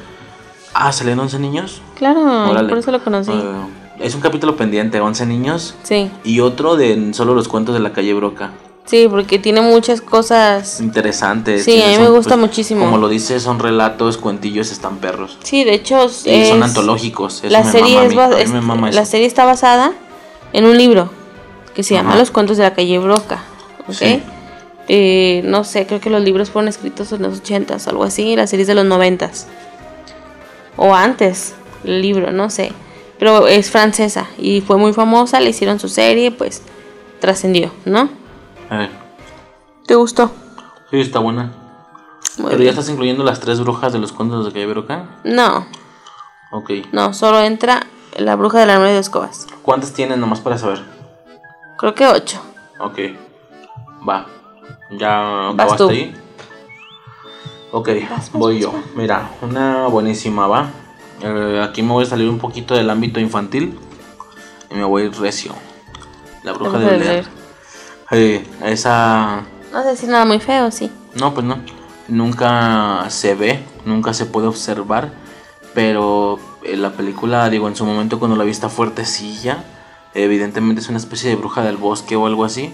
Ah, ¿salieron 11 niños? Claro, Órale. por eso lo conocí. Eh, es un capítulo pendiente, 11 niños. sí, Y otro de solo los cuentos de la calle Broca. Sí, porque tiene muchas cosas. Interesantes. Sí, a mí Son, me gusta muchísimo. Como lo dice, son relatos, cuentillos, están perros. Sí, de hecho, Y es- son antológicos. La serie es la serie está basada en un libro que se llama. Los cuentos de la calle Broca. ¿ok? Sí. Eh, no sé, creo que los libros fueron escritos en los 80s, algo así, y la serie es de los 90s. O antes, el libro, no sé. Pero es francesa y fue muy famosa, le hicieron su serie, pues trascendió, ¿no? Eh, ¿Te gustó? sí, está buena. Muy Pero ya estás incluyendo las tres brujas de los cuentos de calle Broca. No, Ok. no, solo entra la bruja de la armario de escobas. ¿Cuántas tienen nomás para saber? Creo que ocho. Ok. Va. ¿Ya acabaste ahí? Ok, vas, voy vas, yo. Mira, una buenísima, va. Eh, aquí me voy a salir un poquito del ámbito infantil. Y me voy recio. La bruja de de Blair. Eh, esa. No sé decir nada muy feo, sí. No, pues no. Nunca se ve, nunca se puede observar. Pero eh, la película, digo, en su momento cuando la vi está fuertecilla. Evidentemente es una especie de bruja del bosque o algo así.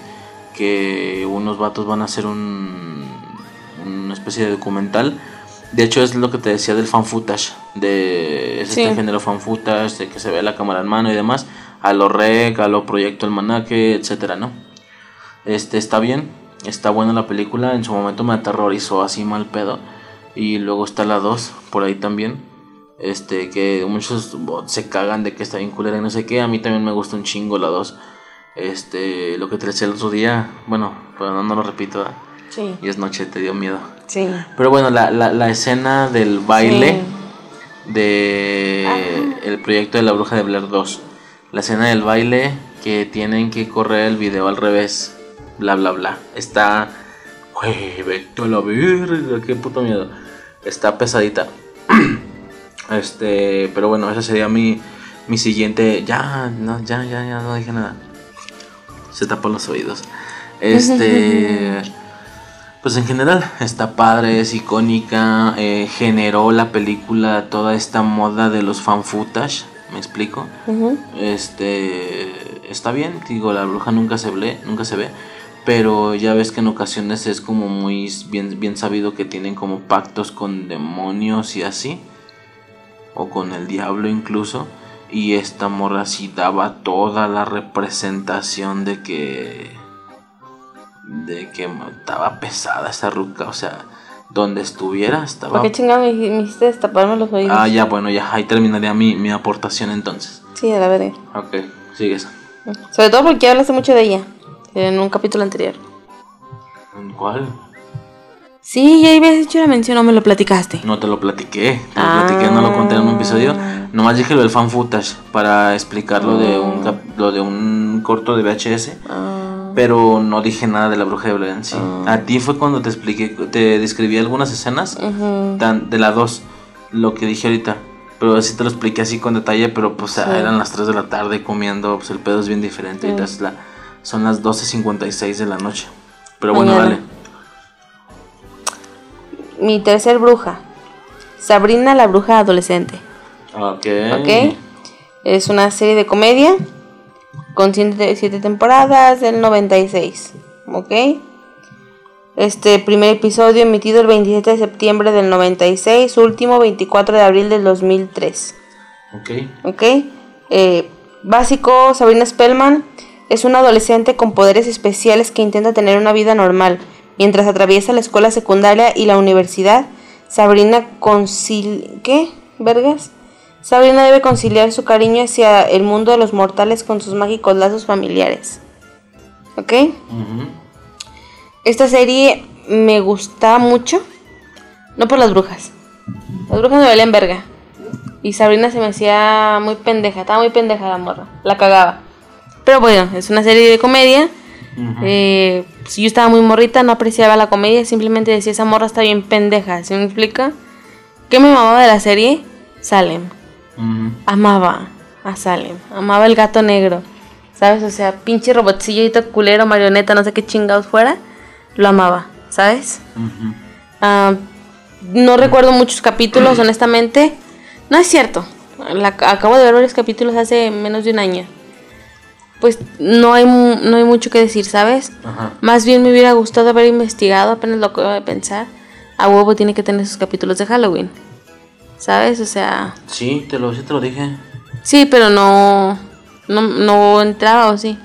Que unos vatos van a hacer un, una especie de documental. De hecho es lo que te decía del fan footage. De, es Sí. este género fan footage, de que se ve la cámara en mano y demás. A lo rec, a lo proyecto almanaque, etcétera, ¿no? Este está bien, está buena la película. En su momento me aterrorizó así mal pedo. Y luego está la 2 por ahí también. Este, que muchos se cagan de que está bien culera y no sé qué. A mí también me gusta un chingo la 2. Este, lo que te decía el otro día, bueno, pero no, no lo repito. Y es noche, te dio miedo. Sí. Pero bueno, la, la, la escena del baile de el proyecto de la bruja de Blair 2. La escena del baile que tienen que correr el video al revés. Bla bla bla. Está. Güey, vete a la verga, qué puto miedo. Está pesadita. este, pero bueno, esa sería mi, mi siguiente. Ya, no, ya, ya, ya, no dije nada. Se tapan los oídos. Este. Pues en general está padre, es icónica, eh, generó la película toda esta moda de los fan footage, ¿me explico? Este está bien, digo, la bruja nunca se ve, nunca se ve, pero ya ves que en ocasiones es como muy bien, bien sabido que tienen como pactos con demonios y así, o con el diablo incluso, y esta morra sí daba toda la representación de que de que estaba pesada esa ruca, o sea, donde estuviera estaba ¿Por qué chingada me, me hiciste destaparme los oídos? Ah, ya, bueno, ya ahí terminaría mi, mi aportación entonces. Sí, a la veré. Ok, sigues. Sobre todo porque hablaste mucho de ella en un capítulo anterior. ¿Cuál? Sí, ya habías hecho una mención o me lo platicaste. No te lo platiqué, te lo Ah. platiqué, no lo conté en un episodio. Nomás dije lo del fan footage para explicar lo de un, cap- lo de un corto de VHS. Ah, Pero no dije nada de la bruja de Blair en sí. A ti fue cuando te expliqué, te describí algunas escenas tan, de la 2, lo que dije ahorita. Pero sí te lo expliqué así con detalle, pero pues Sí. eran las 3 de la tarde comiendo, pues el pedo es bien diferente. Ahorita es la, son las 12.56 de la noche. Pero bueno, Mañana. dale. Mi tercer bruja. Sabrina la bruja adolescente. Ok. ¿Ok? Es una serie de comedia con 7 temporadas del 96. ¿Ok? Este primer episodio emitido el 27 de septiembre del 96, último 24 de abril del 2003. Ok. ¿Ok? Eh, básico, Sabrina Spellman es una adolescente con poderes especiales que intenta tener una vida normal. Mientras atraviesa la escuela secundaria y la universidad, Sabrina concil... ¿Qué? ¿Vergas? Sabrina debe conciliar su cariño hacia el mundo de los mortales con sus mágicos lazos familiares. ¿Ok? Esta serie me gusta mucho. No por las brujas. Las brujas me valían verga. Y Sabrina se me hacía muy pendeja. Estaba muy pendeja la morra. La cagaba. Pero bueno, es una serie de comedia. Ujú. Eh, si yo estaba muy morrita, no apreciaba la comedia. Simplemente decía, esa morra está bien pendeja. ¿Sí me explica? ¿Qué me mamaba de la serie? Salem. Amaba a Salem. Amaba el gato negro. ¿Sabes? O sea, pinche robotcillito culero, marioneta, no sé qué chingados fuera. Lo amaba, ¿sabes? Ah, no recuerdo muchos capítulos, honestamente. No es cierto. La- acabo de ver varios capítulos hace menos de un año. Pues no hay, no hay mucho que decir, ¿sabes? Ajá. Más bien me hubiera gustado haber investigado, apenas lo acabo de pensar. A huevo tiene que tener sus capítulos de Halloween. ¿Sabes? O sea, Sí, te lo, sí te lo dije. sí, pero no, no, no entraba o sí.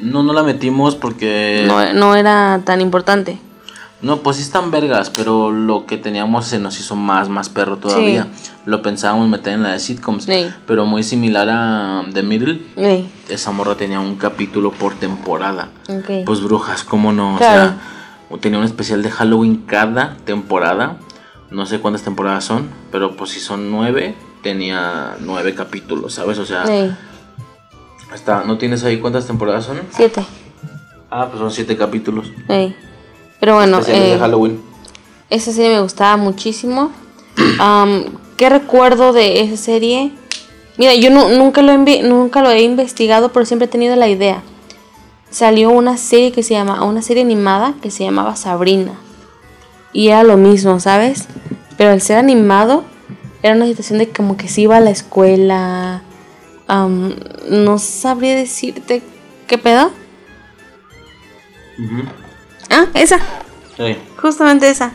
No, no la metimos porque... No, no era tan importante. No, pues sí están vergas, pero lo que teníamos se nos hizo más, más perro todavía. Lo pensábamos meter en la de sitcoms, Sí. pero muy similar a The Middle. Esa morra tenía un capítulo por temporada. ok. Pues brujas, ¿cómo no? Claro. O sea, tenía un especial de Halloween cada temporada. No sé cuántas temporadas son, pero pues si son nueve, tenía nueve capítulos, ¿sabes? O sea, está, ¿no tienes ahí cuántas temporadas son? siete. Ah, pues son siete capítulos. Pero bueno, eh, de Halloween. esa serie me gustaba muchísimo. Am, ¿Qué recuerdo de esa serie? Mira, yo nu- nunca, lo nunca lo he investigado, pero siempre he tenido la idea. Salió una serie que se llama, una serie animada que se llamaba Sabrina. Y era lo mismo, ¿sabes? Pero al ser animado, era una situación de como que se iba a la escuela. am, no sabría decirte qué pedo. Ujú. Ah, esa. Sí, Justamente esa.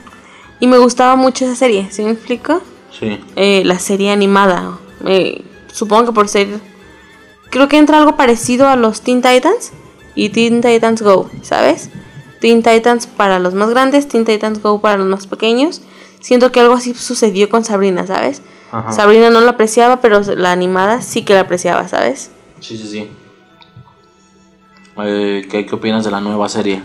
Y me gustaba mucho esa serie, ¿sí me explico? sí. Eh, la serie animada. Eh, supongo que por ser... Creo que entra algo parecido a los Teen Titans y Teen Titans Go, ¿sabes? Teen Titans para los más grandes, Teen Titans Go para los más pequeños. Siento que algo así sucedió con Sabrina, ¿sabes? Ajá. Sabrina no la apreciaba, pero la animada sí que la apreciaba, ¿sabes? Sí, sí, sí. Eh, ¿qué, ¿Qué opinas de la nueva serie?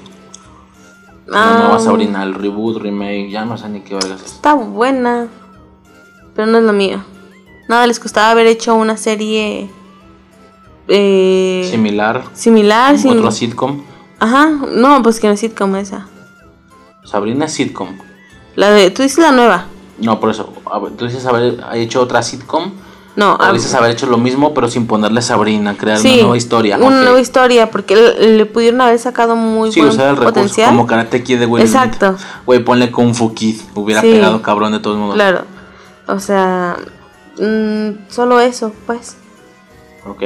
Ah, nueva Sabrina, el reboot, remake, ya no sé ni qué vergas es. Está buena, pero no es lo mío. Nada les costaba haber hecho una serie eh, Similar, similar. sin- otro sitcom. Ajá, no, pues que no es sitcom esa. Sabrina es sitcom. La de, tú dices la nueva. No, por eso. a Tú dices haber hecho otra sitcom. No, O ah, haber hecho lo mismo, pero sin ponerle Sabrina, crear sí, una nueva historia. Una nueva historia, porque le, le pudieron haber sacado muy Sí, buen usar el recurso potencial. como Karate Kid de Smith. Exacto. Güey, ponle Kung Fu Kid. Hubiera Sí. pegado cabrón de todos modos. Claro. O sea, mm, solo eso, pues. Ok.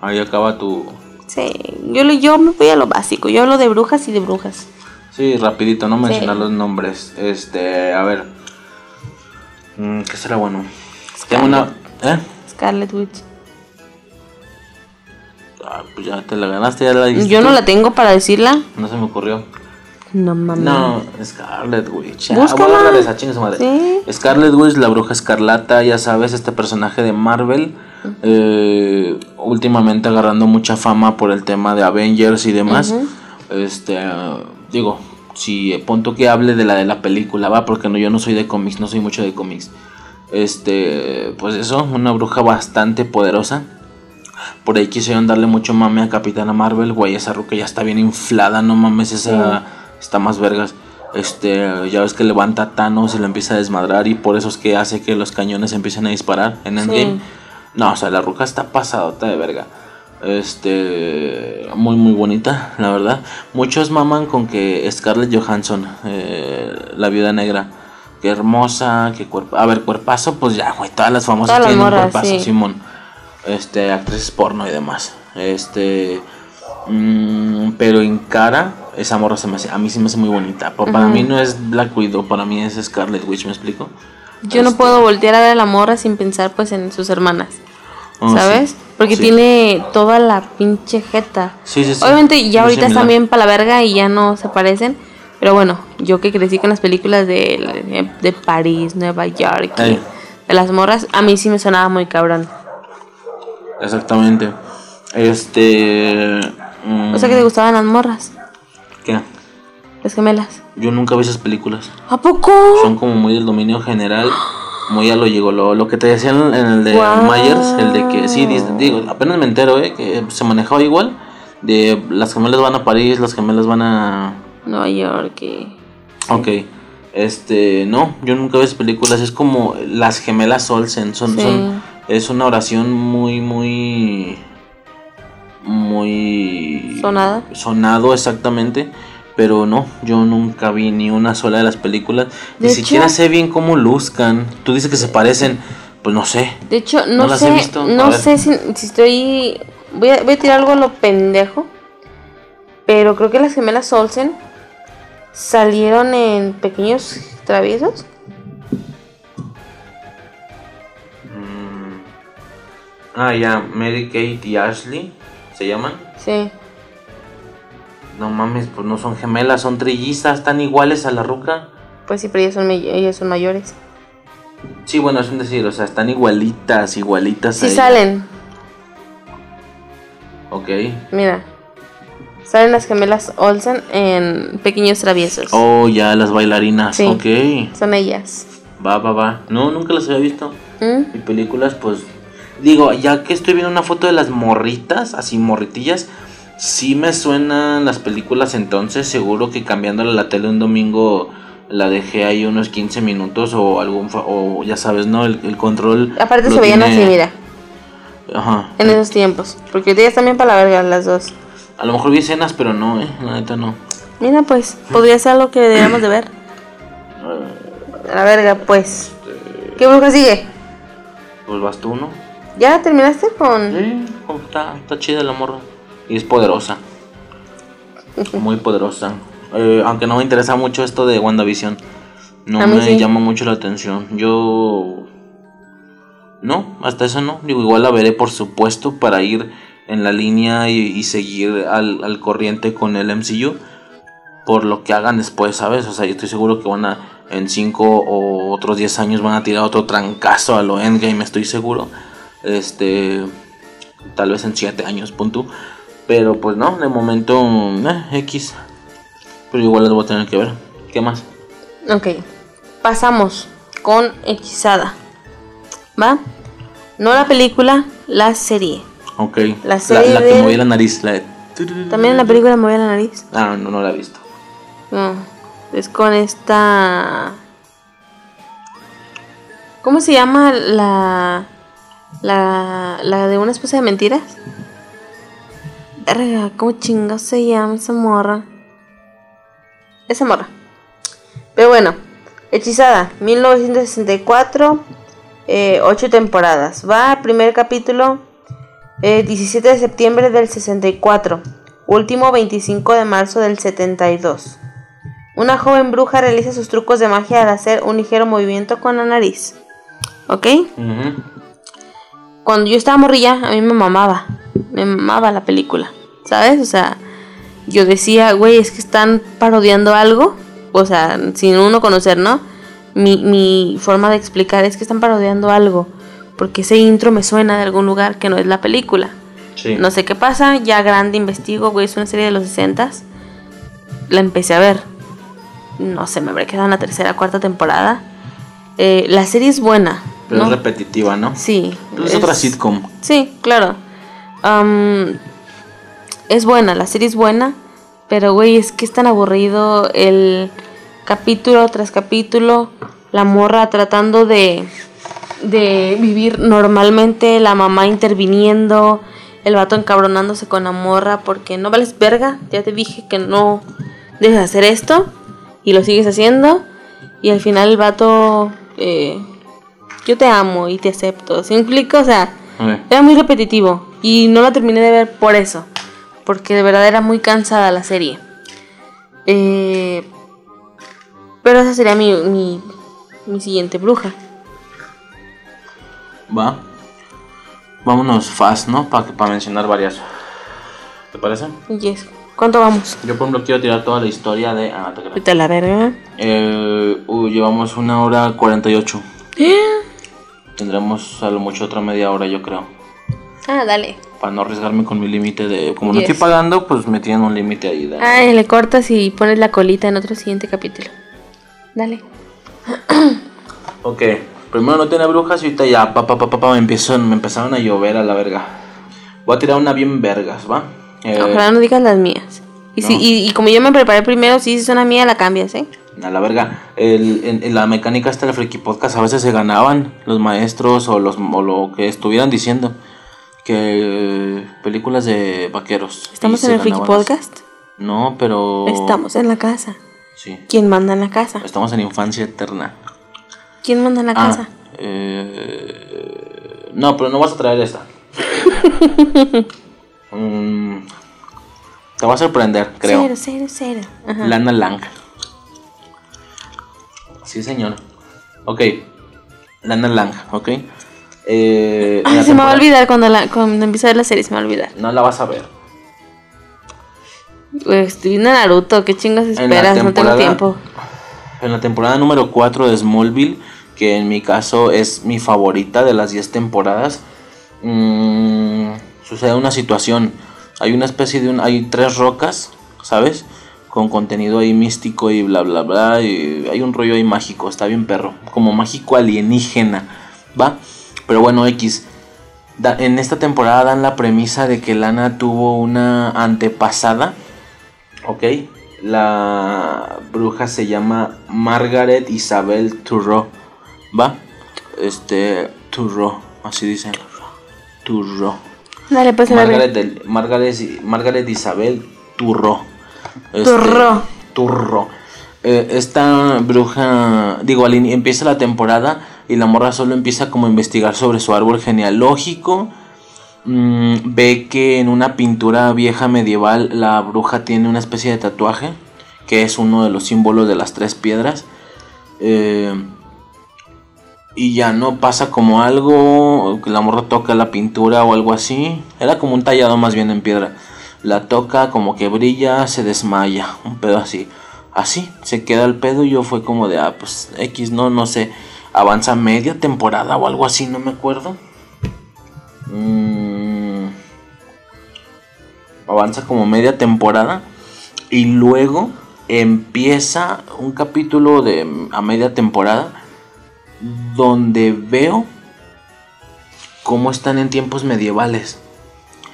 Ahí acaba tu... Sí, yo, yo me voy a lo básico. Yo hablo de brujas y de brujas. Sí, rapidito, no mencionar los nombres. Este, a ver. Mm, ¿Qué será bueno? Tengo una... ¿Eh? Scarlet Witch. Ah, pues ya te la ganaste, ya la dijiste Yo no tú. la tengo para decirla. No se me ocurrió. No mames. No, Scarlet Witch. Ah, Búscala. voy a hablar de esa, chingue su madre. Sí. Scarlet Witch, la bruja escarlata, ya sabes, este personaje de Marvel. eh, últimamente agarrando mucha fama por el tema de Avengers y demás. Este, ah, digo, si punto que hable de la de la película, va, porque no, yo no soy de cómics, no soy mucho de cómics. Este, pues eso, una bruja bastante poderosa. Por ahí quisieron darle mucho mame a Capitana Marvel, güey, esa ruca ya está bien inflada, no mames, esa está más vergas. Este, ya ves que levanta a Thanos y lo empieza a desmadrar y por eso es que hace que los cañones empiecen a disparar en Endgame. No, o sea, la ruca está pasadota de verga. Este, muy muy bonita, la verdad. Muchos maman con que Scarlett Johansson, eh, la viuda negra, que hermosa, que cuerpo, a ver, cuerpazo, pues ya, güey, todas las famosas Todas las tienen un morras, cuerpazo, sí. Simón. Este, actrices porno y demás. Este, mm, pero en cara, esa morra se me hace, a mí se me hace muy bonita. Pa- Para mí no es Black Widow, para mí es Scarlet Witch, ¿me explico? Yo no Este, puedo voltear a ver a la morra sin pensar pues en sus hermanas. oh, ¿Sabes? sí. Porque Sí. tiene toda la pinche jeta. Sí, sí, sí. Obviamente ya ahorita están bien para la verga y ya no se parecen. Pero bueno, yo que crecí con las películas de, de París, Nueva York, y de las morras, a mí sí me sonaba muy cabrón. Exactamente. Este. mm, O sea que te gustaban las morras, ¿Qué? las gemelas. Yo nunca vi esas películas. ¿A poco? Son como muy del dominio general. Muy a lo llegó. Lo, lo que te decían en el de. Myers, el de que sí, digo, apenas me entero, ¿eh? Que se manejaba igual. De las gemelas van a París, las gemelas van a. Nueva York. y- Ok. Este, no, yo nunca vi esas películas. Es como las gemelas Olsen. Son, Sí. son, es una oración muy, muy. Muy. ¿Sonada? Sonado, exactamente. Pero no, yo nunca vi ni una sola de las películas. Ni De siquiera hecho- sé bien cómo luzcan. Tú dices que se parecen. Pues no sé. De hecho, no, ¿No las sé, he visto? No sé si, si estoy... Voy a, voy a tirar algo a lo pendejo. Pero creo que las gemelas Olsen salieron en pequeños traviesos. Mm. Ah, ya, Mary Kate y Ashley se llaman. Sí. No mames, pues no son gemelas, son trillizas, están iguales a la ruca. Pues sí, pero ellas son, ellas son mayores. Sí, bueno, es un decir, o sea, están igualitas, igualitas a Sí ella. salen. Ok. Mira. Salen las gemelas Olsen en pequeños traviesos. Oh, ya, las bailarinas, Sí. ok. Son ellas. Va, va, va. No, nunca las había visto. ¿Mm? Y películas, pues. Digo, ya que estoy viendo una foto de las morritas, así morritillas, sí me suenan las películas entonces. Seguro que cambiándole la tele un domingo la dejé ahí unos 15 minutos o algún. fa- O ya sabes, ¿no? El, el control. Aparte se veían tiene- así, mira. Ajá. En esos tiempos. Porque ya están bien para la verga las dos. A lo mejor vi escenas, pero no, ¿eh? La neta no. Mira, pues, podría ser algo que deberíamos de ver. A la verga, pues. ¿Qué bruja sigue? Pues vas tú, ¿no? ¿Ya terminaste con...? Sí, como está, está chida la morra. Y es poderosa. Muy poderosa. Eh, aunque no me interesa mucho esto de WandaVision. No me sí. llama mucho la atención. Yo. No, hasta eso no. Digo, igual la veré por supuesto para ir en la línea y, seguir al, al corriente con el MCU. Por lo que hagan después, ¿sabes? O sea, yo estoy seguro que van a. En 5 o otros 10 años van a tirar otro trancazo a lo Endgame, estoy seguro. Este. Tal vez en 7 años, punto. Pero pues no, de momento. eh, X. Pero igual las voy a tener que ver. ¿Qué más? Ok. Pasamos con Hechizada. ¿Va? No la película, la serie. Ok. La serie la que movía la nariz. La de... También en la película movía la nariz. Ah, no, no la he visto. No. Es con esta... ¿Cómo se llama la... La, la de una esposa de mentiras? ¿cómo chingados se llama esa morra? Esa morra. Pero bueno, Hechizada, 1964, eh, 8 temporadas. Va, primer capítulo, eh, 17 de septiembre del 64, último 25 de marzo del 72. Una joven bruja realiza sus trucos de magia al hacer un ligero movimiento con la nariz. ¿Ok? Cuando yo estaba morrilla, a mí me mamaba. Me mamaba la película. ¿Sabes? O sea, yo decía, güey, es que están parodiando algo. O sea, sin uno conocer, ¿no? Mi, mi forma de explicar es que están parodiando algo. Porque ese intro me suena de algún lugar que no es la película. Sí. No sé qué pasa, ya grande investigo, güey, es una serie de los 60 La empecé a ver. No sé, me habré quedado en la tercera, cuarta temporada. Eh, la serie es buena. Pero ¿no? es repetitiva, ¿no? Sí. Es, otra sitcom. Sí, claro. Am, es buena, la serie es buena. Pero, güey, es que es tan aburrido el capítulo tras capítulo. La morra tratando de, de vivir normalmente. La mamá interviniendo. El vato encabronándose con la morra porque no vales verga. Ya te dije que no debes hacer esto. Y lo sigues haciendo. Y al final el vato... eh, yo te amo y te acepto. ¿Se implica? O sea, era muy repetitivo y no la terminé de ver por eso, porque de verdad era muy cansada la serie. Eh, pero esa sería mi, mi, mi siguiente bruja. Va. Vámonos fast, ¿no? Para para mencionar varias. ¿Te parece? Yes. ¿Cuánto vamos? Yo, por ejemplo, quiero tirar toda la historia de. Ah, te. Vete a la verga. Eh, uy, llevamos una hora 48. Tendremos a lo mucho otra media hora, yo creo. Ah, dale. Para no arriesgarme con mi límite de. Como no Yes. estoy pagando, pues me tienen un límite ahí. De... Ah, le cortas y pones la colita en otro siguiente capítulo. Dale. Ok. Primero no tiene brujas y ahorita ya, pa, pa, pa, pa, me, empezó- me empezaron a llover a la verga. Voy a tirar una bien vergas, ¿va? Eh, Ojalá no digas las mías. Y, si, y, y como yo me preparé primero, si es una mía, la cambias, ¿eh? A la verga. El, en, en la mecánica esta del Friki Podcast a veces se ganaban los maestros o, los, o lo que estuvieran diciendo. Que películas de vaqueros. ¿Estamos en el Freaky las- Podcast? No, pero. Estamos en la casa. Sí. ¿Quién manda en la casa? Estamos en infancia eterna. ¿Quién manda en la Ah, casa? eh, No, pero no vas a traer esta. Mm, te va a sorprender, creo. Cero, cero, cero. Ajá. Lana Lang. Sí, señor. Ok. Lana Lang, ok. Eh, en Ay, se me va a olvidar cuando, la, cuando empiece a ver la serie, se me va a olvidar. No la vas a ver. Estoy viendo Naruto, ¿qué chingas esperas? No tengo tiempo. En la temporada número 4 de Smallville, que en mi caso es mi favorita de las 10 temporadas, mm, sucede una situación. Hay una especie de hay tres rocas, ¿sabes? Con contenido ahí místico y bla bla bla. Y hay un rollo ahí mágico, está bien perro. Como mágico alienígena, ¿va? Pero bueno, X. En esta temporada dan la premisa de que Lana tuvo una antepasada Ok, la bruja se llama Margaret Isabel Turro. ¿Va? Este. Turro, así dicen. Turro. Dale, pues Margaret, del- Margaret, Margaret Isabel Turro. Este, Turro. Turro. Eh, esta bruja, digo, al empieza la temporada y la morra solo empieza como a investigar sobre su árbol genealógico. Mm, ve que en una pintura vieja medieval la bruja tiene una especie de tatuaje que es uno de los símbolos de las tres piedras. Eh, y ya no pasa como algo, que la morra toca la pintura o algo así. Era como un tallado más bien en piedra. La toca, como que brilla, se desmaya, un pedo así. Así, se queda el pedo y yo fue como de, ah, pues X, no, no sé. Avanza media temporada o algo así, no me acuerdo. Mm, avanza como media temporada. Y luego empieza un capítulo de a media temporada donde veo cómo están en tiempos medievales.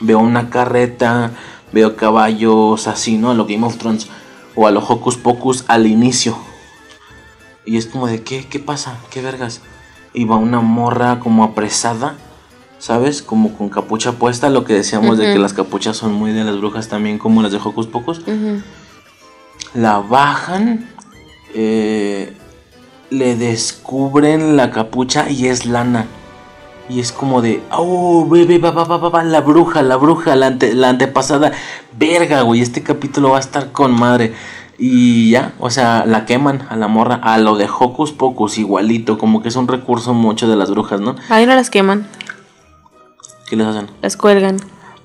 Veo una carreta, veo caballos así, ¿no? A lo Game of Thrones o a lo Hocus Pocus al inicio. Y es como de, ¿qué? ¿Qué pasa? ¿Qué vergas? Y va una morra como apresada, ¿sabes? Como con capucha puesta, lo que decíamos de que las capuchas son muy de las brujas también, como las de Hocus Pocus la bajan, eh, le descubren la capucha y es lana. Y es como de, oh, bebé, va, va, va, va, la bruja, la bruja, la, ante- la antepasada. Verga, güey, este capítulo va a estar con madre. Y ya, o sea, la queman a la morra, a lo de Hocus Pocus, igualito, como que es un recurso mucho de las brujas, ¿no? Ahí no las queman, ¿Qué les hacen? las cuelgan.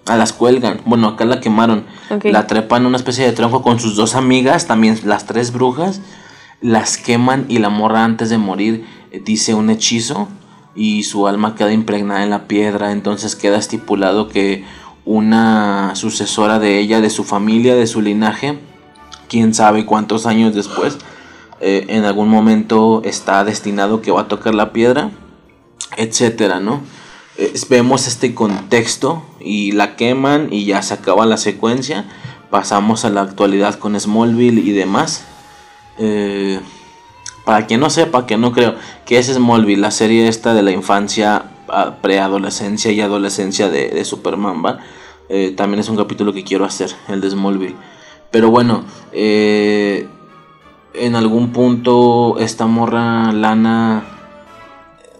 A las cuelgan. Bueno, acá la quemaron. La trepan en una especie de tronco con sus dos amigas, también las tres brujas. Las queman y la morra antes de morir eh, dice un hechizo y su alma queda impregnada en la piedra. Entonces queda estipulado que una sucesora de ella, de su familia, de su linaje, quién sabe cuántos años después, eh, en algún momento está destinado que va a tocar la piedra, etcétera, ¿no? Eh, vemos este contexto y la queman y ya se acaba la secuencia. Pasamos a la actualidad con Smallville y demás. Eh, para quien no sepa, que no creo, que es Smallville, la serie esta de la infancia, a- preadolescencia y adolescencia de, de Superman, ¿va? Eh, también es un capítulo que quiero hacer, el de Smallville. Pero bueno, eh, en algún punto esta morra Lana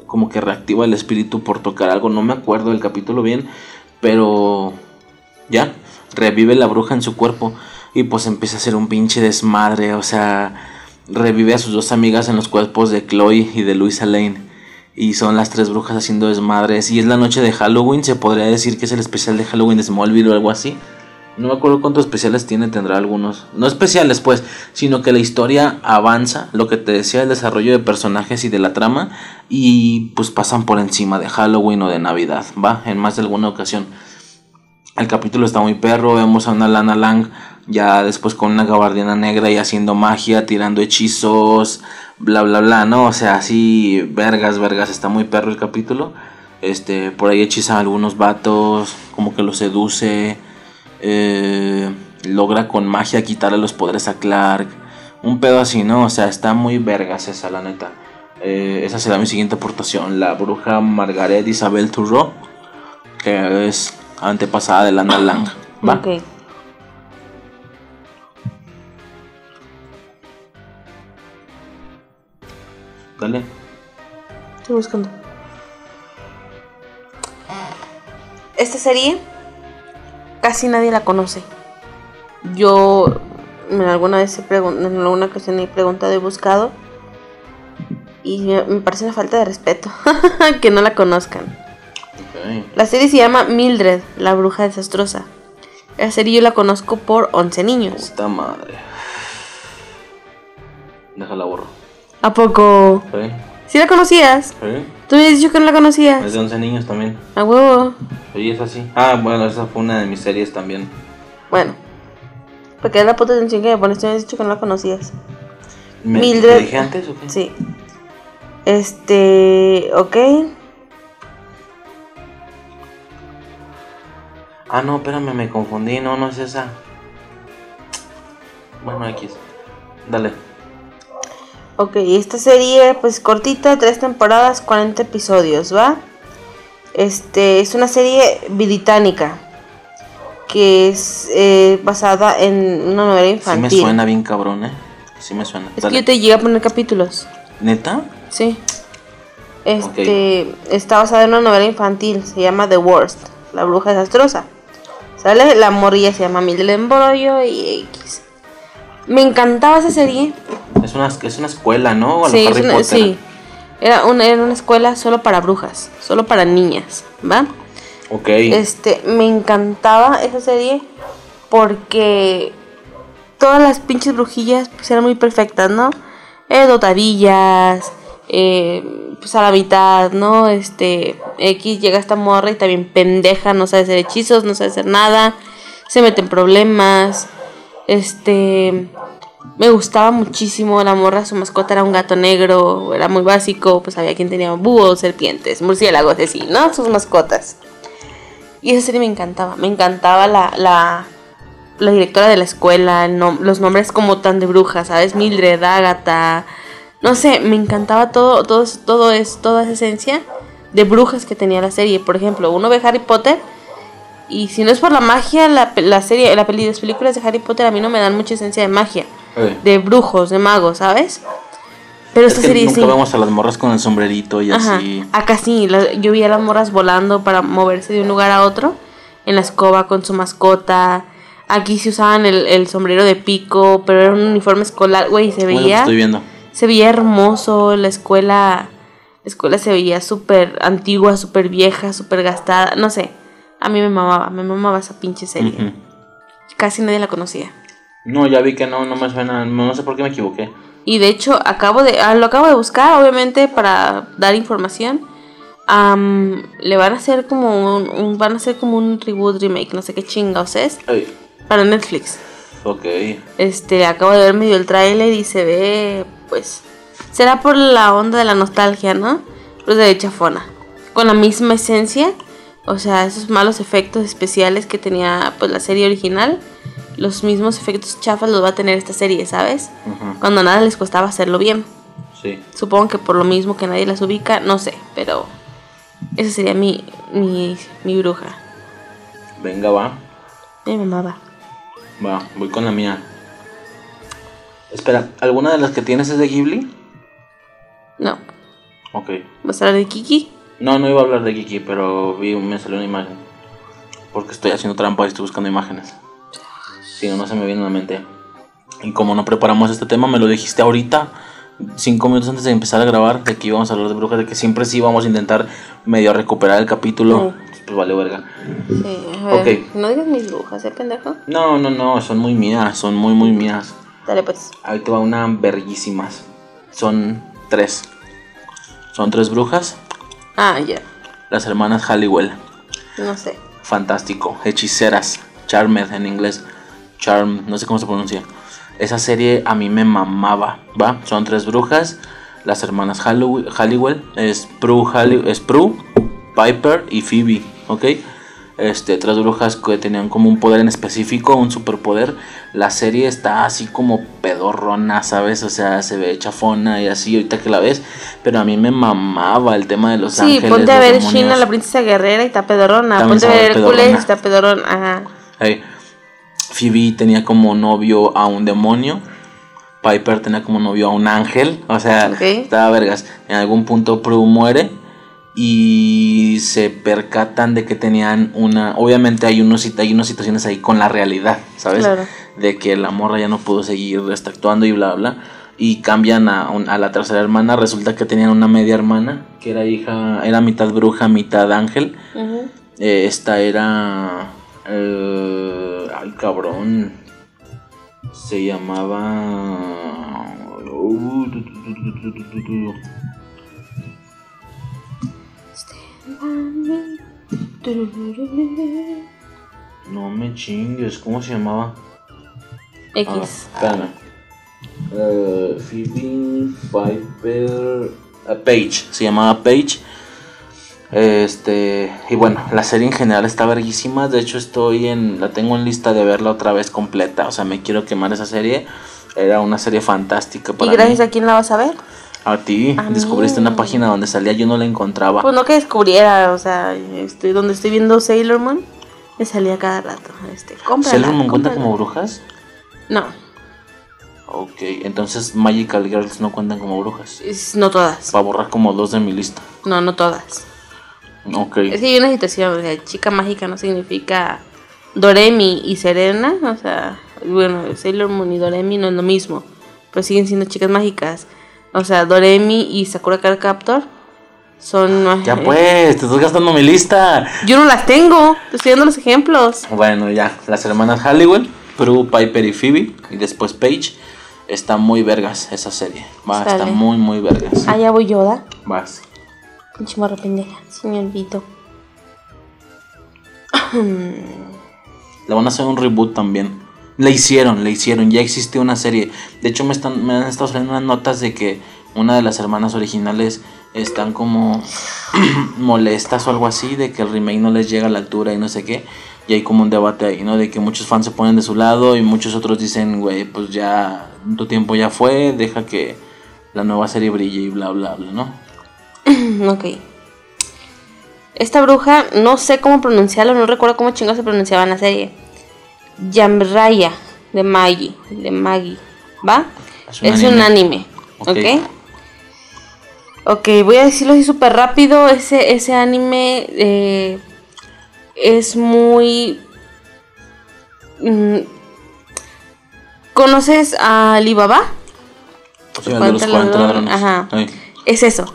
como que reactiva el espíritu por tocar algo, no me acuerdo del capítulo bien, pero ya, revive la bruja en su cuerpo y pues empieza a hacer un pinche desmadre, o sea, revive a sus dos amigas en los cuerpos de Chloe y de Luisa Lane. Y son las tres brujas haciendo desmadres. Y es la noche de Halloween. Se podría decir que es el especial de Halloween de Smallville o algo así. No me acuerdo cuántos especiales tiene, tendrá algunos. No especiales, pues, sino que la historia avanza, lo que te decía, el desarrollo de personajes y de la trama, y pues pasan por encima de Halloween o de Navidad, ¿va? En más de alguna ocasión. El capítulo está muy perro, vemos a una Lana Lang ya después con una gabardiana negra y haciendo magia, tirando hechizos, bla bla bla, ¿no? O sea, así, vergas, vergas, está muy perro el capítulo. Este, por ahí hechiza a algunos vatos, como que los seduce, eh, logra con magia quitarle los poderes a Clark, un pedo así, ¿no? O sea, está muy vergas esa, la neta. Eh, esa será mi siguiente aportación, la bruja Margaret Isabel Turro, que es antepasada de Lana Lang, ¿va? Ok. Dale. Estoy buscando. esta serie casi nadie la conoce. Yo en alguna vez he en alguna ocasión he preguntado y buscado y me, me parece una falta de respeto que no la conozcan. La serie se llama Mildred, la bruja desastrosa. La serie yo la conozco por 11 niños. Puta madre. Déjala borro. ¿A poco? ¿Sí? ¿Sí la conocías? ¿Sí? Tú me habías dicho que no la Es conocías. de 11 niños también. A huevo. Oye, es así. Ah, bueno, esa fue una de mis series también. Bueno. Porque es la puta atención que me pones. Tú me habías dicho que no la conocías. ¿Me, Mildred. ¿te dije antes o qué? Sí. Este. Ok. Ah, no, espérame, me confundí. No, no es esa. Bueno, X. Dale. Ok, esta serie, pues cortita, tres temporadas, 40 episodios, ¿va? Este es una serie británica que es eh, basada en una novela Sí infantil. me suena bien cabrón, ¿eh? Sí me suena. Es que yo te llegué a poner capítulos, ¿Neta? sí. Este está basada en una novela infantil, se llama The Worst, la bruja desastrosa. ¿Sale? La morrilla se llama Mildred Embroyo y X. Me encantaba esa serie. Es una, es una escuela, ¿no? Sí, es una, sí. Era una, era una escuela solo para brujas, solo para niñas, ¿va? Ok. Este, me encantaba esa serie porque todas las pinches brujillas pues eran muy perfectas, ¿no? Eh, dotarillas, eh, pues a la mitad, ¿no? Este, X llega esta morra y también pendeja, no sabe hacer hechizos, no sabe hacer nada, se mete en problemas, este... Me gustaba muchísimo la morra, su mascota era un gato negro, era muy básico, pues había quien tenía búhos, serpientes, murciélagos, así, ¿no? Sus mascotas. Y esa serie me encantaba, me encantaba la, la, directora de la escuela, los nombres como tan de brujas, ¿sabes? Mildred, Agatha, no sé, me encantaba todo, todo, todo es, toda esa esencia de brujas que tenía la serie. Por ejemplo, uno ve Harry Potter y si no es por la magia, la, la serie, la peli, las películas de Harry Potter a mí no me dan mucha esencia de magia, de brujos, de magos, ¿sabes? Pero es esta que serie nunca sí. vemos a las morras con el sombrerito y Ajá. así. Acá sí, la- yo vi a las morras volando para moverse de un lugar a otro en la escoba con su mascota. Aquí se usaban el, el sombrero de pico, pero era un uniforme escolar, güey, se Bueno, veía, estoy viendo. se veía hermoso, la escuela, la escuela se veía súper antigua, súper vieja, súper gastada, no sé, a mí me mamaba, me mamaba esa pinche serie, casi nadie la conocía. No, ya vi que no, no me suena. No sé por qué me equivoqué. Y de hecho, acabo de, ah, lo acabo de buscar, obviamente, para dar información. Am, le van a hacer como un, un- van a hacer como un reboot, remake, no sé qué chingados es, Ay, para Netflix. ok. Este, acabo de ver medio el tráiler y se ve, pues, será por la onda de la nostalgia, ¿no? Pues de chafona. Con la misma esencia, o sea, esos malos efectos especiales que tenía, pues, la serie original, los mismos efectos chafas los va a tener esta serie, ¿sabes? Cuando nada les costaba hacerlo bien. Sí. Supongo que por lo mismo que nadie las ubica, no sé, pero esa sería mi, mi, mi bruja. Venga, va. Mi mamá Va, voy con la mía. Espera, ¿alguna de las que tienes es de Ghibli? No, Ok. ¿vas a hablar de Kiki? No, no iba a hablar de Kiki, pero vi, me salió una imagen. Porque estoy haciendo trampa y estoy buscando imágenes. Si no, no se me viene a la mente. Y como no preparamos este tema, me lo dijiste ahorita, cinco minutos antes de empezar a grabar, de que íbamos a hablar de brujas, de que siempre sí íbamos a intentar medio recuperar el capítulo. Pues vale, verga. Sí, a ver, Ok. no digas mis brujas, ¿eh, pendejo? No, no, no, son muy mías, son muy, muy mías. Dale pues. Ahí te va una verguísimas. Son tres. Son tres brujas, Ah, ya, las hermanas Halliwell. no sé. fantástico, hechiceras, Charmed en inglés, Charm, no sé cómo se pronuncia. Esa serie a mí me mamaba, ¿va? Son tres brujas, las hermanas Halliwell, es Prue, Halli- es Prue, Piper y Phoebe, ¿ok? Este, tres brujas que tenían como un poder en específico, un superpoder. La serie está así como pedorrona, ¿sabes? O sea, se ve chafona y así ahorita que la ves. Pero a mí me mamaba el tema de los Sí, ángeles. ponte a ver demonios. China, la princesa guerrera y está pedorrona. También ponte a ver Hércules y está pedorrona. Ajá. Hey, Phoebe tenía como novio a un demonio. Piper tenía como novio a un ángel. O sea, Ok. estaba vergas. En algún punto Prue muere. Y se percatan de que tenían una, obviamente hay unos hay unas situaciones ahí con la realidad, ¿sabes? Claro. De que la morra ya no pudo seguir este, actuando y bla bla y cambian a, a la tercera hermana, resulta que tenían una media hermana que era hija, era mitad bruja, mitad ángel. Eh, esta era. eh, ay, cabrón. Se llamaba. No me chingues, ¿cómo se llamaba? Ah, X. espérame. Eh, Phoebe Piper. eh, Page, se llamaba Page. Este, y bueno, la serie en general está verguísima. De hecho, estoy en. La tengo en lista de verla otra vez completa. O sea, me quiero quemar esa serie. Era una serie fantástica ¿Y para gracias mí. a quién la vas a ver? A ti, A mí. descubriste una página donde salía, yo no la encontraba. Pues no que descubriera, o sea, estoy, donde estoy viendo Sailor Moon, me salía cada rato. Este, cómprala, ¿Sailor Moon cuenta como brujas? No, Ok, entonces Magical Girls no cuentan como brujas. es- no todas. Para borrar como dos de mi lista. No, no todas. Ok. Es que hay una situación, o sea, chica mágica no significa Doremi y Serena, o sea, bueno, Sailor Moon y Doremi no es lo mismo, pero siguen siendo chicas mágicas. O sea, Doremi y Sakura Card Captor son... Ya pues, te estás gastando mi lista. Yo no las tengo, te estoy dando los ejemplos. Bueno, ya, las hermanas Halliwell, Prue, Piper y Phoebe, y después Paige. Está muy vergas esa serie. Va, está Sale. muy, muy vergas. Ah, ya voy Yoda. Vas. Pinche morra pendeja, señor Vito. Le van a hacer un reboot también. Le hicieron, le hicieron. Ya existe una serie. De hecho, me, están, me han estado saliendo unas notas de que una de las hermanas originales están como molestas o algo así. De que el remake no les llega a la altura y no sé qué. Y hay como un debate ahí, ¿no? De que muchos fans se ponen de su lado y muchos otros dicen, güey, pues ya tu tiempo ya fue. Deja que la nueva serie brille y bla, bla, bla, ¿no? ok. Esta bruja, no sé cómo pronunciarlo, no recuerdo cómo chingo se pronunciaba en la serie. Yamraya, de Maggie, de Maggie, ¿va? Es Es un un, anime. anime, Ok. ¿ok? Voy a decirlo así súper rápido. Ese, ese anime eh, es muy... mm, ¿Conoces a Alibaba? Sí, el de los 40 ladrones. Ajá. Ay. Es eso,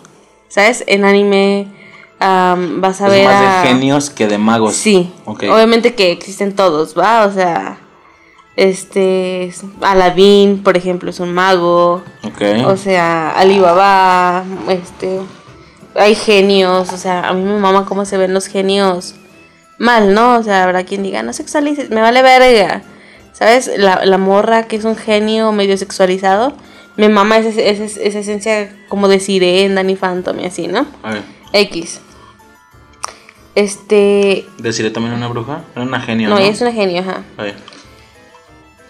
¿sabes? En anime vas a Es ver más a... de genios que de magos. Sí, obviamente que existen todos, ¿va? O sea, este, Aladdin, por ejemplo, es un mago, o sea, Alibaba, este, hay genios, o sea, a mí me mama cómo se ven los genios mal, ¿no? O sea, habrá quien diga, no sexualices, me vale verga, ¿sabes? La, la morra que es un genio medio sexualizado, me mama esa, esa, esa esencia como de sirena, Danny Phantom y así, ¿no? A ver, X. Este, ¿Deciré también una bruja? Era una genio, no, ¿no? ella es una genio, ajá.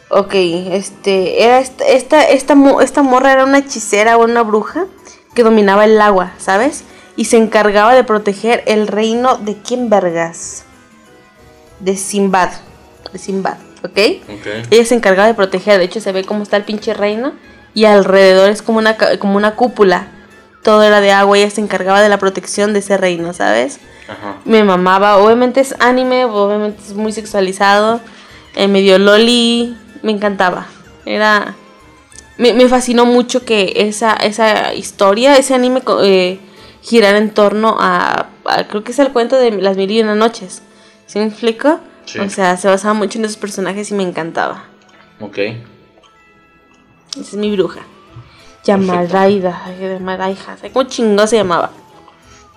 Ok, este, era esta, esta, esta, mo- esta morra era una hechicera o una bruja que dominaba el agua, ¿sabes? Y se encargaba de proteger el reino de quién vergas. De Simbad. De Simbad, ¿ok? Ok. Ella se encargaba de proteger, de hecho se ve cómo está el pinche reino y alrededor es como una, como una cúpula. Todo era de agua, ella se encargaba de la protección de ese reino, ¿sabes? Ajá. me mamaba. Obviamente es anime, obviamente es muy sexualizado. eh, medio loli, me encantaba. Era. Me, me fascinó mucho que esa, esa historia, ese anime eh, girara en torno a, a- Creo que es el cuento de las mil y una noches. ¿Sí me explico? Sí. O sea, se basaba mucho en esos personajes y me encantaba. Ok. Esa es mi bruja. Yamaraida. Yamaraija. ¿Cómo chingó se llamaba?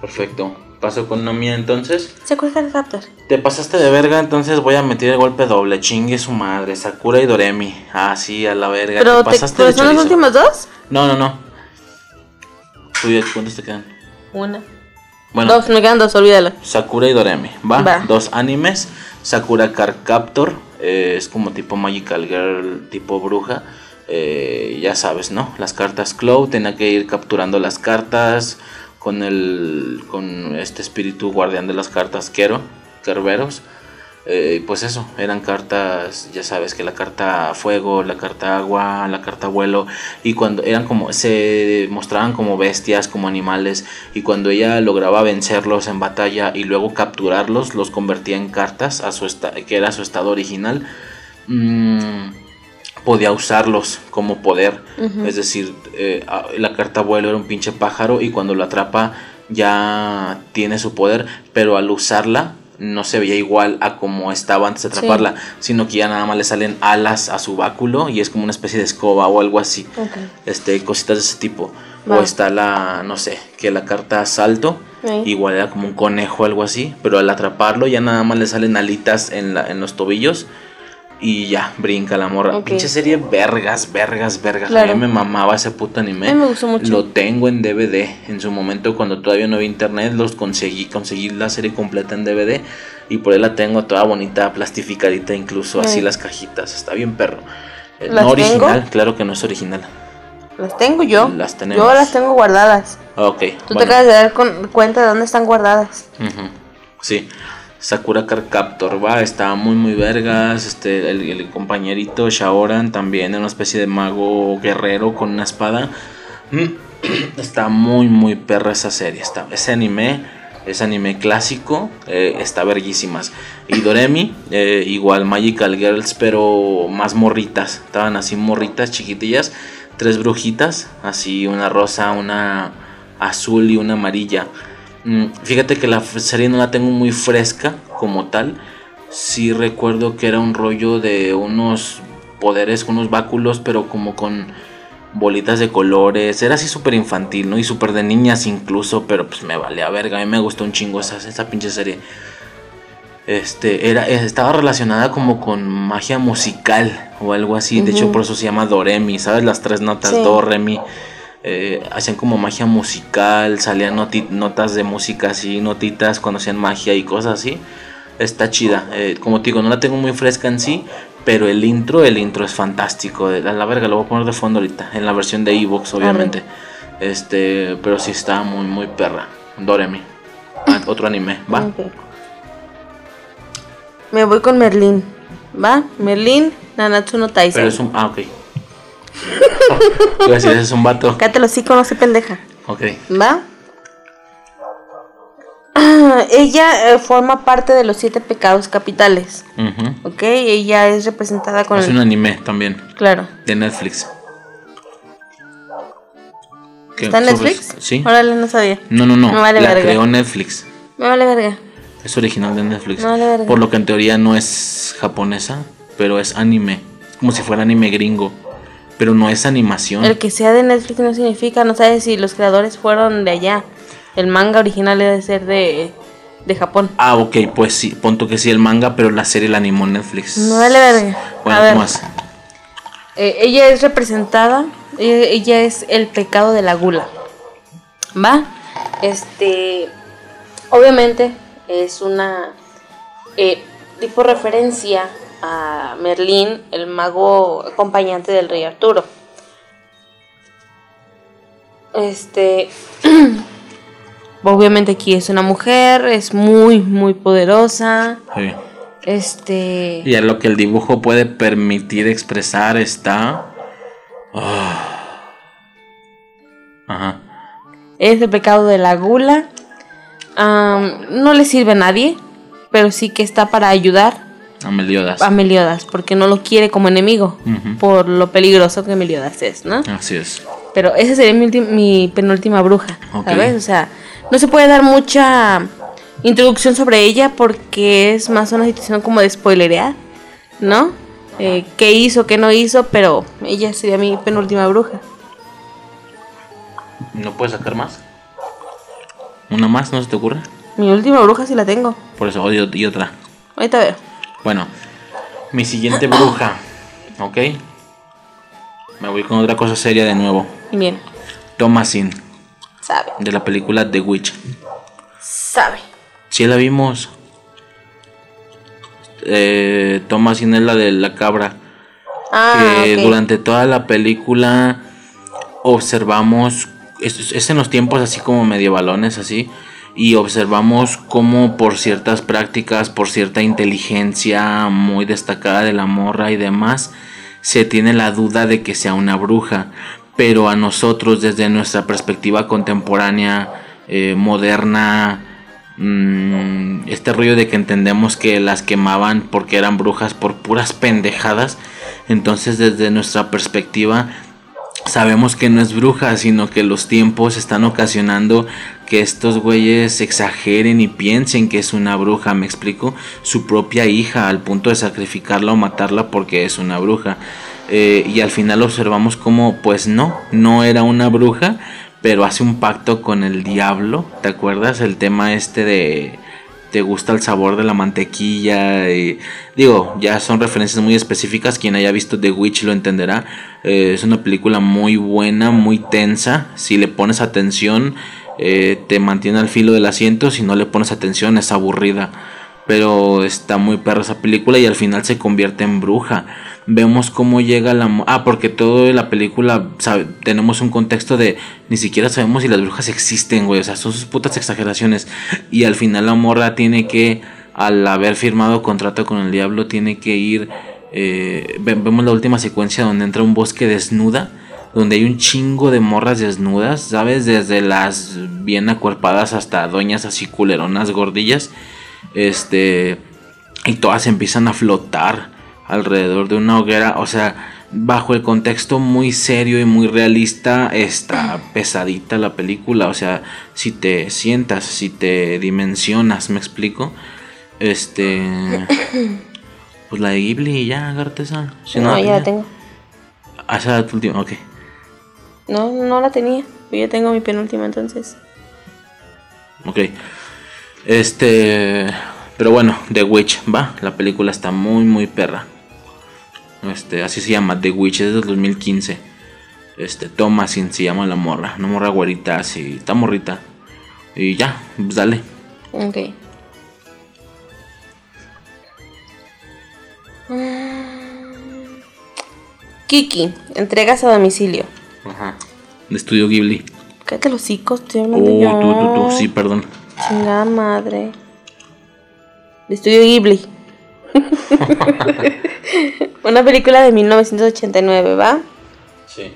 Perfecto. Paso con una mía entonces. ¿Se acuerda del Raptor? Te pasaste de verga, entonces voy a meter el golpe doble. Chingue su madre. Sakura y Doremi. Ah, sí, a la verga. Pero, te te, pasaste pero de son las chorizo. últimas dos. No, no, no. ¿cuántos te quedan? Una. Bueno, Dos, me quedan dos, olvídalo. Sakura y Doremi, ¿va? Va. Dos animes. Sakura Card Captor, eh, es como tipo Magical Girl, tipo bruja. Eh, ya sabes, ¿no? Las cartas Clow, tenía que ir capturando las cartas con el con este espíritu guardián de las cartas Kero, Kerberos. eh, pues eso, eran cartas, ya sabes que la carta fuego, la carta agua, la carta vuelo, y cuando eran como, se mostraban como bestias, como animales, y cuando ella lograba vencerlos en batalla y luego capturarlos, los convertía en cartas, a su que era su estado original, mmm, podía usarlos como poder. Es decir, eh, la carta vuelo era un pinche pájaro y cuando lo atrapa ya tiene su poder, pero al usarla no se veía igual a como estaba antes de atraparla, sino que ya nada más le salen alas a su báculo y es como una especie de escoba o algo así. Este, cositas de ese tipo. O está la, no sé, que la carta salto, igual era como un conejo o algo así, pero al atraparlo ya nada más le salen alitas en, la, en los tobillos y ya, brinca la morra. Pinche serie vergas, vergas, vergas. A mí me mamaba ese puto anime. me gustó mucho. Lo tengo en DVD. En su momento, cuando todavía no había internet, los conseguí, conseguí la serie completa en DVD. Y por ahí la tengo toda bonita, plastificadita, incluso así las cajitas. Está bien perro. Eh, no original, claro que no es original. Las tengo yo. Las tenemos. Yo las tengo guardadas. Ok. Tú te acabas de dar cuenta de dónde están guardadas. Sí. Sakura Card Captor, va, está muy muy vergas, este, el, compañerito Shaoran también, una especie de mago guerrero con una espada. Mm, está muy muy perra esa serie, está, ese anime, ese anime clásico, eh, está verguísimas. Y Doremi, eh, igual Magical Girls, pero más morritas, estaban así morritas, chiquitillas, tres brujitas, así una rosa, una azul y una amarilla fíjate que la serie no la tengo muy fresca como tal. Sí recuerdo que era un rollo de unos poderes, unos báculos, pero como con bolitas de colores. Era así súper infantil, ¿no? Y súper de niñas incluso, pero pues me vale a verga. A mí me gustó un chingo esa, esa pinche serie. Este, era, estaba relacionada como con magia musical o algo así. De hecho, por eso se llama Doremi, ¿sabes? Las tres notas, Do, Re, Mi eh, hacían como magia musical, salían notas de música así, notitas cuando hacían magia y cosas así. Está chida. Eh, como te digo, no la tengo muy fresca en sí, pero el intro, el intro es fantástico. A la verga, lo voy a poner de fondo ahorita, en la versión de Evox, obviamente. Este, pero sí está muy, muy perra. Doremi. Ah, otro anime, ¿va? Me voy con Merlín. ¿Va? Merlín, Nanatsu no Taisen. Pero es un. Ah, ok. ese es un vato. Cállate los no se pendeja. Ok. ¿Va? ella eh, forma parte de los siete pecados capitales. Ok, ella es representada con. Es un anime también. Claro. De Netflix. ¿Está en Netflix? Sí. Órale, no sabía. No, no, no. la creó Netflix. Me vale verga. Es original de Netflix. Me vale verga. Por lo que en teoría no es japonesa, pero es anime. Como si fuera anime gringo pero no es animación. El que sea de Netflix no significa, no sabes si los creadores fueron de allá. El manga original debe ser de, de Japón. Ah, ok, pues sí, punto que sí el manga, pero la serie la animó Netflix. No vale verga. Bueno, ¿qué más? Eh, ella es representada, ella, es el pecado de la gula. ¿Va? Este, obviamente es una eh, tipo referencia a Merlín, el mago acompañante del rey Arturo. Este, obviamente aquí es una mujer, es muy, muy poderosa. Este. Y a lo que el dibujo puede permitir expresar está. Ah. Ajá. Es el pecado de la gula. no le sirve a nadie, pero sí que está para ayudar a Meliodas. A Meliodas, porque no lo quiere como enemigo, por lo peligroso que Meliodas es, ¿no? Así es. Pero esa sería mi, penúltima bruja, ¿sabes? O sea, no se puede dar mucha introducción sobre ella porque es más una situación como de spoilerear, ¿no? Eh, qué hizo, qué no hizo, pero ella sería mi penúltima bruja. ¿No puedes sacar más? ¿Una más? ¿No se te ocurre? Mi última bruja sí la tengo. Por eso, odio y otra. Ahorita veo. Bueno, mi siguiente bruja, ¿ok? Me voy con otra cosa seria de nuevo. Bien. Thomasin. Sabe. De la película The Witch. Sabe. Sí la vimos. Eh, Thomasin es la de la cabra. Ah, que durante toda la película observamos. Es, es en los tiempos así como medievalones, así y observamos cómo por ciertas prácticas, por cierta inteligencia muy destacada de la morra y demás, se tiene la duda de que sea una bruja. Pero a nosotros desde nuestra perspectiva contemporánea, eh, moderna, mm, este rollo de que entendemos que las quemaban porque eran brujas por puras pendejadas, entonces desde nuestra perspectiva sabemos que no es bruja, sino que los tiempos están ocasionando que estos güeyes exageren y piensen que es una bruja, me explico, su propia hija al punto de sacrificarla o matarla porque es una bruja. Eh, y al final observamos como pues no, no era una bruja, pero hace un pacto con el diablo, ¿te acuerdas? El tema este de te gusta el sabor de la mantequilla. Y, digo, ya son referencias muy específicas. Quien haya visto The Witch lo entenderá. Eh, es una película muy buena, muy tensa. Si le pones atención, eh, te mantiene al filo del asiento. Si no le pones atención, es aburrida. Pero está muy perra esa película y al final se convierte en bruja vemos cómo llega la... Ah, porque todo la película tenemos un contexto de ni siquiera sabemos si las brujas existen, güey. O sea, son sus putas exageraciones. Y al final la morra tiene que, al haber firmado contrato con el diablo, tiene que ir... Eh, vemos la última secuencia donde entra un bosque desnuda. Donde hay un chingo de morras desnudas, ¿sabes? Desde las bien acuerpadas hasta doñas así culeronas, gordillas. Este... Y todas empiezan a flotar alrededor de una hoguera, o sea, bajo el contexto muy serio y muy realista está pesadita la película, o sea, si te sientas, si te dimensionas, me explico. Este pues la de Ghibli ya, Gartesa. no, ya la tengo. Ah, esa era tu última, ok. No, no la tenía. Yo ya tengo mi penúltima entonces. Ok. Este. Pero bueno, The Witch, va. La película está muy, muy perra. Este, así se llama, The Witch, es del 2015. Este, Thomasin se llama la morra. Una morra güerita, así, está morrita. Y ya, pues dale. Ok. Mm. Kiki, entregas a domicilio. Ajá. De estudio Ghibli. Cállate los hocicos, estoy hablando oh, yo. tú, tú, tú, sí, perdón. Chingada madre. De estudio Ghibli. Una película de 1989, ¿va? Sí.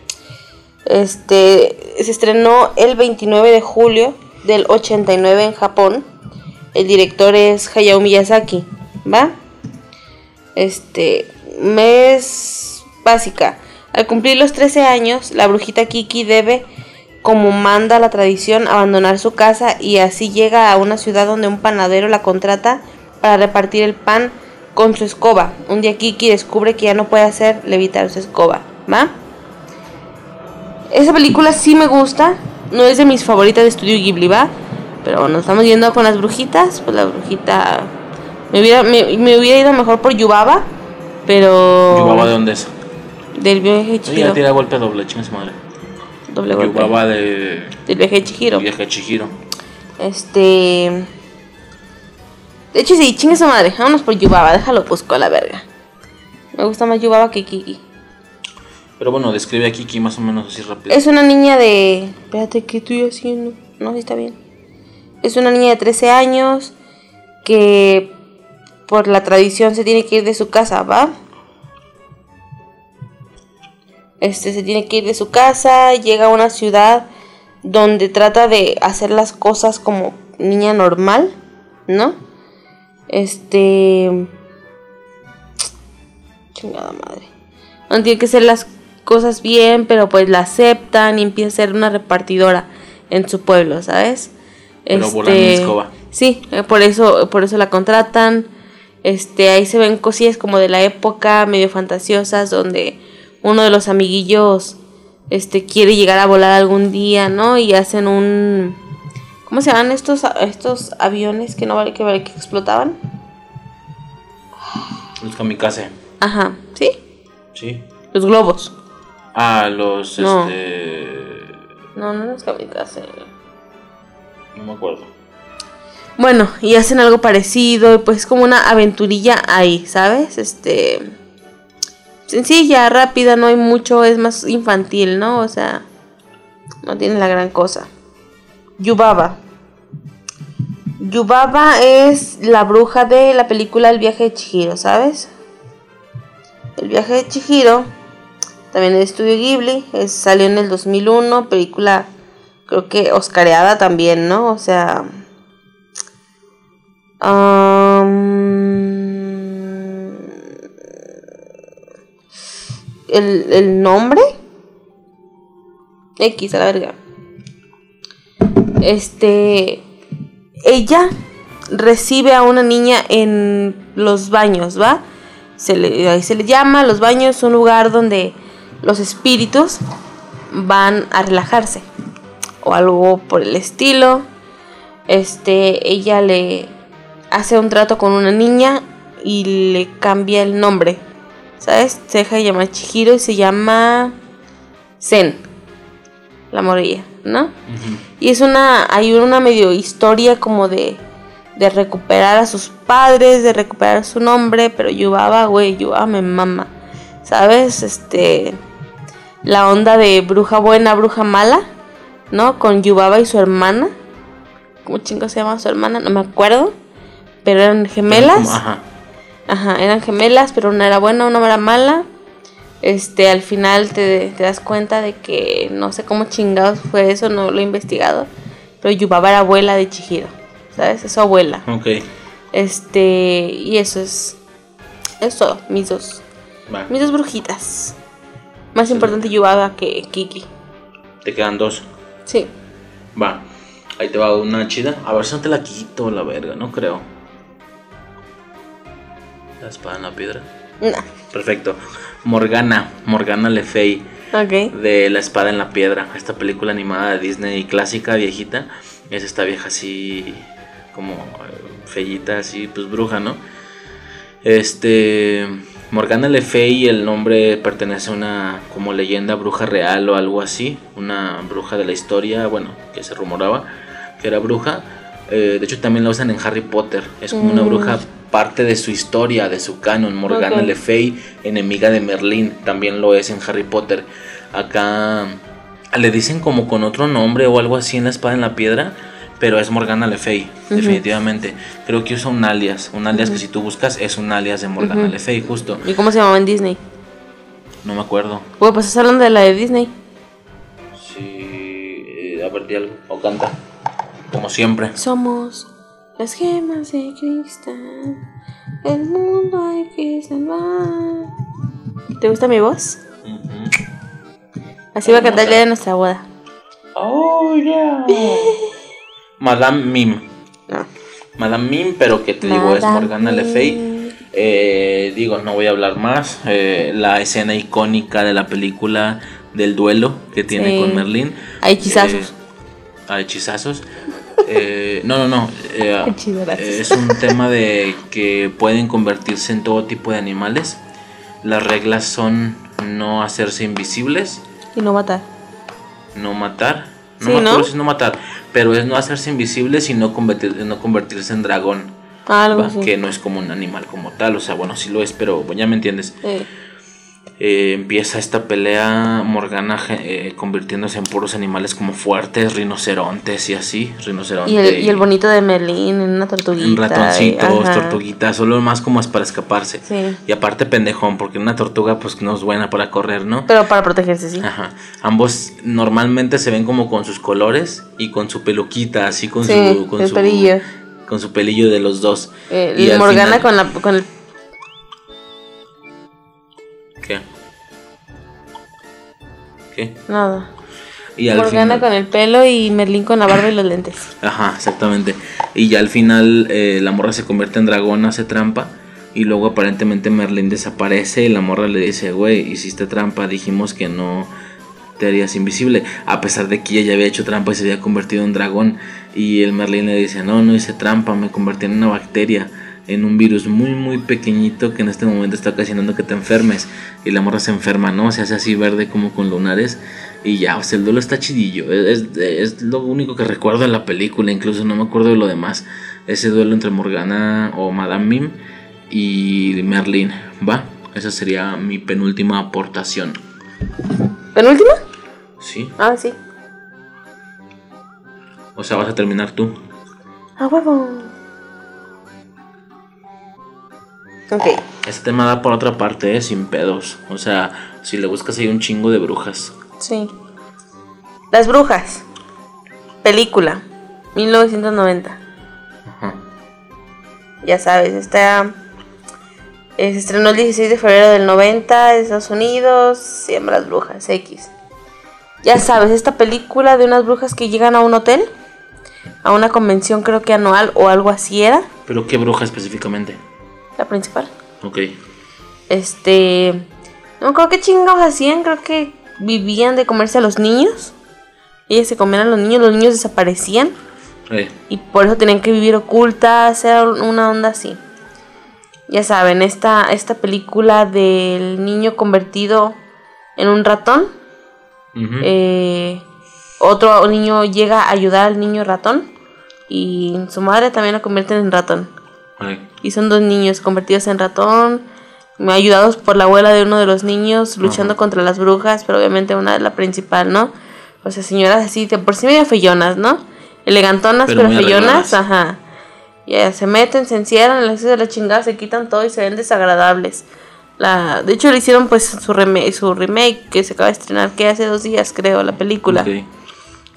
Este se estrenó el 29 de julio del 89 en Japón. El director es Hayao Miyazaki, ¿va? Este mes básica. Al cumplir los 13 años, la brujita Kiki debe, como manda la tradición, abandonar su casa y así llega a una ciudad donde un panadero la contrata para repartir el pan con su escoba. Un día Kiki descubre que ya no puede hacer levitar su escoba, ¿va? Esa película sí me gusta, no es de mis favoritas de estudio Ghibli, ¿va? Pero bueno, estamos yendo con las brujitas, pues la brujita... Me hubiera, me, hubiera ido mejor por Yubaba, pero... ¿Yubaba de dónde es? Del viaje Chihiro. Sí, tira golpe doble, chingas madre. Doble golpe. Yubaba de... Del viaje de Chihiro. Del viaje de Chihiro. Este... De hecho, sí, chingue su madre. Vámonos por Yubaba. Déjalo busco a la verga. Me gusta más Yubaba que Kiki. Pero bueno, describe a Kiki más o menos así rápido. Es una niña de. Espérate, ¿qué estoy haciendo? No, sí está bien. Es una niña de 13 años que por la tradición se tiene que ir de su casa, ¿va? Este se tiene que ir de su casa, llega a una ciudad donde trata de hacer las cosas como niña normal, ¿no? Este. Chingada madre. No tiene que ser las cosas bien, pero pues la aceptan y empieza a ser una repartidora en su pueblo, ¿sabes? Pero este, escoba. Sí, eh, por eso, por eso la contratan. Este, ahí se ven cosillas como de la época, medio fantasiosas, donde uno de los amiguillos este quiere llegar a volar algún día, ¿no? Y hacen un ¿Cómo se llaman estos, estos aviones que no vale que, que explotaban? Los kamikaze. Ajá, ¿sí? Sí. Los globos. Ah, los no. este. No, no los kamikaze. No me acuerdo. Bueno, y hacen algo parecido, pues como una aventurilla ahí, ¿sabes? Este. Sencilla, rápida, no hay mucho, es más infantil, ¿no? O sea, no tiene la gran cosa. Yubaba. Yubaba es la bruja de la película El viaje de Chihiro, ¿sabes? El viaje de Chihiro, también de estudio Ghibli, salió en el 2001, película creo que oscareada también, ¿no? O sea... el, el nombre X a la verga. Este. Ella recibe a una niña en los baños, ¿va? Se le, ahí se le llama, los baños un lugar donde los espíritus van a relajarse. O algo por el estilo. Este, ella le hace un trato con una niña y le cambia el nombre. ¿Sabes? Se deja de llamar Chihiro y se llama Zen la morilla, ¿no? Y es una, hay una medio historia como de, de recuperar a sus padres, de recuperar su nombre, pero Yubaba, güey, Yubaba me mama, ¿sabes? Este, la onda de bruja buena, bruja mala, ¿no? Con Yubaba y su hermana, ¿cómo chingo se llama su hermana? No me acuerdo, pero eran gemelas. ajá. Ajá, eran gemelas, pero una era buena, una era mala este, al final te, das cuenta de que no sé cómo chingados fue eso, no lo he investigado, pero Yubaba era abuela de Chihiro, ¿sabes? Es su abuela. Ok. Este, y eso es, eso, mis dos, mis dos brujitas. Más importante Yubaba que Kiki. Te quedan dos. Sí. Va, ahí te va una chida. A ver si no te la quito la verga, no creo. La espada en la piedra. No. Perfecto. Morgana, Morgana Le Fay. De La Espada en la Piedra. Esta película animada de Disney clásica, viejita. Es esta vieja así, como eh, fellita, así, pues bruja, ¿no? Este. Morgana Le Fay, el nombre pertenece a una como leyenda bruja real o algo así. Una bruja de la historia, bueno, que se rumoraba que era bruja. Eh, de hecho, también la usan en Harry Potter. Es como una mm. bruja parte de su historia, de su canon. Morgana Le Fay, enemiga de Merlín, también lo es en Harry Potter. Acá le dicen como con otro nombre o algo así en la espada en la piedra, pero es Morgana Le Fay, definitivamente. Creo que usa un alias, un alias que si tú buscas es un alias de Morgana Le Fay, justo. ¿Y cómo se llamaba en Disney? No me acuerdo. Bueno, pues estás hablando de la de Disney. Sí, eh, a ver, di algo, o canta, como siempre. Somos las gemas de cristal, el mundo hay que salvar. ¿Te gusta mi voz? Así va a cantar el de nuestra boda. Oh, yeah. Madame Mim. No. Madame Mim, pero que te digo es Morgana Le Fay. Eh, digo, no voy a hablar más. Eh, la escena icónica de la película del duelo que tiene con Merlín. Hay hechizazos. Eh, hay hechizazos. Eh, no, no, no. Eh, es un tema de que pueden convertirse en todo tipo de animales. Las reglas son no hacerse invisibles. Y no matar. No matar. No ¿no? no matar. Pero es no hacerse invisibles y no, no convertirse en dragón. Algo Que no es como un animal como tal. O sea, bueno, sí lo es, pero ya me entiendes. Eh, empieza esta pelea Morgana eh, convirtiéndose en puros animales como fuertes, rinocerontes y así, rinoceronte. Y el, bonito de Merlín, en una tortuguita. En ratoncitos, tortuguitas, solo más como es para escaparse. Y aparte pendejón, porque una tortuga pues no es buena para correr, ¿no? Pero para protegerse, sí. Ajá. Ambos normalmente se ven como con sus colores y con su peluquita, así con su... Con su, pelillo. Con su pelillo de los dos. Eh, y Morgana con, la, con el ¿Qué? ¿Qué? Nada. Y al Morgana con el pelo y Merlín con la barba y los lentes. Ajá, exactamente. Y ya al final eh, la morra se convierte en dragón, hace trampa. Y luego aparentemente Merlín desaparece y la morra le dice, güey, hiciste trampa, dijimos que no te harías invisible. A pesar de que ella ya había hecho trampa y se había convertido en dragón. Y el Merlín le dice, no, no hice trampa, me convertí en una bacteria en un virus muy muy pequeñito que en este momento está ocasionando que te enfermes y la morra se enferma, ¿no? Se hace así verde como con lunares y ya, o sea, el duelo está chidillo, es, es, lo único que recuerdo de la película, incluso no me acuerdo de lo demás, ese duelo entre Morgana o Madame Mim y Merlin, ¿va? Esa sería mi penúltima aportación. ¿Penúltima? Sí. Ah, sí. O sea, vas a terminar tú. A huevo. Ok. Este tema da por otra parte, ¿eh? sin pedos. O sea, si le buscas hay un chingo de brujas. Sí. Las brujas. Película. 1990. Ajá. Ya sabes, está. eh, Se estrenó el 16 de febrero del 90 en Estados Unidos. Llama Las Brujas X. Ya sabes, esta película de unas brujas que llegan a un hotel. A una convención, creo que anual o algo así era. Pero qué bruja específicamente. La principal. Ok. Este. No acuerdo qué chingados hacían. Creo que vivían de comerse a los niños. Ellas se comían a los niños, los niños desaparecían. Eh, Y por eso tenían que vivir ocultas. Era una onda así. Ya saben, esta, esta película del niño convertido en un ratón. eh, otro niño llega a ayudar al niño ratón. Y su madre también lo convierten en ratón. Y son dos niños convertidos en ratón, ayudados por la abuela de uno de los niños, luchando Ajá. contra las brujas, pero obviamente una es la principal, ¿no? O sea, señoras así, de por sí medio feyonas, ¿no? Elegantonas, Pero pero, feyonas, ajá. Ya se meten, se encierran, les de la chingada, se quitan todo y se ven desagradables. La, de hecho, le hicieron pues su, remake que se acaba de estrenar, que hace dos días, creo, la película. ok.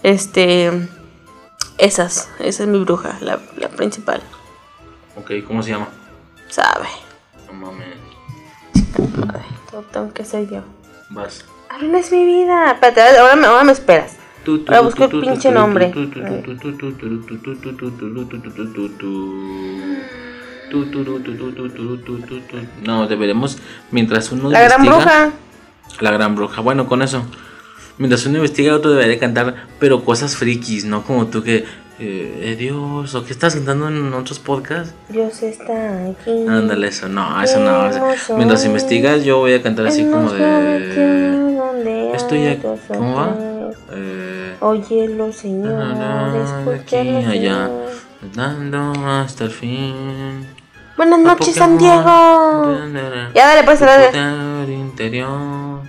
Este. Esas, esa es mi bruja, la, la principal. Ok, ¿cómo se llama? Sabe. No mames. Ay, todo tengo que ser yo. Vas. Ahora no es mi vida. Espérate, ahora me, ahora me esperas. Ahora busco el pinche nombre. No, deberemos, mientras uno La gran bruja. La gran bruja. Bueno, con eso. Mientras uno investiga, otro debería cantar, pero cosas frikis, no como tú que. Eh, eh, Dios, o que estás cantando en otros podcasts. Dios está aquí. Ándale, eso, no, eso no. mientras investigas, yo voy a cantar así como de. Estoy aquí. ¿Cómo va? Eh, Óyelo, Señor. aquí, escúchalo, allá. Dando hasta el fin. Buenas noches, San. Diego. Ya dale, pues, dale. Interior.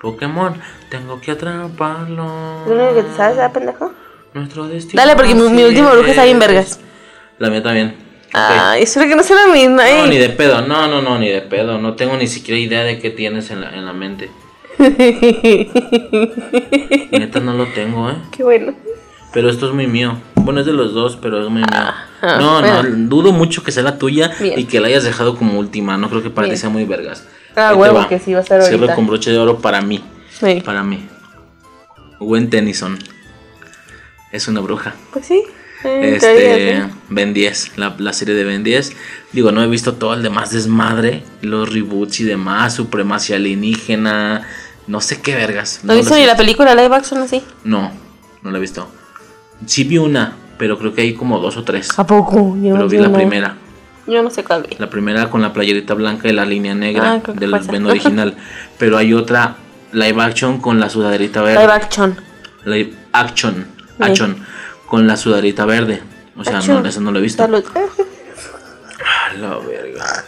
Pokémon, tengo que atraparlo. ¿Es lo único que te sabes, ¿verdad, pendejo? Nuestro destino. Dale, porque mi, mi última bruja está bien vergas. La mía también. Ok. Ay, espero que no sea la misma. No, eh. ni de pedo, no, no, no, ni de pedo. No tengo ni siquiera idea de qué tienes en la, en la mente. Neta, no lo tengo, ¿eh? Qué bueno. Pero esto es muy mío. Bueno, es de los dos, pero es muy mío. ah, no, bueno. no, dudo mucho que sea la tuya Bien. y que la hayas dejado como última. No creo que para ti sea muy vergas. Ah, Ahí huevo, va. que sí va a ser Cierro ahorita. con broche de oro para mí. Sí. Para mí. Gwen Tennyson. Es una bruja. Pues sí. eh, Este, sí. Ben 10, la, la serie de Ben 10. Digo, no he visto todo el demás desmadre, los reboots y demás, supremacía alienígena, no sé qué vergas. ¿No viste las ni la visto. película live action así? No, no la he visto. Sí vi una, pero creo que hay como dos o tres. ¿A poco? Yo, Pero vi la no. primera. Yo no sé cuál vi. La primera con la playerita blanca y la línea negra Ah, del. Ben original. Pero hay otra live action con la sudaderita verde. Live action. Live action. Action. Con la sudaderita verde. O sea, no, eso no lo he visto. Salud. A la verga.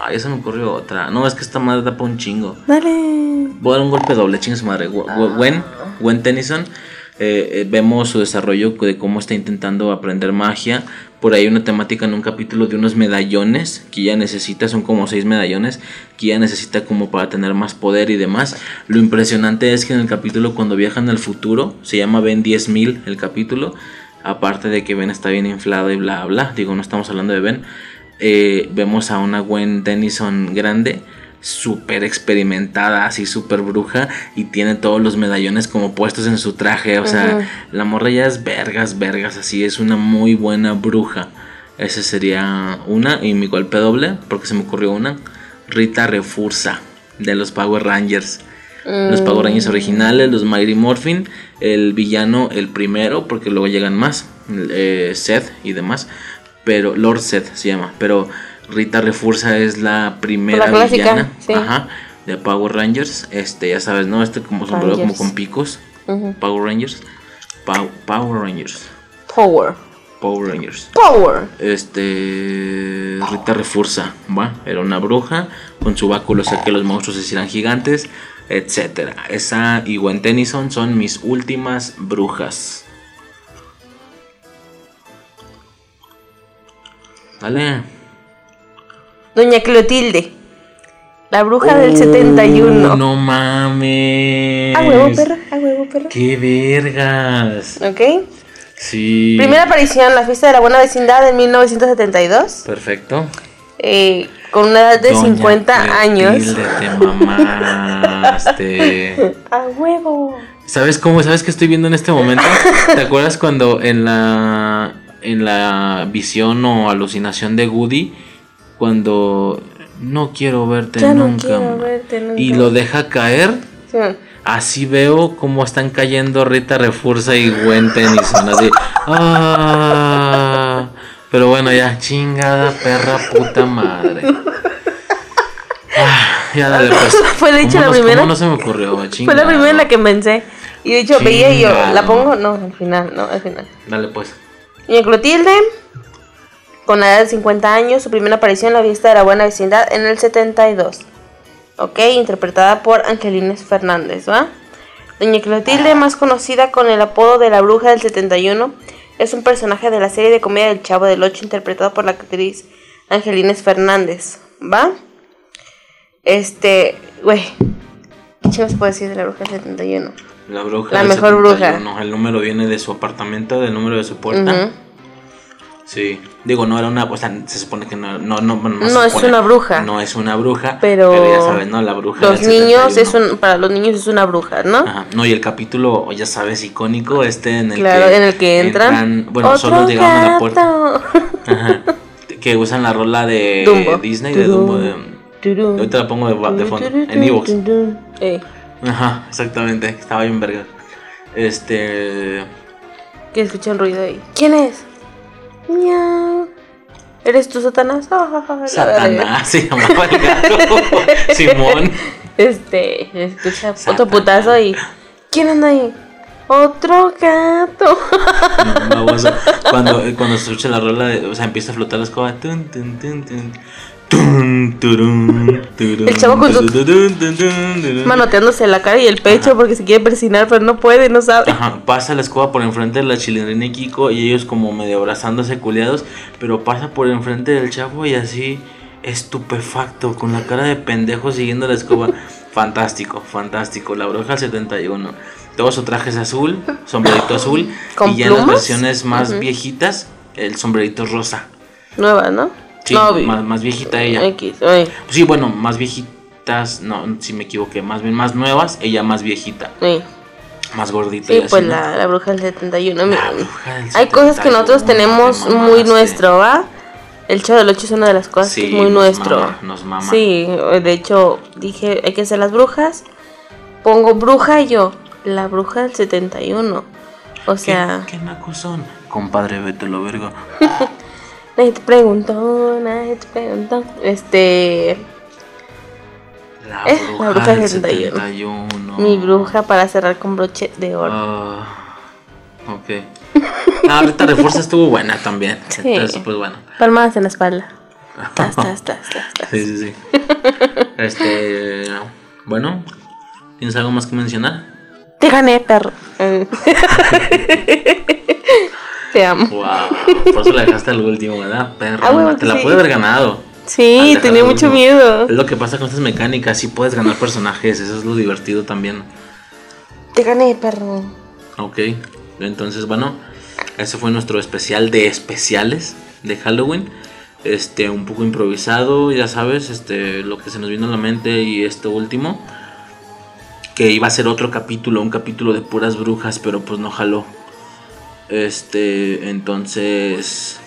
Ay, eso me ocurrió otra. No, es que esta madre da pa' un chingo. Dale. Voy a dar un golpe doble, chingue su madre. Gu- Gwen, Gwen Tennyson. eh, eh, vemos su desarrollo de cómo está intentando aprender magia. Por ahí una temática en un capítulo de unos medallones que ella necesita, son como seis medallones que ella necesita como para tener más poder y demás. Lo impresionante es que en el capítulo cuando viajan al futuro, se llama Ben 10.000 el capítulo, aparte de que Ben está bien inflado y bla bla, digo, no estamos hablando de Ben, eh, vemos a una Gwen Tennyson grande, súper experimentada, así súper bruja, y tiene todos los medallones como puestos en su traje, o sea, la morra ya es vergas, vergas, así es una muy buena bruja. Esa sería una, y mi golpe doble, porque se me ocurrió una, Rita Refursa, de los Power Rangers. Los Power Rangers originales, los Mighty Morphin, el villano, el primero, porque luego llegan más, eh, Seth y demás, pero Lord Seth se llama, pero Rita Refursa es la primera La clásica, villana, sí. ajá, de Power Rangers, este, ya sabes, ¿no? Este como sombrero como con picos. Power Rangers, Pow- Power Rangers, Power. Power Rangers. Power. Este. Rita Refursa, ¿va? Era una bruja con su báculo, o sea que los monstruos se hicieran gigantes, etcétera. Esa y Gwen Tennyson son mis últimas brujas. Dale. Doña Clotilde. La bruja del 71. Uh, No mames. A huevo, perra, a huevo, perra. Qué vergas. ¿Ok? Sí. Primera aparición, la fiesta de la buena vecindad en 1972. Perfecto. eh, con una edad de Doña 50 años. Te mamaste. A huevo. ¿Sabes cómo? ¿Sabes qué estoy viendo en este momento? ¿Te acuerdas cuando en la en la visión o alucinación de Woody cuando no quiero verte Ya no nunca quiero verte nunca. y lo deja caer? Sí. Así veo cómo están cayendo Rita Refursa y Gwen Tennyson así. Ah, pero bueno, ya chingada perra puta madre. Ah, ya dale pues. Fue de hecho ¿Cómo la primera. no se me ocurrió? Fue la primera en la que pensé. Y de hecho veía y yo. ¿la pongo? No, al final, no, al final. Dale pues. Doña Clotilde, con la edad de 50 años, su primera aparición en la fiesta de la buena vecindad en el 72. Ok, interpretada por Angelines Fernández, ¿va? Doña Clotilde, más conocida con el apodo de la bruja del 71, es un personaje de la serie de comedia del Chavo del 8 interpretado por la actriz Angelines Fernández, ¿va? Este, güey, ¿qué se puede decir de la bruja del 71? La bruja. La del mejor bruja. 71. El número viene de su apartamento, del número de su puerta. Ujú. Sí. Digo, no era una. O sea, se supone que no. No, no, no, es supone. una bruja. No es una bruja. Pero ya sabes, ¿no? La bruja. Los niños 71. es un, para los niños es una bruja, ¿no? Ajá. No, y el capítulo, ya sabes, icónico, este en el claro, que. en el que entran. bueno, ¡Otro solo llegaban a la puerta. Ajá. Que usan la rola de Dumbo. Disney, de Dumbo. De, ahorita la pongo de, de fondo. En Evox. Eh, Ajá, exactamente. Estaba bien verga. Este. que escuchan ruido ahí. ¿Quién es? Miau. ¿Eres tú, Satanás? Ah, verga. Satanás se llamaba el gato. Simón. Este, escucha otro putazo y. ¿Quién anda ahí? Otro gato. No, baboso. cuando, cuando se escucha la rola, o sea, empieza a flotar la escoba. Tun, tun, tun, El chavo con su-. Manoteándose la cara y el pecho Ajá. porque se quiere persinar, pero no puede, no sabe. Ajá, pasa la escoba por enfrente de la chilindrina y Kiko y ellos como medio abrazándose culiados, pero pasa por enfrente del chavo y así estupefacto, con la cara de pendejo siguiendo la escoba. fantástico, fantástico. La bruja del 71. Todo su traje es azul, sombrerito azul. ¿Con y ya en las versiones más viejitas, el sombrerito rosa. Nueva, ¿no? Sí, no, más, más viejita ella. X, oye, Sí, bueno, más viejitas, no, si me equivoqué, más bien más nuevas, ella más viejita, más gordita. Sí, y así, pues ¿no? la, la bruja del 71. mira. La bruja del Hay cosas que nosotros 71, tenemos te muy nuestro, ¿va? El Chavo del 8 es una de las cosas Sí, que es muy nos nuestro. mama, nos mama. Sí, de hecho, dije, hay que hacer las brujas. Pongo bruja y yo, la bruja del 71. O ¿Qué, sea, ¿Qué son? Compadre, vete lo verga. nadie te preguntó, nadie te preguntó. Este, La Eh, bruja, la bruja del del 71. 71. mi bruja para cerrar con broche de oro. Ah, ok. Ah, ahorita refuerza estuvo buena también. Sí. Entonces, pues bueno. Palmadas en la espalda. Tas, tas, tas. Sí, sí, sí. Este. Bueno, ¿tienes algo más que mencionar? Te gané, perro. Te amo. Wow, por eso la dejaste al último, ¿verdad? Perro, Ah, huevo te la sí. pude haber ganado. Sí, dejar tenía mucho último. miedo. Es lo que pasa con estas mecánicas, sí puedes ganar personajes, eso es lo divertido también. Te gané, perro. Ok, entonces bueno, ese fue nuestro especial de especiales de Halloween. Este, un poco improvisado, ya sabes, este, lo que se nos vino a la mente y este último. Que iba a ser otro capítulo, un capítulo de puras brujas, pero pues no jaló. Este, entonces,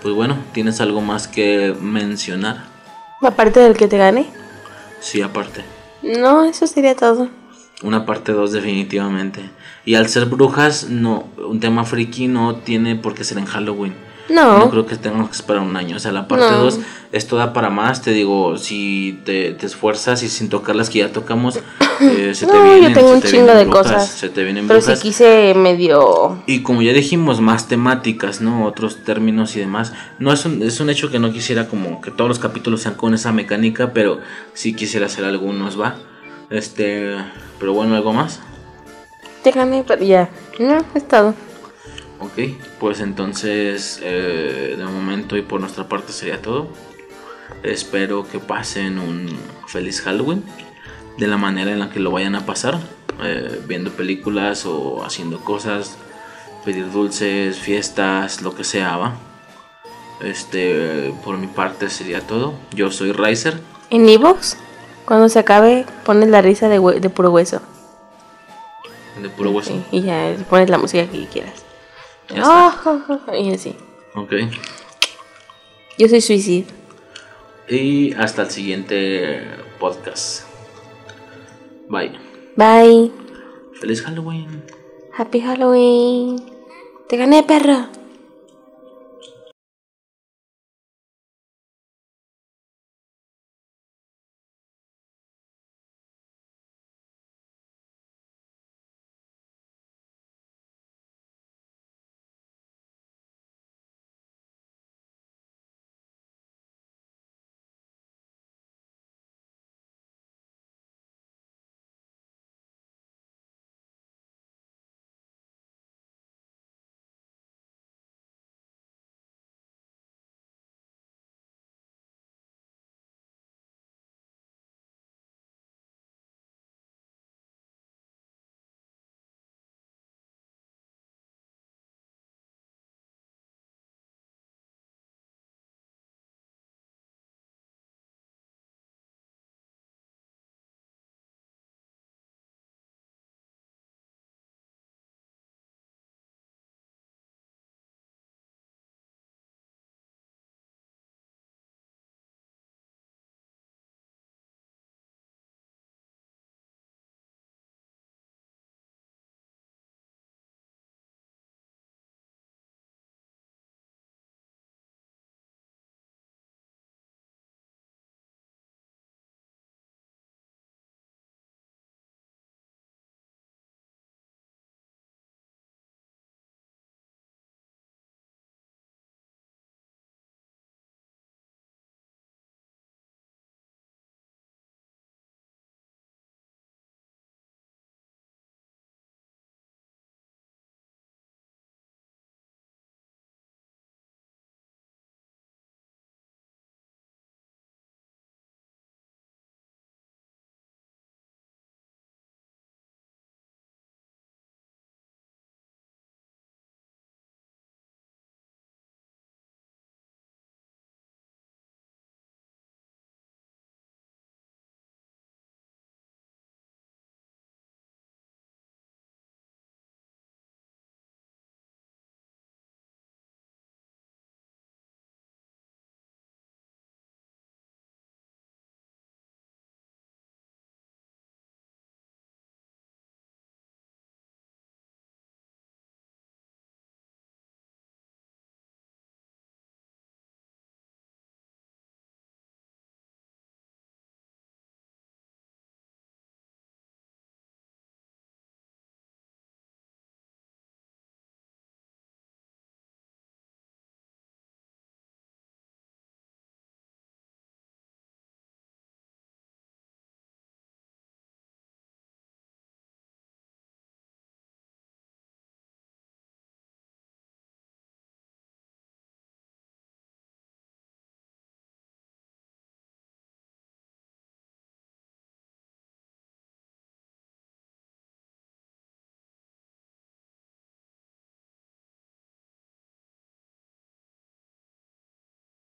pues bueno, ¿tienes algo más que mencionar? Aparte del que te gané. Sí, aparte. No, eso sería todo. Una parte 2 definitivamente. Y al ser brujas, no, un tema friki no tiene por qué ser en Halloween. No. No creo que tengamos que esperar un año. O sea, la parte No. 2 es toda para más. Te digo, si te, te esfuerzas y sin tocar las que ya tocamos, eh, se te No, yo vienen, tengo un te chingo vienen de brujas, cosas. Se te vienen Pero si brujas. quise medio. Y como ya dijimos, más temáticas, ¿no? Otros términos y demás. No es un, es un hecho que no quisiera como que todos los capítulos sean con esa mecánica, pero sí quisiera hacer algunos, ¿va? Este, pero bueno, algo más. Pero ya. No, es todo. Ok, pues entonces eh, de momento y por nuestra parte sería todo. Espero que pasen un feliz Halloween de la manera en la que lo vayan a pasar, eh, viendo películas o haciendo cosas, pedir dulces, fiestas, lo que sea, va. Este, por mi parte sería todo. Yo soy Riser. En Evox, cuando se acabe, pones la risa de, de puro hueso. De puro hueso. Sí, y ya pones la música que quieras. Ya está. Ah, y así. Ok. Yo soy Suicide. Y hasta el siguiente podcast. Bye. Bye. Feliz Halloween. Happy Halloween. Te gané, perro.